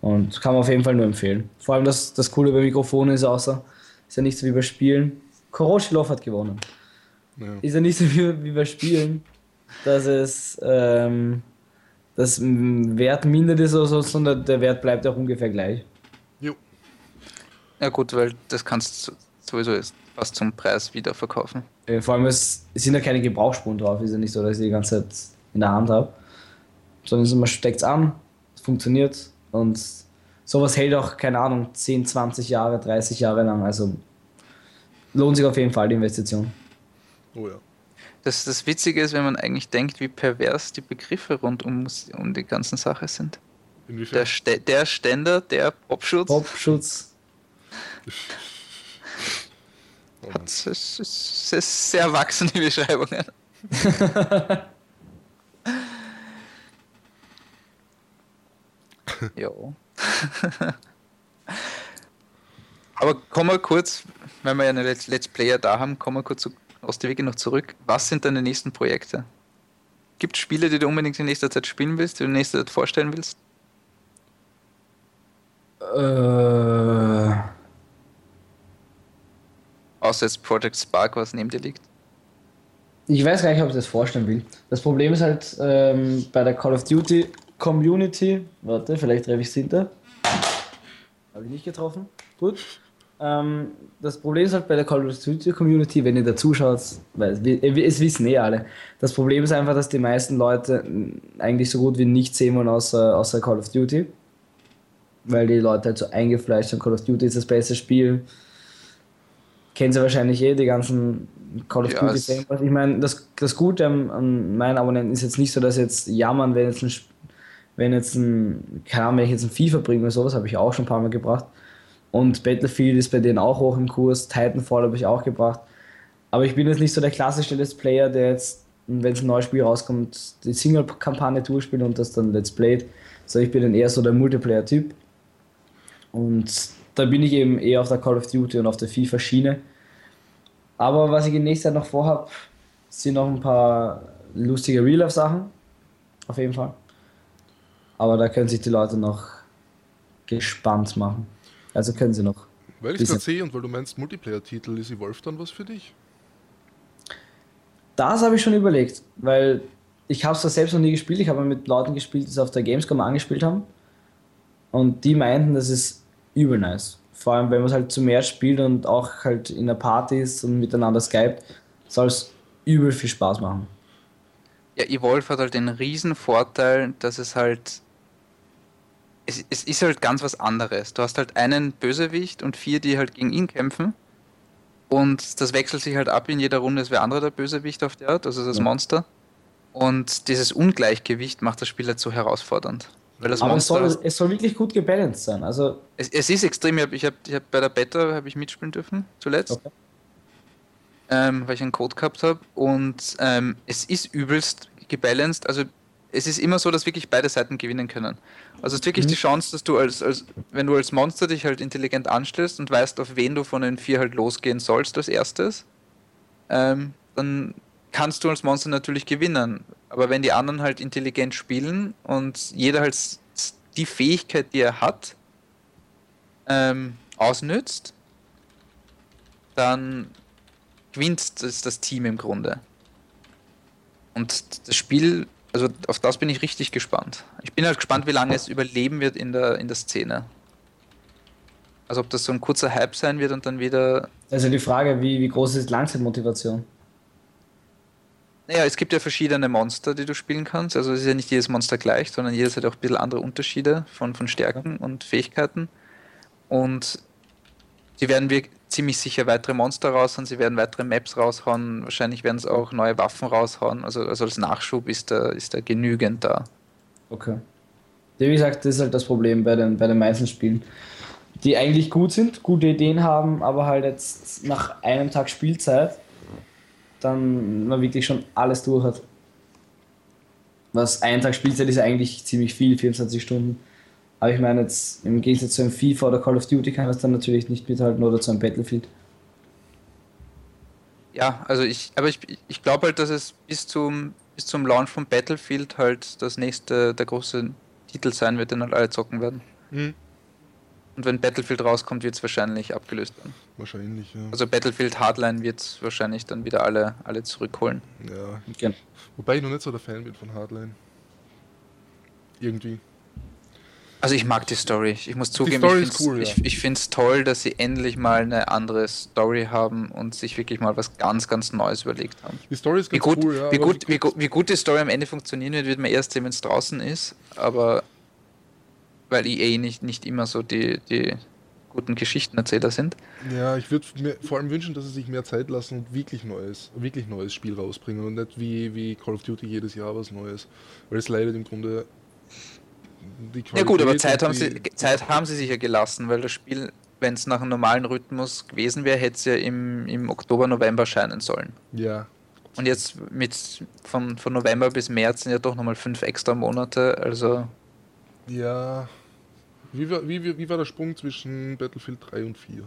Und kann man auf jeden Fall nur empfehlen. Vor allem das, das Coole bei Mikrofonen ist außer, ist ja nicht so wie bei Spielen. Koroschilov hat gewonnen. Ja. Ist ja nicht so wie, wie bei Spielen, dass es ähm, das Wert mindert ist oder so, sondern der Wert bleibt auch ungefähr gleich. Ja gut, weil das kannst du sowieso fast zum Preis wieder verkaufen. Äh, vor allem es sind ja keine Gebrauchsspuren drauf, ist ja nicht so, dass ich die ganze Zeit in der Hand habe. Sondern man steckt es an, es funktioniert und sowas hält auch, keine Ahnung, 10, 20 Jahre, 30 Jahre lang. Also lohnt sich auf jeden Fall die Investition. Oh ja. Das, das Witzige ist, wenn man eigentlich denkt, wie pervers die Begriffe rund um, um die ganzen Sache sind. Inwiefern? Der, Stä der Ständer, der Popschutz. Popschutz. Das ist, sehr erwachsene Beschreibungen. jo. Aber kommen wir kurz, wenn wir ja eine Let's, Player da haben, kommen wir kurz zu Ostewege noch zurück. Was sind deine nächsten Projekte? Gibt es Spiele, die du unbedingt in nächster Zeit spielen willst, die du in nächster Zeit vorstellen willst? Äh, Außer jetzt Project Spark, was neben dir liegt. ich weiß gar nicht, ob ich das vorstellen will. Das Problem ist halt ähm, bei der Call of Duty Community. Warte, vielleicht treffe ich es hinter. Habe ich nicht getroffen. Gut. Ähm, das Problem ist halt bei der Call of Duty Community, wenn ihr da zuschaut, weil wir- es wissen eh alle. Das Problem ist einfach, dass die meisten Leute eigentlich so gut wie nichts sehen wollen außer, außer Call of Duty. Weil die Leute halt so eingefleischt sind. Call of Duty ist das beste Spiel. Kennen sie wahrscheinlich eh, die ganzen Call of Duty es- Fanboys. Ich meine, das, das Gute an, an meinen Abonnenten ist jetzt nicht so, dass jetzt jammern, wenn jetzt ein, wenn jetzt ein, keine Ahnung, wenn ich jetzt ein FIFA bringe oder sowas, habe ich auch schon ein paar Mal gebracht. Und Battlefield ist bei denen auch hoch im Kurs, Titanfall habe ich auch gebracht. Aber ich bin jetzt nicht so der klassische Let's Player, der jetzt, wenn ein neues Spiel rauskommt, die Single-Kampagne durchspielt und das dann Let's Playt. So, ich bin dann eher so der Multiplayer-Typ. Und da bin ich eben eher auf der Call of Duty und auf der FIFA-Schiene. Aber was ich in nächster Zeit noch vorhab, sind noch ein paar lustige Real-Life-Sachen. Auf jeden Fall. Aber da können sich die Leute noch gespannt machen. Also können sie noch. Weil ich gerade sehe und weil du meinst Multiplayer-Titel, ist Evolve dann was für dich? Das habe ich schon überlegt, weil ich habe es selbst noch nie gespielt. Ich habe mit Leuten gespielt, die es auf der Gamescom angespielt haben. Und die meinten, das ist übel nice. Vor allem, wenn man es halt zu mehr spielt und auch halt in der Party ist und miteinander skypt, soll es übel viel Spaß machen. Ja, Evolve hat halt den riesen Vorteil, dass es halt. Es, es ist halt ganz was anderes. Du hast halt einen Bösewicht und vier, die halt gegen ihn kämpfen. Und das wechselt sich halt ab in jeder Runde, es wäre andere der Bösewicht auf der Art, also das Ja. Monster. Und dieses Ungleichgewicht macht das Spiel halt so herausfordernd. Aber es soll, es soll wirklich gut gebalanced sein. Also, es, es ist extrem, ich habe ich hab, ich hab bei der Beta hab ich mitspielen dürfen, zuletzt. Okay. ähm, weil ich einen Code gehabt habe. Und ähm, es ist übelst gebalanced. Also es ist immer so, dass wirklich beide Seiten gewinnen können. Also es ist wirklich Mhm. die Chance, dass du als, als, wenn du als Monster dich halt intelligent anstellst und weißt, auf wen du von den vier halt losgehen sollst als erstes, ähm, dann kannst du als Monster natürlich gewinnen. Aber wenn die anderen halt intelligent spielen und jeder halt die Fähigkeit, die er hat, ähm, ausnützt, dann gewinnt das, das Team im Grunde. Und das Spiel, also auf das bin ich richtig gespannt. Ich bin halt gespannt, wie lange es überleben wird in der, in der Szene. Also ob das so ein kurzer Hype sein wird und dann wieder. also die Frage, wie, wie groß ist Langzeitmotivation? Naja, es gibt ja verschiedene Monster, die du spielen kannst. Also es ist ja nicht jedes Monster gleich, sondern jedes hat auch ein bisschen andere Unterschiede von, von Stärken und Fähigkeiten. Und sie werden wir ziemlich sicher weitere Monster raushauen, sie werden weitere Maps raushauen, wahrscheinlich werden es auch neue Waffen raushauen. Also, also als Nachschub ist da, ist da genügend da. Okay. Wie gesagt, das ist halt das Problem bei den, bei den meisten Spielen. Die eigentlich gut sind, gute Ideen haben, aber halt jetzt nach einem Tag Spielzeit dann man wirklich schon alles durch hat. Was ein Tag Spielzeit ist eigentlich ziemlich viel, 24 Stunden. Aber ich meine jetzt im Gegensatz zu einem FIFA oder Call of Duty kann das dann natürlich nicht mithalten oder zu einem Battlefield. Ja, also ich, aber ich, ich glaube halt, dass es bis zum, bis zum Launch von Battlefield halt das nächste, der große Titel sein wird, den halt alle zocken werden. Hm. Und wenn Battlefield rauskommt, wird es wahrscheinlich abgelöst werden. Wahrscheinlich, ja. Also Battlefield Hardline wird wahrscheinlich dann wieder alle, alle zurückholen. ja. Genau. Wobei ich noch nicht so der Fan bin von Hardline. Irgendwie. Also ich mag die Story. Ich muss zugeben, ich ist find's- cool, ja. ich, ich finde es toll, dass sie endlich mal eine andere Story haben und sich wirklich mal was ganz, ganz Neues überlegt haben. Die Story ist Wie ganz gut, cool, ja. wie, gut, wie, gut, wie gut die Story am Ende funktionieren wird, wird man erst sehen, wenn es draußen ist. Aber weil EA nicht, nicht immer so die, die guten Geschichtenerzähler sind. Ja, ich würde mir vor allem wünschen, dass sie sich mehr Zeit lassen und wirklich neues, wirklich neues Spiel rausbringen und nicht wie, wie Call of Duty jedes Jahr was Neues. Weil es leidet im Grunde die Ja gut, aber Qualität Zeit haben, sie, Zeit haben sie sicher gelassen, weil das Spiel, wenn es nach einem normalen Rhythmus gewesen wäre, hätte es ja im, im Oktober, November scheinen sollen. Ja, Und jetzt mit von, von November bis März sind ja doch nochmal fünf extra Monate, also ja. Wie war, wie, wie, wie war der Sprung zwischen Battlefield 3 und 4?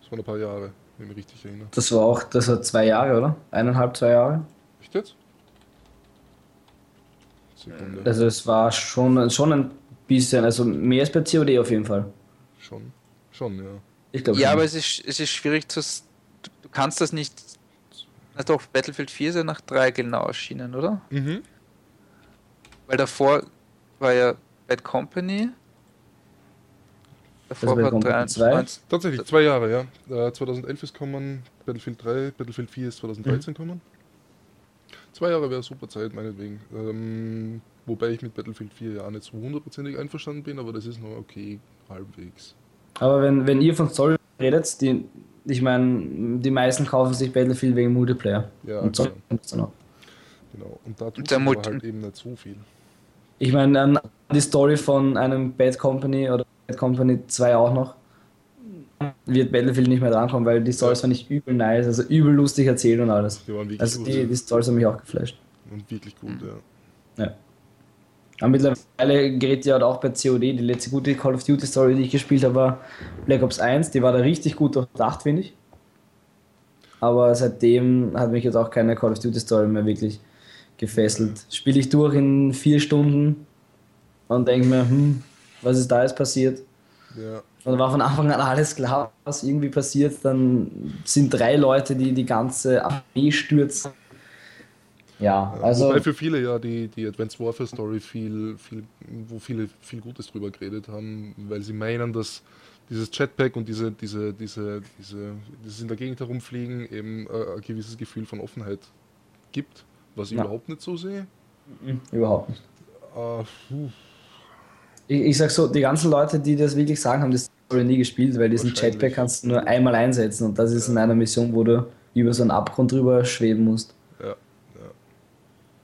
Das waren ein paar Jahre, wenn ich mich richtig erinnere. Das war auch, das war zwei Jahre, oder? Eineinhalb, zwei Jahre. Echt jetzt? Sekunde. Also es war schon, schon ein bisschen, also mehr als bei COD auf jeden Fall. Schon. Schon, ja. Ich glaube ja, schon. aber es ist, es ist schwierig zu. du kannst das nicht. Na doch, Battlefield 4 ist ja nach 3 genau erschienen, oder? Mhm. Weil davor war ja Bad Company. Davor war Company 93. Tatsächlich, zwei Jahre, ja. Äh, 2011 ist kommen, Battlefield 3, Battlefield 4 ist 2013 kommen. Zwei Jahre wäre super Zeit, meinetwegen. Ähm, wobei ich mit Battlefield 4 ja auch nicht so hundertprozentig einverstanden bin, aber das ist noch okay, halbwegs. Aber wenn, wenn ihr von Story redet, die, ich meine, die meisten kaufen sich Battlefield wegen Multiplayer. Ja, Und dann auch. genau. Und da tut Multi- halt eben nicht so viel. Ich meine, an die Story von einem Bad Company oder Bad Company 2 auch noch, wird Battlefield nicht mehr drankommen, weil die Stories fand ich übel nice, also übel lustig erzählt und alles. Die waren wirklich Also gut. die, die Stories haben mich auch geflasht. Und wirklich gut, ja. Ja. Aber mittlerweile gerät ja auch bei COD, die letzte gute Call of Duty Story, die ich gespielt habe, war Black Ops 1. Die war da richtig gut durchdacht, finde ich. Aber seitdem hat mich jetzt auch keine Call of Duty Story mehr wirklich gefesselt. Spiele ich durch in vier Stunden und denke mir, hm, was ist da jetzt passiert? Ja, Und war von Anfang an alles klar, was irgendwie passiert. Dann sind drei Leute, die die ganze Armee stürzen. Ja, also. Wobei für viele ja die, die Advanced Warfare Story viel, viel, wo viele viel Gutes drüber geredet haben, weil sie meinen, dass dieses Jetpack und diese, diese, diese, diese, dieses in der Gegend herumfliegen eben äh, ein gewisses Gefühl von Offenheit gibt, was ich Ja. überhaupt nicht so sehe. Mhm, Überhaupt nicht. Puh, Ich, ich sag so, die ganzen Leute, die das wirklich sagen, haben das Story nie gespielt, weil diesen. Jetpack kannst du nur einmal einsetzen und das ist in einer Mission, wo du über so einen Abgrund drüber schweben musst. ja, ja.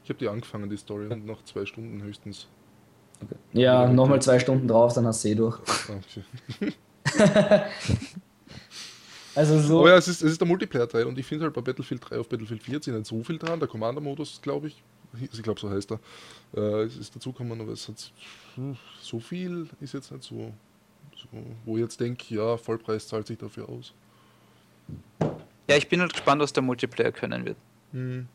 Ich habe die angefangen, die Story, und nach zwei Stunden höchstens. Ja, Ja, nochmal okay. zwei Stunden drauf, dann hast du eh durch. Okay. Also so. Aber ja, es ist, es ist der Multiplayer-Teil und ich finde halt bei Battlefield 3 auf Battlefield 4 sind nicht so viel dran. Der Commander-Modus, glaube ich, ich glaube so heißt er, äh, es ist dazugekommen, aber es hat hm, so viel ist jetzt nicht so, so wo ich jetzt denke, ja, Vollpreis zahlt sich dafür aus. Ja, ich bin halt gespannt, was der Multiplayer können wird. Hm.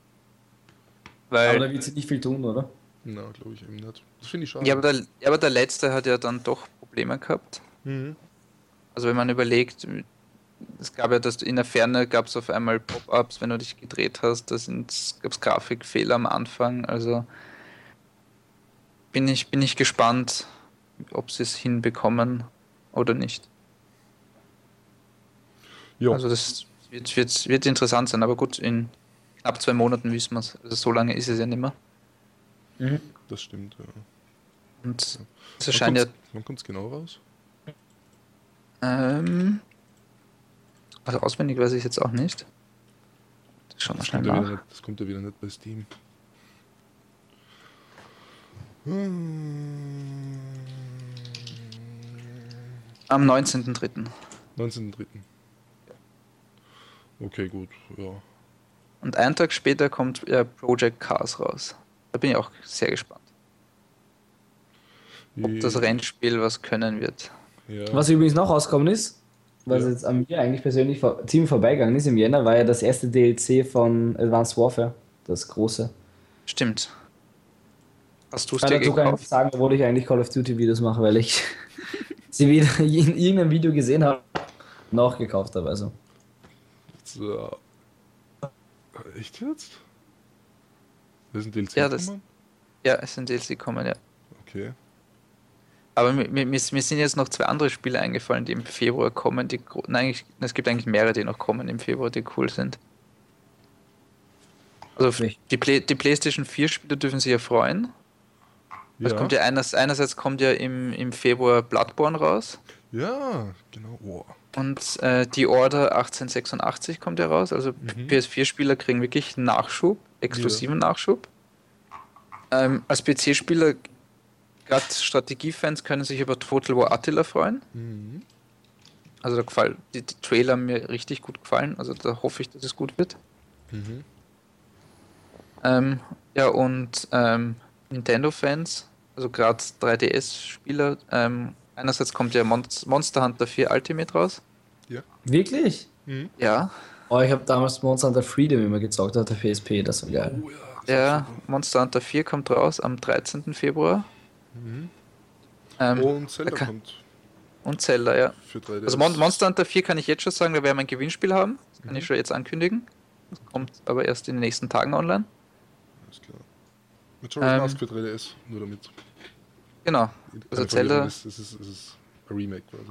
Weil, aber da wird sich nicht viel tun, oder? Na, glaube ich eben nicht. Das finde ich schade. ja, aber der, ja, aber der letzte hat ja dann doch Probleme gehabt. Mhm. Also wenn man überlegt, es gab ja das in der Ferne gab es auf einmal Pop-ups, wenn du dich gedreht hast, da gab es Grafikfehler am Anfang. Also bin ich, bin ich gespannt, ob sie es hinbekommen oder nicht. Ja, Also das wird, wird, wird interessant sein, aber gut, in knapp zwei Monaten wissen wir es. Also so lange ist es ja nicht mehr. das stimmt. Ja. Und es Wann erscheint ja Wann kommt es genau raus? Ähm, also auswendig weiß ich jetzt auch nicht. Schauen wir Das schnell kommt, ja wieder nach. nicht, das kommt ja wieder nicht bei Steam. Am 19.03. 19.3. Okay, gut, ja. Und einen Tag später kommt ja Project Cars raus. Da bin ich auch sehr gespannt, ob das Rennspiel was können wird. Ja. Was übrigens noch rausgekommen ist, was Ja. jetzt an mir eigentlich persönlich vor, ziemlich vorbeigegangen ist im Jänner, war ja das erste DLC von Advanced Warfare, das große. Stimmt. Hast du es Ich dir kann dazu gar nicht gekauft? sagen, obwohl ich eigentlich Call of Duty Videos mache, weil ich sie wieder in irgendeinem Video gesehen habe, noch gekauft habe. Also. So. Echt jetzt? Das ist ein DLC Ja, das- gekommen? Ja, es sind DLC kommen, ja. Okay. Aber mir, mir, sind jetzt noch zwei andere Spiele eingefallen, die im Februar kommen. Die, nein, es gibt eigentlich mehrere, die noch kommen im Februar, die cool sind. Also die, Play, die PlayStation 4 Spiele dürfen sich ja freuen. Ja. kommt ja eines, einerseits kommt ja im, im Februar Bloodborne raus ja, genau. Oh. und äh, die Order 1886 kommt ja raus. Also Mhm. PS4-Spieler kriegen wirklich Nachschub, exklusiven Nachschub. Ähm, als PC-Spieler gerade Strategiefans können sich über Total War Attila freuen. Mhm. Also da gefallen, die, die Trailer haben mir richtig gut gefallen. Also da hoffe ich, dass es gut wird. Mhm. Ähm, ja, und ähm, Nintendo-Fans, also gerade 3DS-Spieler, ähm, einerseits kommt ja Mon Monster Hunter 4 Ultimate raus. Wirklich? Mhm. Ja, Oh, ich habe damals Monster Hunter Freedom immer gezockt auf der PSP, das war geil. Oh ja. ja. Monster Hunter 4 kommt raus am 13. Februar. Mhm. Ähm, Und Zelda okay. kommt Und Zelda, ja. für 3DS. Also Mon Monster Hunter 4 kann ich jetzt schon sagen, da werden wir ein Gewinnspiel haben. Das kann Mhm. ich schon jetzt ankündigen. Das kommt aber erst in den nächsten Tagen online. Alles klar. Majora's Ähm. Mask für 3DS, nur damit. Genau. Also Zelda- ist, Es ist, es ist ein Remake quasi.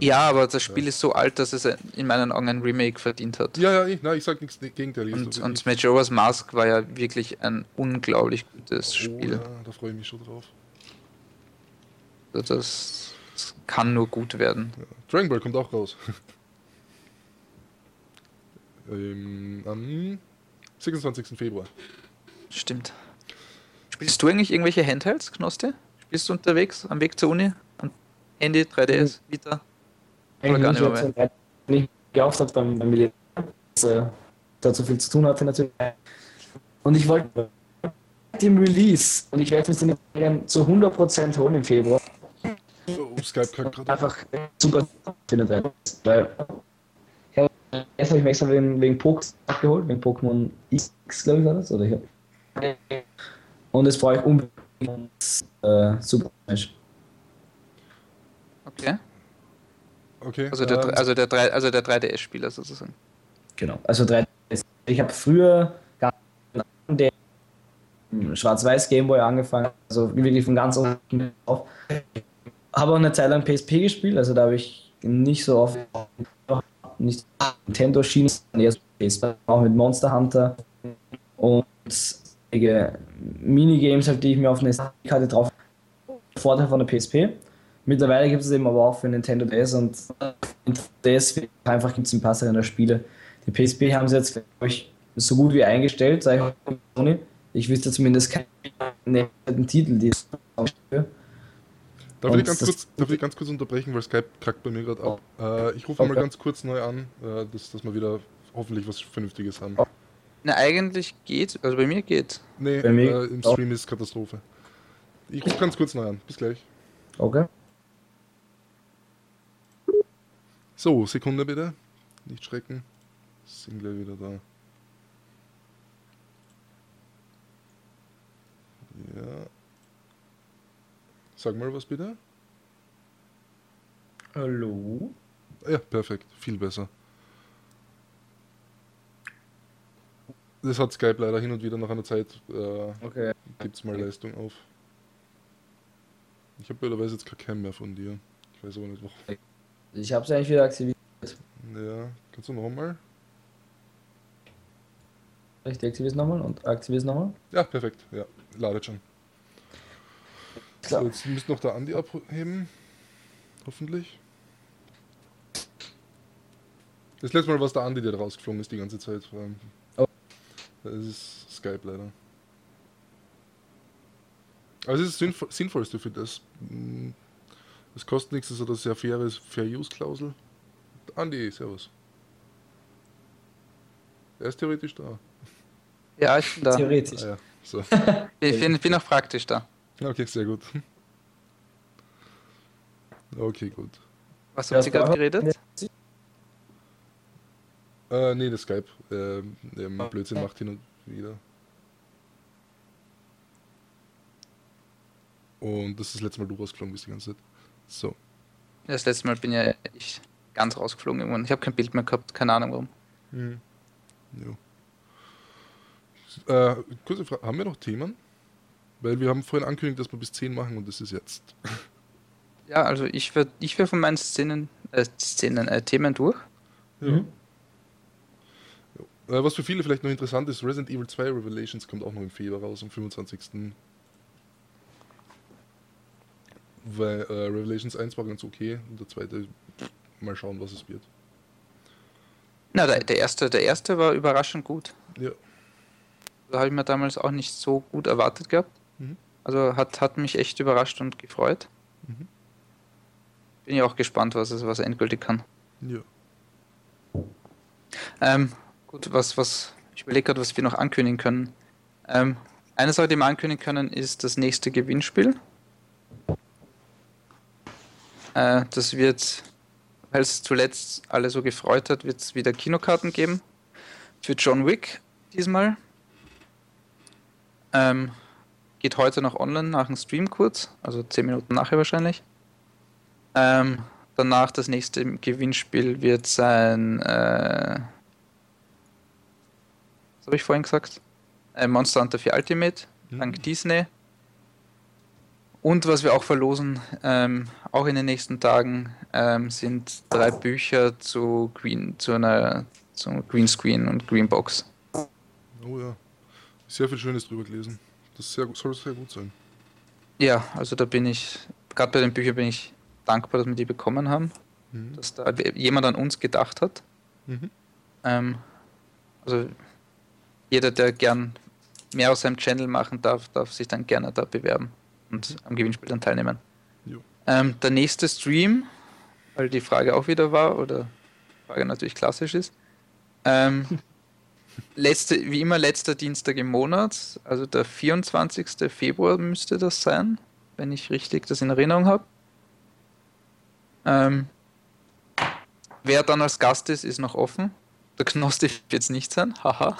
Ja, aber das Spiel ist so alt, dass es in meinen Augen ein Remake verdient hat. Ja, ja, ich, nein, ich sag nichts Gegenteiliges. Und, aber und ich- Majora's Mask war ja wirklich ein unglaublich gutes oh, Spiel. ja, da freue ich mich schon drauf. Das, das kann nur gut werden. Ja. Dragon Ball kommt auch raus. ähm, am 26. Februar. Stimmt. Spielst du eigentlich irgendwelche Handhelds, Knosti? Spielst du unterwegs am Weg zur Uni? Am Handy, 3DS, Vita? Oder gar nicht mehr. Eigentlich nicht, weil ich gekauft habe beim, beim Militär, dass äh, da zu viel zu tun hatte natürlich. Und ich wollte dem Release und ich werde es den Serien zu 100% holen im Februar. Oh, Skype kackt gerade. Einfach super findet. Weil ich hab, erst habe ich mir extra wegen, wegen Pokémon geholt, wegen Pokémon X, glaube ich, war das. Oder ich hab, und das brauche ich unbedingt. Äh, super Smash. Okay. Okay. Also der, ähm, also der, drei- also der 3DS-Spieler sozusagen. Genau, also 3 Ich habe früher gar nicht der Schwarz-Weiß Gameboy angefangen, also wirklich von ganz unten auf. Habe auch eine Zeit lang PSP gespielt, also da habe ich nicht so oft nicht Nintendo Schienen, sondern eher so PSP, auch mit Monster Hunter und einige Minigames, halt, die ich mir auf eine SD-Karte drauf Vorteil von der PSP. Mittlerweile gibt es eben aber auch für Nintendo DS und DS einfach gibt es ein paar seiner Spiele. Die PSP haben sie jetzt, glaube ich, so gut wie eingestellt, sage ich Sony. Ich wüsste zumindest keinen Titel, die es. Darf ich, ganz kurz, darf ich ganz kurz unterbrechen, weil Skype kackt bei mir gerade ab. Äh, ich rufe mal Okay. ganz kurz neu an, äh, dass, dass wir wieder hoffentlich was Vernünftiges haben. Oh. Na, eigentlich geht, also bei mir geht. Nee, Bei mir äh, im auch. Stream ist Katastrophe. Ich rufe ganz kurz neu an. Bis gleich. Okay. So, Sekunde bitte. Nicht schrecken. Sind gleich wieder da. Ja. Sag mal was bitte. Hallo? Ja, perfekt. Viel besser. Das hat Skype leider hin und wieder nach einer Zeit, äh, Okay. gibt es mal Leistung auf. Ich habe blöderweise jetzt kein Cam mehr von dir. Ich weiß aber nicht warum. Ich habe es eigentlich wieder aktiviert. Ja, kannst du nochmal? Ich deaktiviere es nochmal und aktiviere es nochmal. Ja, perfekt. Ja, ladet schon. So, Klar. jetzt müsste noch der Andi abheben. Hoffentlich. Das letzte Mal war es der Andi, der da rausgeflogen ist die ganze Zeit. Ähm, Oh. Das ist Skype leider. Also es ist das Sinnvo Sinnvollste für das. Es kostet nichts, es hat eine sehr faire Fair-Use-Klausel. Andi, servus. Er ist theoretisch da. Ja, ich bin da. Theoretisch. Ah, ja. So. Ich bin, bin auch praktisch da. Okay, sehr gut. Okay, gut. Was habt ihr gerade geredet? Äh, nee, das Skype. Ähm, ähm, Blödsinn macht hin und wieder. Und das ist das letzte Mal du rausgeflogen bist die ganze Zeit. So. Das letzte Mal bin ja ich ganz rausgeflogen irgendwann. Ich habe kein Bild mehr gehabt, keine Ahnung warum. Mhm. Jo. Äh, kurze Frage, haben wir noch Themen? Weil wir haben vorhin angekündigt, dass wir bis 10 machen und das ist jetzt. Ja, also ich werde ich wär von meinen Szenen, äh, Szenen, äh, Themen durch. Ja. Mhm. Äh, was für viele vielleicht noch interessant ist, Resident Evil 2 Revelations kommt auch noch im Februar raus, am 25. Weil äh, Revelations 1 war ganz okay und der zweite, mal schauen, was es wird. Na, der, der erste, der erste war überraschend gut. Ja. Da habe ich mir damals auch nicht so gut erwartet gehabt. Mhm. Also hat, hat mich echt überrascht und gefreut. Mhm. Bin ja auch gespannt, was es was er endgültig kann. Ja. Ähm, gut, was, was, ich überlege gerade, was wir noch ankündigen können. Ähm, eine Sache, die wir ankündigen können, ist das nächste Gewinnspiel. Äh, das wird, weil es zuletzt alle so gefreut hat, wird es wieder Kinokarten geben. Für John Wick diesmal. Ähm, geht heute noch online nach dem Stream kurz, also 10 Minuten nachher wahrscheinlich. Ähm, danach das nächste Gewinnspiel wird sein, äh, was habe ich vorhin gesagt? Äh, Monster Hunter 4 Ultimate, Mhm. dank Disney. Und was wir auch verlosen, ähm, auch in den nächsten Tagen, ähm, sind drei Bücher zu Green, zu einer zu Greenscreen und Greenbox. Oh ja. Sehr viel Schönes drüber gelesen. Das sehr, soll sehr gut sein. Ja, also da bin ich, gerade bei den Büchern bin ich dankbar, dass wir die bekommen haben, Mhm. dass da jemand an uns gedacht hat. Mhm. Ähm, also jeder, der gern mehr aus seinem Channel machen darf, darf sich dann gerne da bewerben und am Gewinnspiel dann teilnehmen. Ähm, der nächste Stream, weil die Frage auch wieder war, oder die Frage natürlich klassisch ist, ähm, letzte, wie immer letzter Dienstag im Monat, also der 24. Februar müsste das sein, wenn ich richtig das in Erinnerung habe. Ähm, wer dann als Gast ist, ist noch offen. Der Knosti wird es nicht sein, haha.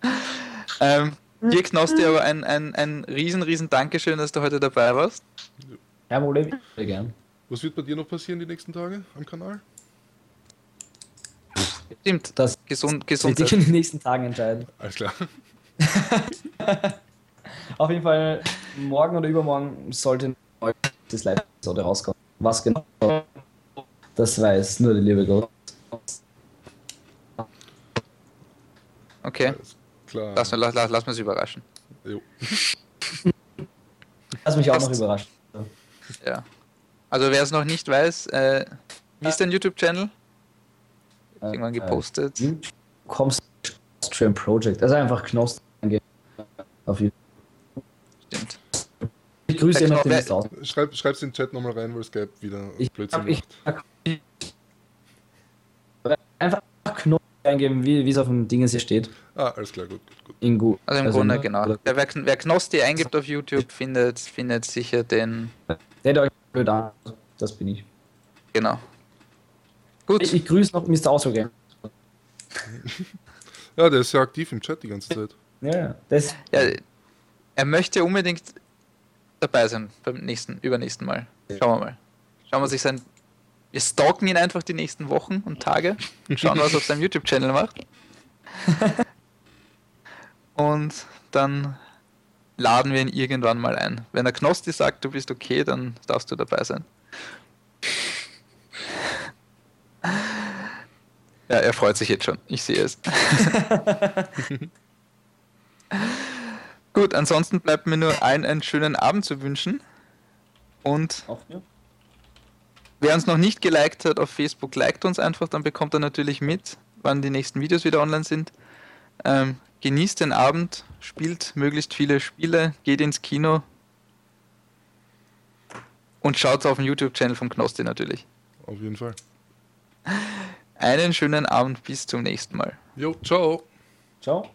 ähm, dir Knosti aber ein, ein, ein riesen, riesen Dankeschön, dass du heute dabei warst. Kein Problem, sehr gern. Was wird bei dir noch passieren die nächsten Tage am Kanal? Stimmt, Das gesund, wird sich in den nächsten Tagen entscheiden. Alles klar. Auf jeden Fall, morgen oder übermorgen sollte das Live-Episode rauskommen. Was genau, das weiß nur der liebe Gott. Okay, Alles klar. lass, lass, lass, lass uns überraschen. Jo. Lass mich auch noch überraschen. Ja. Also wer es noch nicht weiß, äh, wie ist dein YouTube-Channel? Irgendwann gepostet. Äh, kommst Austrian Project. Also einfach Knost. Auf YouTube. Stimmt. Ich grüße immer den das aus. Schreib, schreib's in den Chat nochmal rein, weil Skype wieder Ich, Blödsinn ich, macht. einfach Knost eingeben, wie wie es auf dem Ding hier steht. Ah, alles klar, gut, gut, gut. Ingu. Also im Grunde, ne? genau. Ja, wer, wer Knosti eingibt auf YouTube, findet, findet sicher den. Seht euch blöd an. Das bin ich. Genau. Gut. Ich, ich grüße noch Mr. Ausdruck. Ja, der ist sehr aktiv im Chat die ganze Zeit. Ja, ja. Das, Ja, er möchte unbedingt dabei sein beim nächsten, übernächsten Mal. Schauen wir mal. Schauen wir sich sein. Wir stalken ihn einfach die nächsten Wochen und Tage. Schauen, was er auf seinem YouTube-Channel macht. Und dann laden wir ihn irgendwann mal ein. Wenn der Knosti sagt, du bist okay, dann darfst du dabei sein. Ja, er freut sich jetzt schon. Ich sehe es. Gut, ansonsten bleibt mir nur allen einen schönen Abend zu wünschen. Und Auch mir? Wer uns noch nicht geliked hat auf Facebook, liked uns einfach, dann bekommt er natürlich mit, wann die nächsten Videos wieder online sind. Ähm, genießt den Abend, spielt möglichst viele Spiele, geht ins Kino und schaut auf den YouTube-Channel von Knosti natürlich. Auf jeden Fall. Einen schönen Abend, bis zum nächsten Mal. Jo, ciao. Ciao.